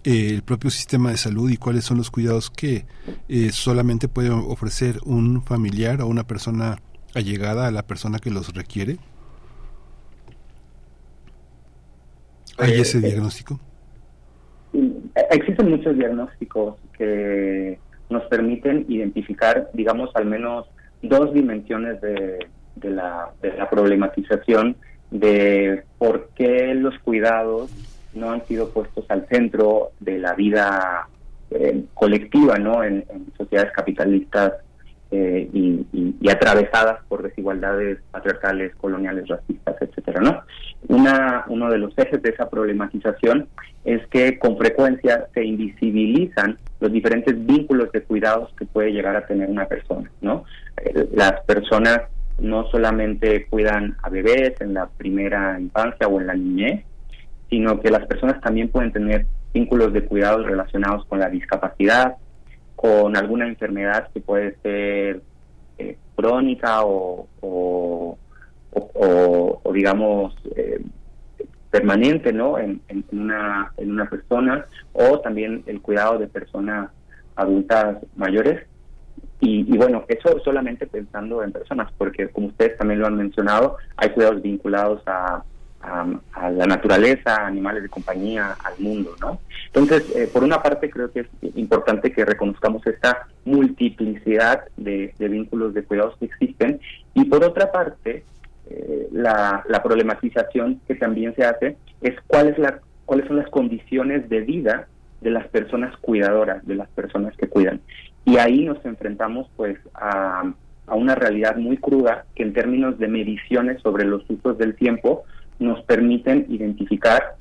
eh, el propio sistema de salud y cuáles son los cuidados que eh, solamente puede ofrecer un familiar o una persona allegada a la persona que los requiere. ¿Hay eh, ese diagnóstico? Existen muchos diagnósticos que nos permiten identificar, digamos, al menos dos dimensiones de, la, de la problematización de por qué los cuidados no han sido puestos al centro de la vida eh, colectiva, ¿no? En, sociedades capitalistas eh, y, atravesadas por desigualdades patriarcales, coloniales, racistas, etcétera, ¿no? Una, uno de los ejes de esa problematización es que con frecuencia se invisibilizan los diferentes vínculos de cuidados que puede llegar a tener una persona, ¿no? Eh, las personas no solamente cuidan a bebés en la primera infancia o en la niñez, sino que las personas también pueden tener vínculos de cuidados relacionados con la discapacidad, con alguna enfermedad que puede ser eh, crónica o, o, digamos, eh, permanente ¿no? En, una, en una persona, o también el cuidado de personas adultas mayores. Y, y, bueno, eso solamente pensando en personas, porque como ustedes también lo han mencionado, hay cuidados vinculados a a, la naturaleza, animales de compañía, al mundo, ¿no? Entonces, eh, por una parte creo que es importante que reconozcamos esta multiplicidad de, vínculos de cuidados que existen y por otra parte, eh, la, problematización que también se hace es cuál es la, cuáles son las condiciones de vida de las personas cuidadoras, de las personas que cuidan. Y ahí nos enfrentamos pues a, a una realidad muy cruda que en términos de mediciones sobre los usos del tiempo nos permiten identificar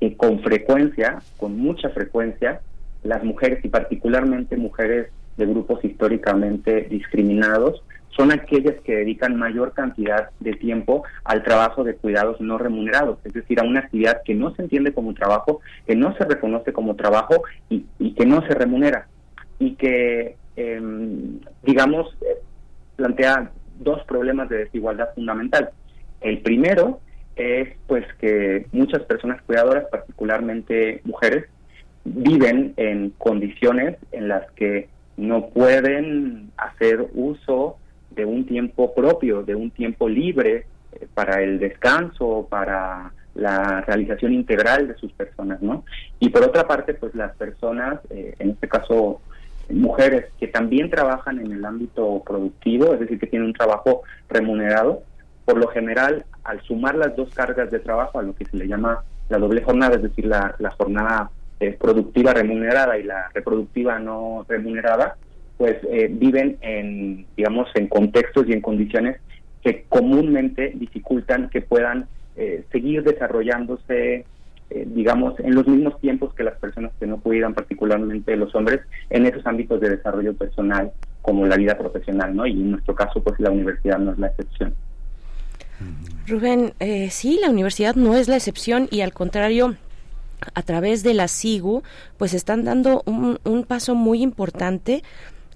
que con frecuencia, con mucha frecuencia, las mujeres y particularmente mujeres de grupos históricamente discriminados son aquellas que dedican mayor cantidad de tiempo al trabajo de cuidados no remunerados, es decir, a una actividad que no se entiende como trabajo, que no se reconoce como trabajo y, que no se remunera y que, em, digamos, eh, plantea dos problemas de desigualdad fundamental. El primero es pues que muchas personas cuidadoras, particularmente mujeres, viven en condiciones en las que no pueden hacer uso de un tiempo propio, de un tiempo libre eh, para el descanso, para la realización integral de sus personas, ¿no? Y por otra parte, pues las personas, eh, en este caso mujeres que también trabajan en el ámbito productivo, es decir, que tienen un trabajo remunerado, por lo general, al sumar las dos cargas de trabajo, a lo que se le llama la doble jornada, es decir, la, jornada eh, productiva remunerada y la reproductiva no remunerada, pues eh, viven en, digamos, en contextos y en condiciones que comúnmente dificultan que puedan eh, seguir desarrollándose, digamos, en los mismos tiempos que las personas que no cuidan, particularmente los hombres, en esos ámbitos de desarrollo personal como la vida profesional, ¿no? Y en nuestro caso, pues la universidad no es la excepción. Rubén, eh, sí, la universidad no es la excepción y al contrario, a través de la SIGU, pues están dando un, un paso muy importante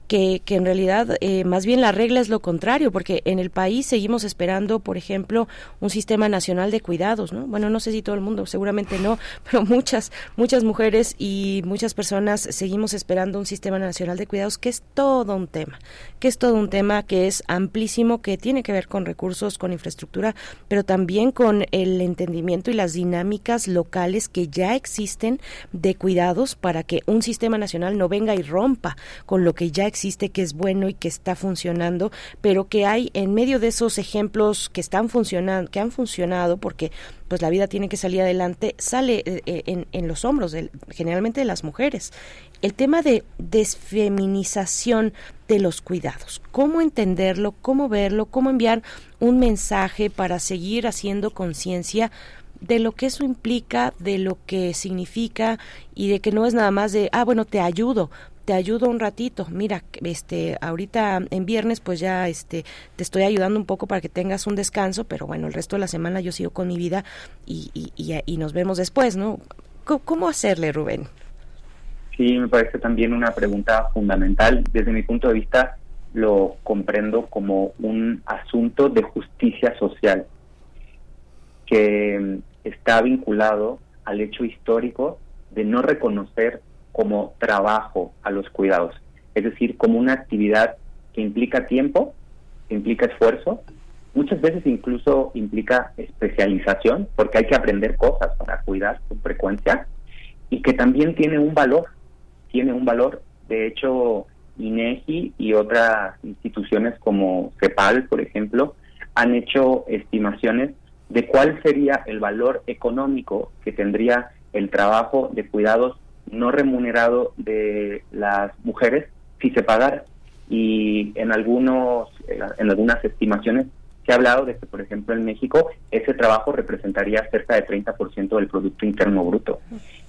que, que en realidad eh, más bien la regla es lo contrario, porque en el país seguimos esperando, por ejemplo, un sistema nacional de cuidados, ¿no? Bueno, no sé si todo el mundo, seguramente no, pero muchas, muchas mujeres y muchas personas seguimos esperando un sistema nacional de cuidados que es todo un tema, que es todo un tema que es amplísimo, que tiene que ver con recursos, con infraestructura, pero también con el entendimiento y las dinámicas locales que ya existen de cuidados para que un sistema nacional no venga y rompa con lo que ya existe, que es bueno y que está funcionando, pero que hay en medio de esos ejemplos que están funcionando, que han funcionado, porque pues la vida tiene que salir adelante, sale eh, eh, en, en, los hombros generalmente de las mujeres. El tema de desfeminización de los cuidados, cómo entenderlo, cómo verlo, cómo enviar un mensaje para seguir haciendo conciencia de lo que eso implica, de lo que significa y de que no es nada más de, ah, bueno, te ayudo, te ayudo un ratito. Mira, este, ahorita en viernes pues ya este te estoy ayudando un poco para que tengas un descanso, pero bueno, el resto de la semana yo sigo con mi vida y, y, y, nos vemos después, ¿no? ¿Cómo, hacerle, Rubén? Sí, me parece también una pregunta fundamental. Desde mi punto de vista, lo comprendo como un asunto de justicia social que está vinculado al hecho histórico de no reconocer como trabajo a los cuidados, es decir, como una actividad que implica tiempo, que implica esfuerzo, muchas veces incluso implica especialización, porque hay que aprender cosas para cuidar con frecuencia, y que también tiene un valor, tiene un valor. De hecho, INEGI y otras instituciones como CEPAL, por ejemplo, han hecho estimaciones de cuál sería el valor económico que tendría el trabajo de cuidados no remunerado de las mujeres si se pagara. Y en algunos, en algunas estimaciones se ha hablado de que, por ejemplo, en México ese trabajo representaría cerca de 30% del Producto Interno Bruto.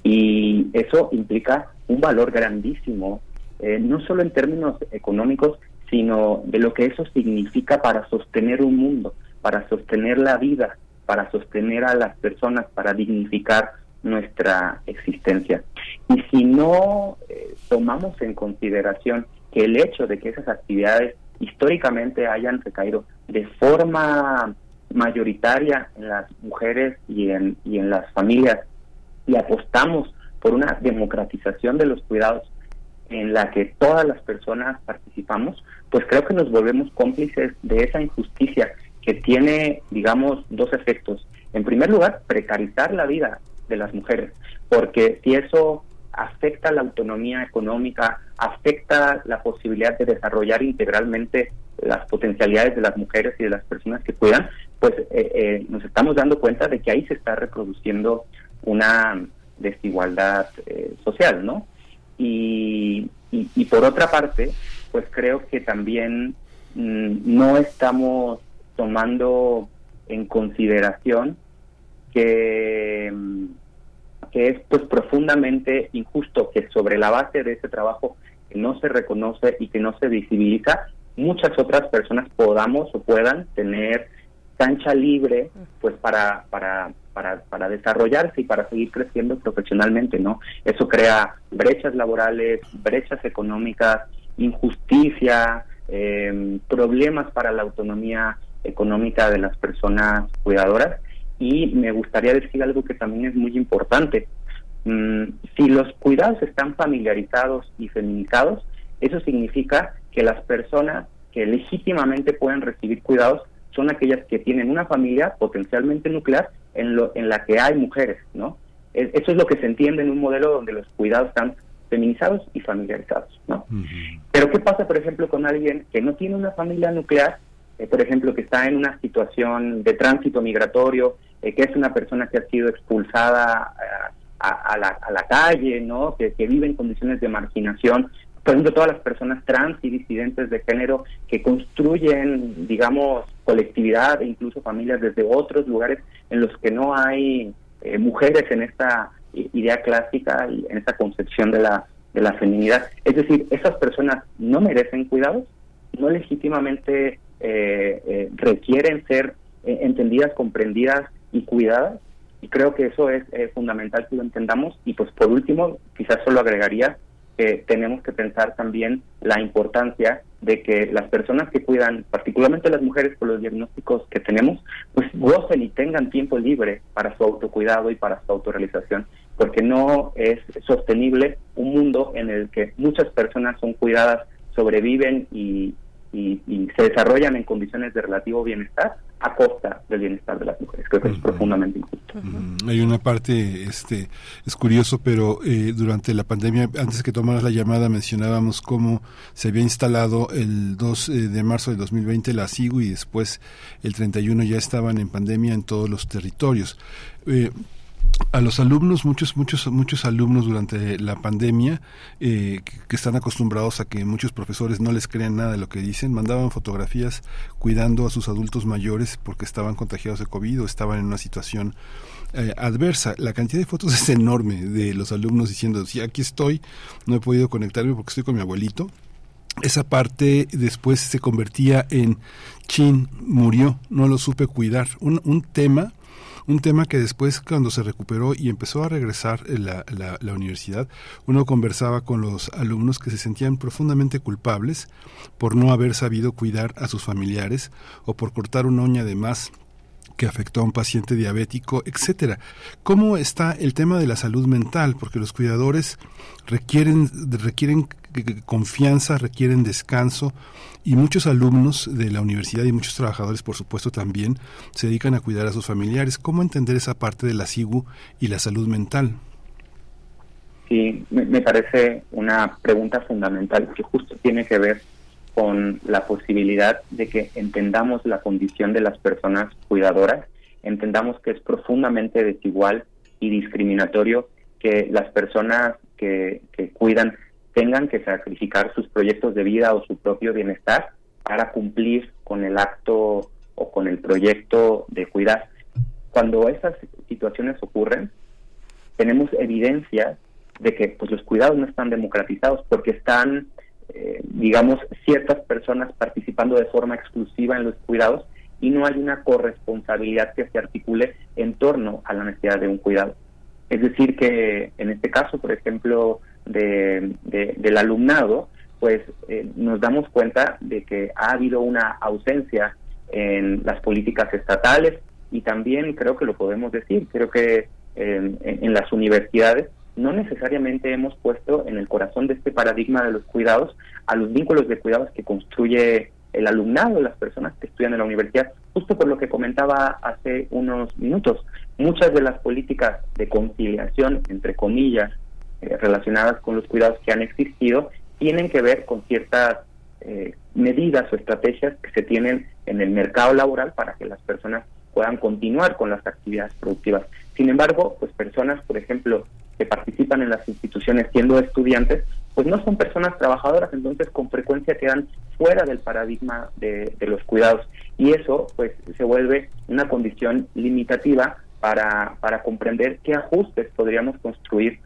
Y eso implica un valor grandísimo, eh, no solo en términos económicos, sino de lo que eso significa para sostener un mundo, para sostener la vida, para sostener a las personas, para dignificar nuestra existencia. Y si no eh, tomamos en consideración que el hecho de que esas actividades históricamente hayan recaído de forma mayoritaria en las mujeres y en, y en las familias y apostamos por una democratización de los cuidados en la que todas las personas participamos, pues creo que nos volvemos cómplices de esa injusticia que tiene, digamos, dos efectos. En primer lugar, precarizar la vida de las mujeres, porque si eso afecta la autonomía económica, afecta la posibilidad de desarrollar integralmente las potencialidades de las mujeres y de las personas que cuidan, pues eh, eh, nos estamos dando cuenta de que ahí se está reproduciendo una desigualdad eh, social, ¿no? Y, por otra parte, pues creo que también mm, no estamos tomando en consideración que mm, que es pues profundamente injusto que sobre la base de ese trabajo que no se reconoce y que no se visibiliza, muchas otras personas podamos o puedan tener cancha libre pues para, para, para, desarrollarse y para seguir creciendo profesionalmente, ¿no? Eso crea brechas laborales, brechas económicas, injusticia, em, problemas para la autonomía económica de las personas cuidadoras y me gustaría decir algo que también es muy importante. Mm, si los cuidados están familiarizados y feminizados, eso significa que las personas que legítimamente pueden recibir cuidados son aquellas que tienen una familia potencialmente nuclear en, lo, en la que hay mujeres, ¿no? Eso es lo que se entiende en un modelo donde los cuidados están feminizados y familiarizados, ¿no? Pero ¿qué pasa, por ejemplo, con alguien que no tiene una familia nuclear, eh, por ejemplo, que está en una situación de tránsito migratorio, eh, que es una persona que ha sido expulsada eh, a, la, a, la, calle, ¿no? Que, vive en condiciones de marginación. Por ejemplo, todas las personas trans y disidentes de género que construyen, digamos, colectividad e incluso familias desde otros lugares en los que no hay eh, mujeres en esta idea clásica y en esta concepción de la, de la feminidad. Es decir, esas personas no merecen cuidados, no legítimamente requieren ser entendidas, comprendidas y cuidadas. Y creo que eso es fundamental que lo entendamos. Y pues por último, quizás solo agregaría que tenemos que pensar también la importancia de que las personas que cuidan, particularmente las mujeres con los diagnósticos que tenemos, pues gocen y tengan tiempo libre para su autocuidado y para su autorrealización, porque no es sostenible un mundo en el que muchas personas son cuidadas, sobreviven y, y, se desarrollan en condiciones de relativo bienestar a costa del bienestar de las mujeres. Creo que es profundamente injusto. Hay una parte, este, es curioso, pero eh, durante la pandemia, antes que tomaras la llamada, mencionábamos cómo se había instalado el 2 eh, de marzo de 2020 la SIGU y después el 31 ya estaban en pandemia en todos los territorios. Eh, a los alumnos, muchos, muchos, muchos alumnos durante la pandemia eh, que, están acostumbrados a que muchos profesores no les crean nada de lo que dicen, mandaban fotografías cuidando a sus adultos mayores porque estaban contagiados de COVID o estaban en una situación eh, adversa. La cantidad de fotos es enorme de los alumnos diciendo, sí, aquí estoy, no he podido conectarme porque estoy con mi abuelito. Esa parte después se convertía en, chin, murió, no lo supe cuidar. Un, un tema un tema que después cuando se recuperó y empezó a regresar la, la, la universidad, uno conversaba con los alumnos que se sentían profundamente culpables por no haber sabido cuidar a sus familiares o por cortar una uña de más que afectó a un paciente diabético, etcétera. ¿Cómo está el tema de la salud mental? Porque los cuidadores requieren requieren confianza, requieren descanso y muchos alumnos de la universidad y muchos trabajadores, por supuesto, también se dedican a cuidar a sus familiares. ¿Cómo entender esa parte de la SIGU y la salud mental? Sí, me parece una pregunta fundamental que justo tiene que ver con la posibilidad de que entendamos la condición de las personas cuidadoras, entendamos que es profundamente desigual y discriminatorio que las personas que, que cuidan tengan que sacrificar sus proyectos de vida o su propio bienestar para cumplir con el acto o con el proyecto de cuidar. Cuando esas situaciones ocurren, tenemos evidencia de que pues, los cuidados no están democratizados porque están, eh, digamos, ciertas personas participando de forma exclusiva en los cuidados y no hay una corresponsabilidad que se articule en torno a la necesidad de un cuidado. Es decir, que en este caso, por ejemplo, de, del alumnado, pues eh, nos damos cuenta de que ha habido una ausencia en las políticas estatales y también creo que lo podemos decir, creo que en las universidades no necesariamente hemos puesto en el corazón de este paradigma de los cuidados a los vínculos de cuidados que construye el alumnado, las personas que estudian en la universidad, justo por lo que comentaba hace unos minutos. Muchas de las políticas de conciliación, entre comillas, eh, relacionadas con los cuidados que han existido, tienen que ver con ciertas eh, medidas o estrategias que se tienen en el mercado laboral para que las personas puedan continuar con las actividades productivas. Sin embargo, pues personas, por ejemplo, que participan en las instituciones siendo estudiantes, pues no son personas trabajadoras, entonces con frecuencia quedan fuera del paradigma de, los cuidados y eso pues se vuelve una condición limitativa para, para comprender qué ajustes podríamos construir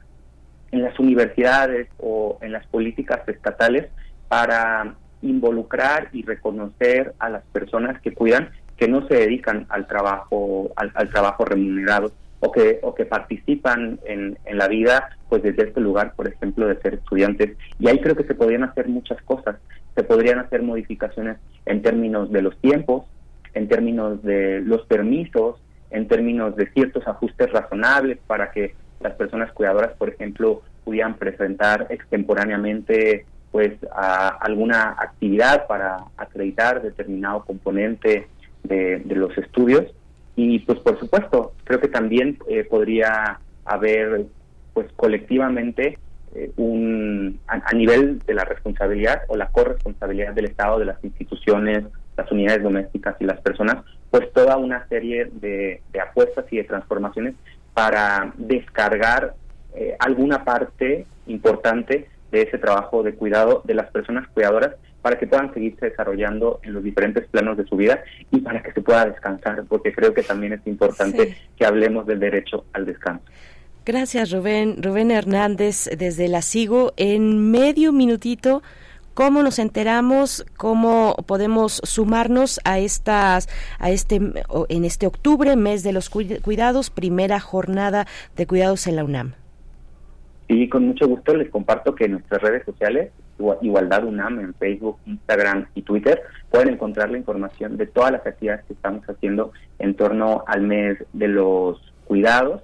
en las universidades o en las políticas estatales para involucrar y reconocer a las personas que cuidan que no se dedican al trabajo al trabajo remunerado o que, o que participan en, en la vida pues desde este lugar, por ejemplo, de ser estudiantes. Y ahí creo que se podrían hacer muchas cosas. Se podrían hacer modificaciones en términos de los tiempos, en términos de los permisos, en términos de ciertos ajustes razonables para que las personas cuidadoras, por ejemplo, pudieran presentar extemporáneamente pues a alguna actividad para acreditar determinado componente de, los estudios. Y pues por supuesto, creo que también eh, podría haber pues colectivamente eh, un a, nivel de la responsabilidad o la corresponsabilidad del Estado, de las instituciones, las unidades domésticas y las personas, pues toda una serie de, apuestas y de transformaciones para descargar eh, alguna parte importante de ese trabajo de cuidado de las personas cuidadoras para que puedan seguirse desarrollando en los diferentes planos de su vida y para que se pueda descansar, porque creo que también es importante que hablemos del derecho al descanso. Gracias, Rubén. Rubén Hernández, desde la SIGO, en medio minutito. ¿Cómo nos enteramos? ¿Cómo podemos sumarnos a estas, a este, en este octubre, mes de los cuidados, primera jornada de cuidados en la UNAM? Y con mucho gusto les comparto que en nuestras redes sociales Igualdad UNAM en Facebook, Instagram y Twitter, pueden encontrar la información de todas las actividades que estamos haciendo en torno al mes de los cuidados.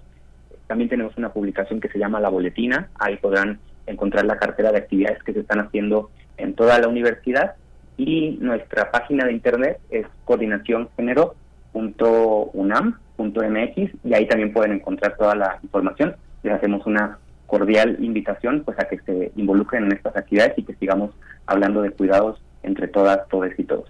También tenemos una publicación que se llama La Boletina, ahí podrán encontrar la cartera de actividades que se están haciendo en toda la universidad y nuestra página de internet es coordinacióngénero.unam.mx y ahí también pueden encontrar toda la información. Les hacemos una cordial invitación pues a que se involucren en estas actividades y que sigamos hablando de cuidados entre todas, todos y todos.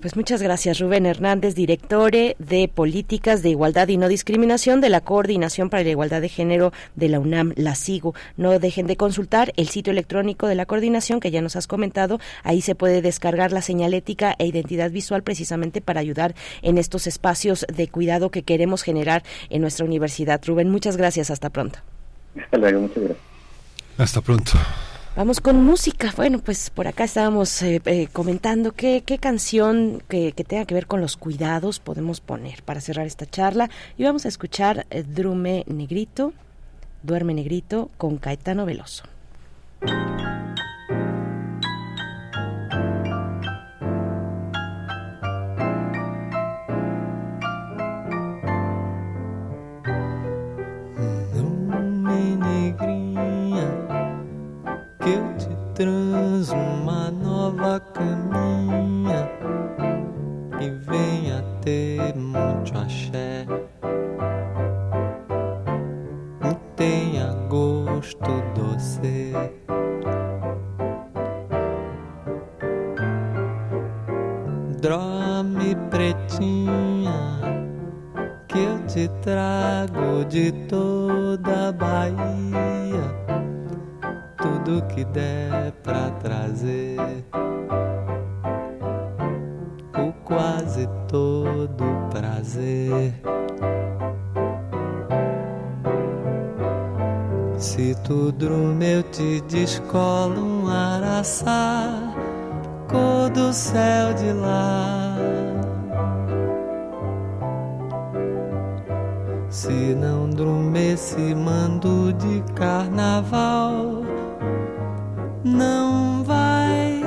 Pues muchas gracias, Rubén Hernández, director de Políticas de Igualdad y No Discriminación de la Coordinación para la Igualdad de Género de la UNAM, la SIGO. No dejen de consultar el sitio electrónico de la coordinación que ya nos has comentado. Ahí se puede descargar la señalética e identidad visual precisamente para ayudar en estos espacios de cuidado que queremos generar en nuestra universidad. Rubén, muchas gracias. Hasta pronto. Hasta luego, muchas gracias. Hasta pronto. Vamos con música. Bueno, pues por acá estábamos eh, eh, comentando qué, canción que, tenga que ver con los cuidados podemos poner para cerrar esta charla. Y vamos a escuchar eh, Drume Negrito, Duerme Negrito con Caetano Veloso. Que eu te transo uma nova caminha e venha ter muito axé. E tenha gosto doce. Dorme pretinha, que eu te trago de toda a Bahia tudo que der pra trazer. O quase todo prazer. Se tu drume eu te descolo um araçá, cor do céu de lá. Se não drume esse mando de carnaval, não vai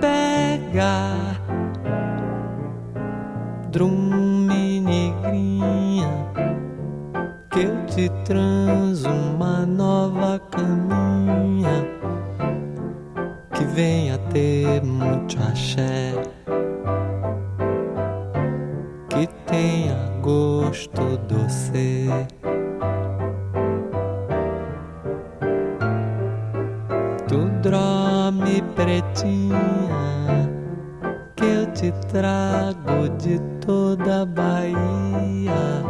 pegar. Drume negrinha, que eu te transo uma nova caminha que venha ter muito axé, que tenha gosto doce. Dorme pretinha, que eu te trago de toda a Bahia,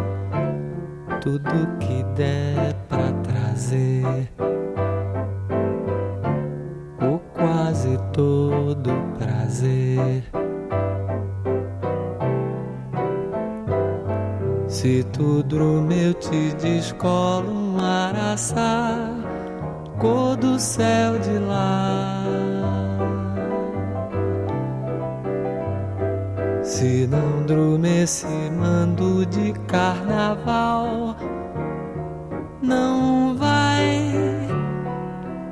tudo que der pra trazer. O quase todo prazer. Se tu dorme eu te descolo um araçá, cor do céu de lá. Se não esse mando de carnaval, não vai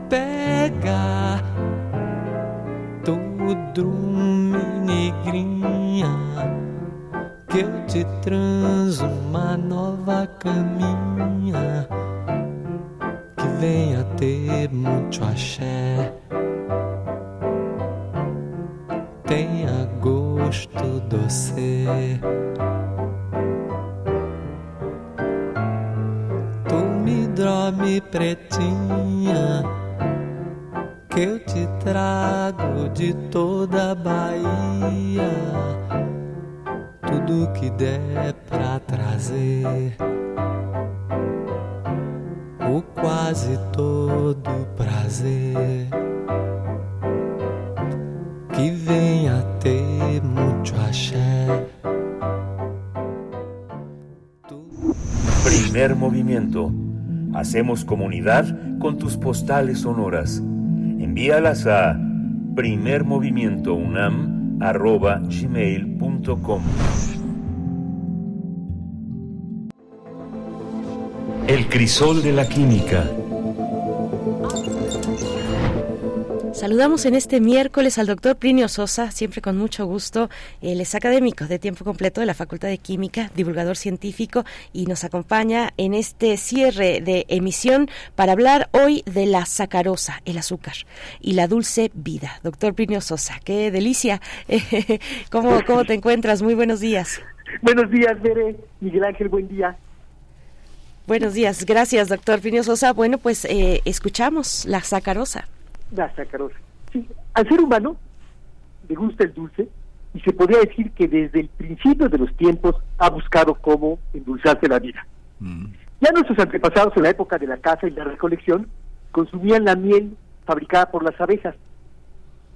pegar tu drume negrinha que eu te transo uma nova caminha venha ter muito axé. Tenha gosto doce. Tu me dorme pretinha que eu te trago de toda a Bahia. Tudo que der pra trazer. Quase todo prazer que venha ter muito axé. Primer movimiento. Hacemos comunidad con tus postales sonoras. Envíalas a primermovimientounam.gmail.com El crisol de la química. Saludamos en este miércoles al doctor Plinio Sosa, siempre con mucho gusto. Él es académico de tiempo completo de la Facultad de Química, divulgador científico y nos acompaña en este cierre de emisión para hablar hoy de la sacarosa, el azúcar y la dulce vida. Doctor Plinio Sosa, qué delicia. ¿Cómo, cómo te encuentras? Muy buenos días. Buenos días, Bere. Miguel Ángel, buen día. Buenos días, gracias, doctor Plinio Sosa. Bueno, pues eh, escuchamos la sacarosa. La sacarosa. Sí, al ser humano le gusta el dulce y se podría decir que desde el principio de los tiempos ha buscado cómo endulzarse la vida. Ya nuestros antepasados en la época de la caza y la recolección consumían la miel fabricada por las abejas.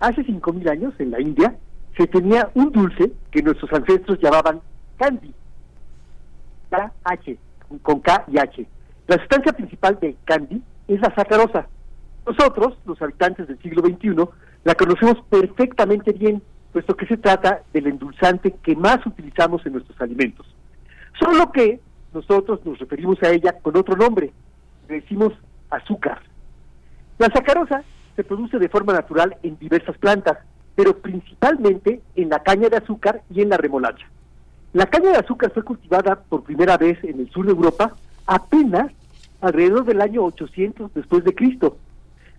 Hace 5.000 años, en la India, se tenía un dulce que nuestros ancestros llamaban candy. K-H, con K y H. La sustancia principal de candy es la sacarosa. Nosotros, los habitantes del siglo XXI, la conocemos perfectamente bien, puesto que se trata del endulzante que más utilizamos en nuestros alimentos. Solo que nosotros nos referimos a ella con otro nombre, le decimos azúcar. La sacarosa se produce de forma natural en diversas plantas, pero principalmente en la caña de azúcar y en la remolacha. La caña de azúcar fue cultivada por primera vez en el sur de Europa apenas alrededor del año 800 después de Cristo.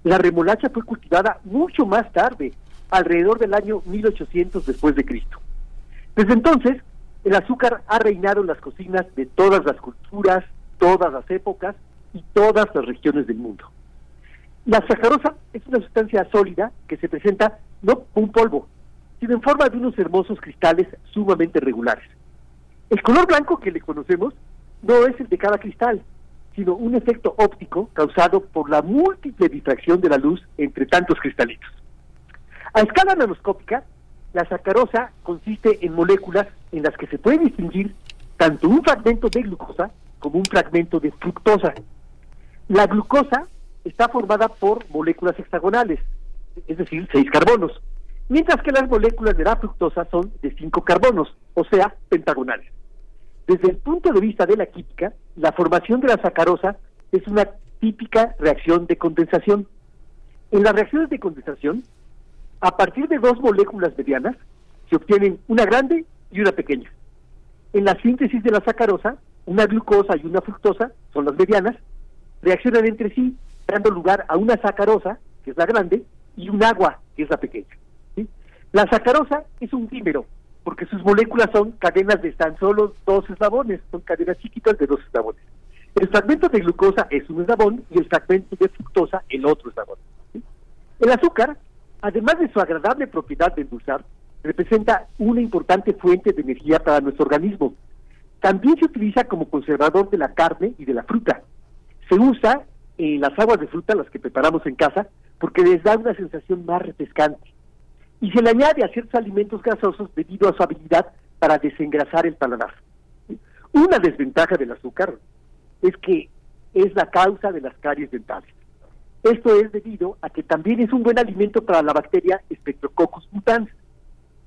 La remolacha fue cultivada mucho más tarde, alrededor del año 1800 después de Cristo. Desde entonces, el azúcar ha reinado en las cocinas de todas las culturas, todas las épocas y todas las regiones del mundo. La sacarosa es una sustancia sólida que se presenta no como un polvo, sino en forma de unos hermosos cristales sumamente regulares. El color blanco que le conocemos no es el de cada cristal, sino un efecto óptico causado por la múltiple difracción de la luz entre tantos cristalitos. A escala nanoscópica, la sacarosa consiste en moléculas en las que se puede distinguir tanto un fragmento de glucosa como un fragmento de fructosa. La glucosa está formada por moléculas hexagonales, es decir, seis carbonos, mientras que las moléculas de la fructosa son de cinco carbonos, o sea, pentagonales. Desde el punto de vista de la química, la formación de la sacarosa es una típica reacción de condensación. En las reacciones de condensación, a partir de dos moléculas medianas, se obtienen una grande y una pequeña. En la síntesis de la sacarosa, una glucosa y una fructosa, son las medianas, reaccionan entre sí, dando lugar a una sacarosa, que es la grande, y un agua, que es la pequeña. La sacarosa es un dímero, porque sus moléculas son cadenas de tan solo dos eslabones, son cadenas chiquitas de dos eslabones. El fragmento de glucosa es un eslabón y el fragmento de fructosa el otro eslabón. El azúcar, además de su agradable propiedad de endulzar, representa una importante fuente de energía para nuestro organismo. También se utiliza como conservador de la carne y de la fruta. Se usa en las aguas de fruta, las que preparamos en casa, porque les da una sensación más refrescante. Y se le añade a ciertos alimentos grasosos debido a su habilidad para desengrasar el paladar. Una desventaja del azúcar es que es la causa de las caries dentales. Esto es debido a que también es un buen alimento para la bacteria Streptococcus mutans,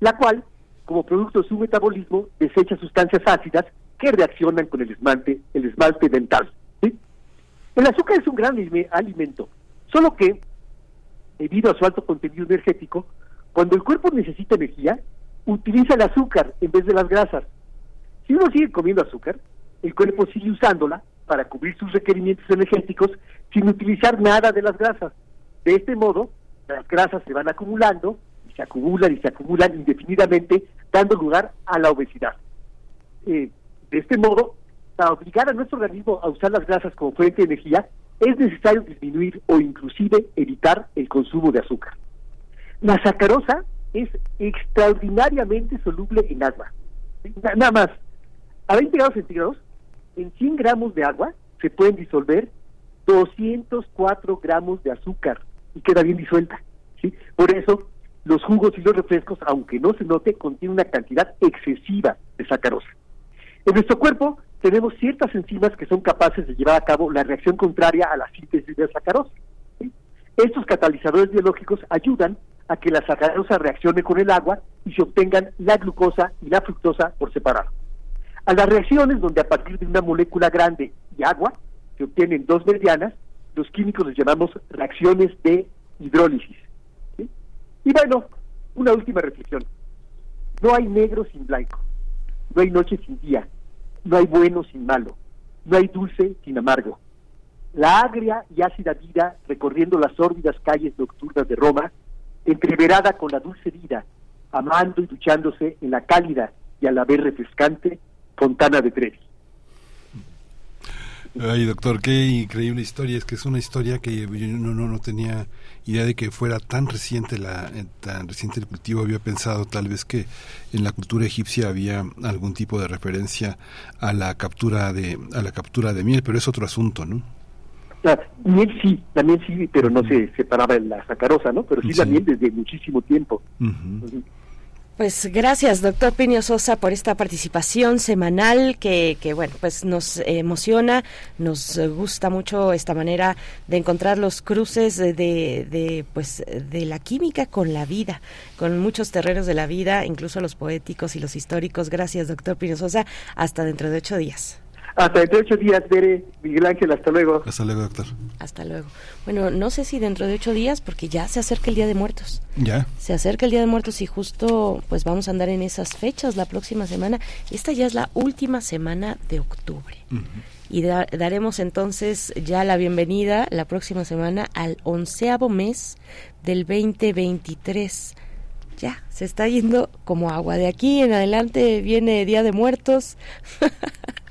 la cual, como producto de su metabolismo, desecha sustancias ácidas que reaccionan con el esmalte, el esmalte dental. El azúcar es un gran alimento, solo que, debido a su alto contenido energético, cuando el cuerpo necesita energía, utiliza el azúcar en vez de las grasas. Si uno sigue comiendo azúcar, el cuerpo sigue usándola para cubrir sus requerimientos energéticos sin utilizar nada de las grasas. De este modo, las grasas se van acumulando y se acumulan y se acumulan indefinidamente, dando lugar a la obesidad. Eh, de este modo, para obligar a nuestro organismo a usar las grasas como fuente de energía, es necesario disminuir o inclusive evitar el consumo de azúcar. La sacarosa es extraordinariamente soluble en agua. Nada más, a 20 grados centígrados, en 100 gramos de agua se pueden disolver 204 gramos de azúcar y queda bien disuelta. Por eso, los jugos y los refrescos, aunque no se note, contienen una cantidad excesiva de sacarosa. En nuestro cuerpo tenemos ciertas enzimas que son capaces de llevar a cabo la reacción contraria a la síntesis de sacarosa. Estos catalizadores biológicos ayudan a que la sacarosa reaccione con el agua y se obtengan la glucosa y la fructosa por separado. A las reacciones donde a partir de una molécula grande y agua se obtienen dos medianas, los químicos les llamamos reacciones de hidrólisis. Y bueno, una última reflexión. No hay negro sin blanco, no hay noche sin día, no hay bueno sin malo, no hay dulce sin amargo. La agria y ácida vida recorriendo las sórdidas calles nocturnas de Roma, entreverada con la dulce vida, amando y duchándose en la cálida y a la vez refrescante Fontana de Trevi. Ay, doctor, qué increíble historia. Es que es una historia que yo no, no, no tenía idea de que fuera tan reciente la eh, tan reciente el cultivo. Había pensado tal vez que en la cultura egipcia había algún tipo de referencia a la captura de a la captura de miel, pero es otro asunto, ¿no? La miel sí, la miel sí, pero no se separaba en la sacarosa, ¿no? Pero sí, la miel desde muchísimo tiempo. Pues gracias, doctor Pinio Sosa, por esta participación semanal que, que, bueno, pues nos emociona, nos gusta mucho esta manera de encontrar los cruces de, de, pues, de la química con la vida, con muchos terrenos de la vida, incluso los poéticos y los históricos. Gracias, doctor Pinio Sosa. Hasta dentro de ocho días. Hasta dentro de ocho días, Bere, Miguel Ángel, hasta luego. Hasta luego, doctor. Hasta luego. Bueno, no sé si dentro de ocho días, porque ya se acerca el Día de Muertos. Ya. Se acerca el Día de Muertos y justo pues vamos a andar en esas fechas la próxima semana. Esta ya es la última semana de octubre. Y daremos entonces ya la bienvenida la próxima semana al onceavo mes del 2023 ya, se está yendo como agua. De aquí en adelante viene Día de Muertos.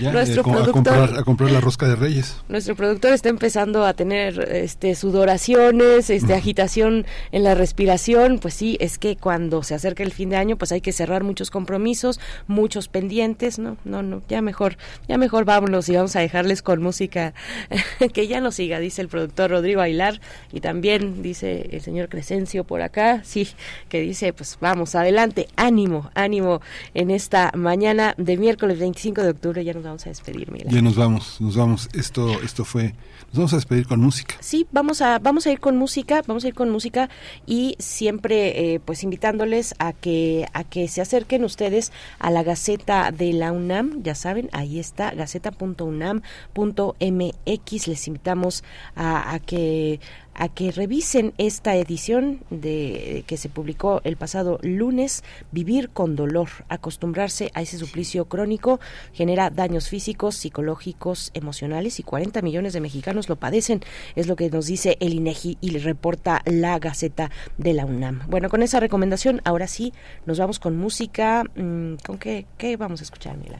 Ya, Nuestro eh, co- a, productor- comprar, a comprar la rosca de Reyes. Nuestro productor está empezando a tener este sudoraciones, este agitación en la respiración, pues sí, es que cuando se acerca el fin de año, pues hay que cerrar muchos compromisos, muchos pendientes, no, no, no, ya mejor, ya mejor vámonos y vamos a dejarles con música que ya nos siga, dice el productor Rodrigo Ailar y también dice el señor Crescencio por acá, sí, que dice, pues vamos adelante, ánimo, ánimo en esta mañana de miércoles 25 de octubre, ya nos vamos a despedir, Miguel. Ya nos vamos, nos vamos. Esto, esto fue. Nos vamos a despedir con música. Sí, vamos a vamos a ir con música, vamos a ir con música y siempre eh, pues invitándoles a que a que se acerquen ustedes a la Gaceta de la UNAM, ya saben, ahí está gaceta.unam.mx. Les invitamos a, a que a que revisen esta edición de que se publicó el pasado lunes, Vivir con dolor, acostumbrarse a ese suplicio crónico genera daños físicos, psicológicos, emocionales y 40 millones de mexicanos lo padecen, es lo que nos dice el INEGI y le reporta la Gaceta de la UNAM. Bueno, con esa recomendación, ahora sí nos vamos con música, mm, ¿con qué, qué vamos a escuchar, Ángel?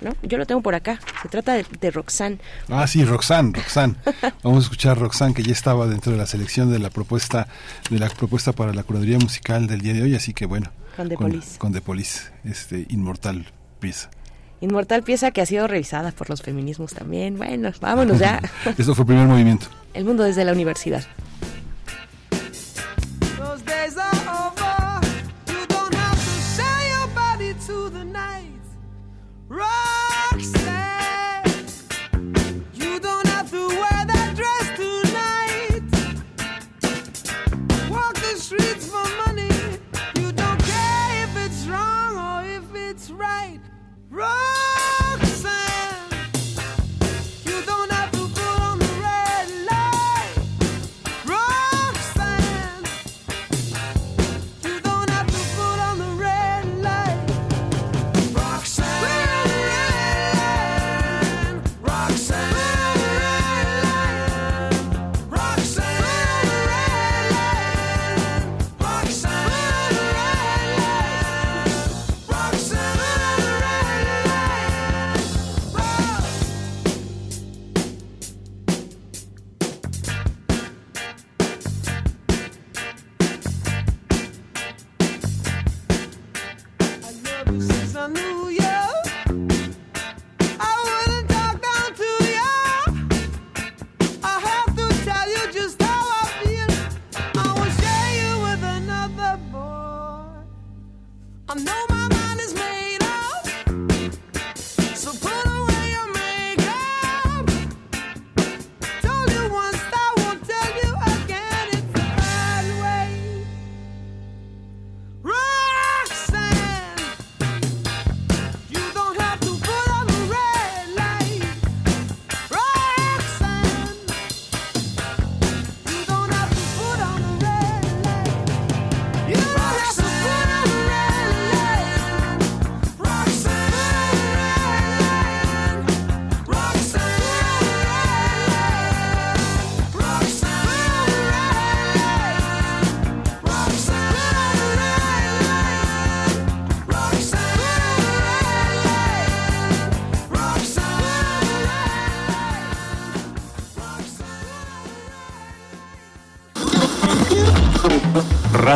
¿No? Yo lo tengo por acá. Se trata de, de Roxanne. Ah, sí, Roxanne, Roxanne. Vamos a escuchar Roxanne, que ya estaba dentro de la selección de la propuesta de la propuesta para la curaduría musical del día de hoy, así que bueno. Con The con, Police. con The Police, este inmortal pieza. Inmortal pieza que ha sido revisada por los feminismos también. Bueno, vámonos ya. Esto fue el primer movimiento. El mundo desde la universidad. Those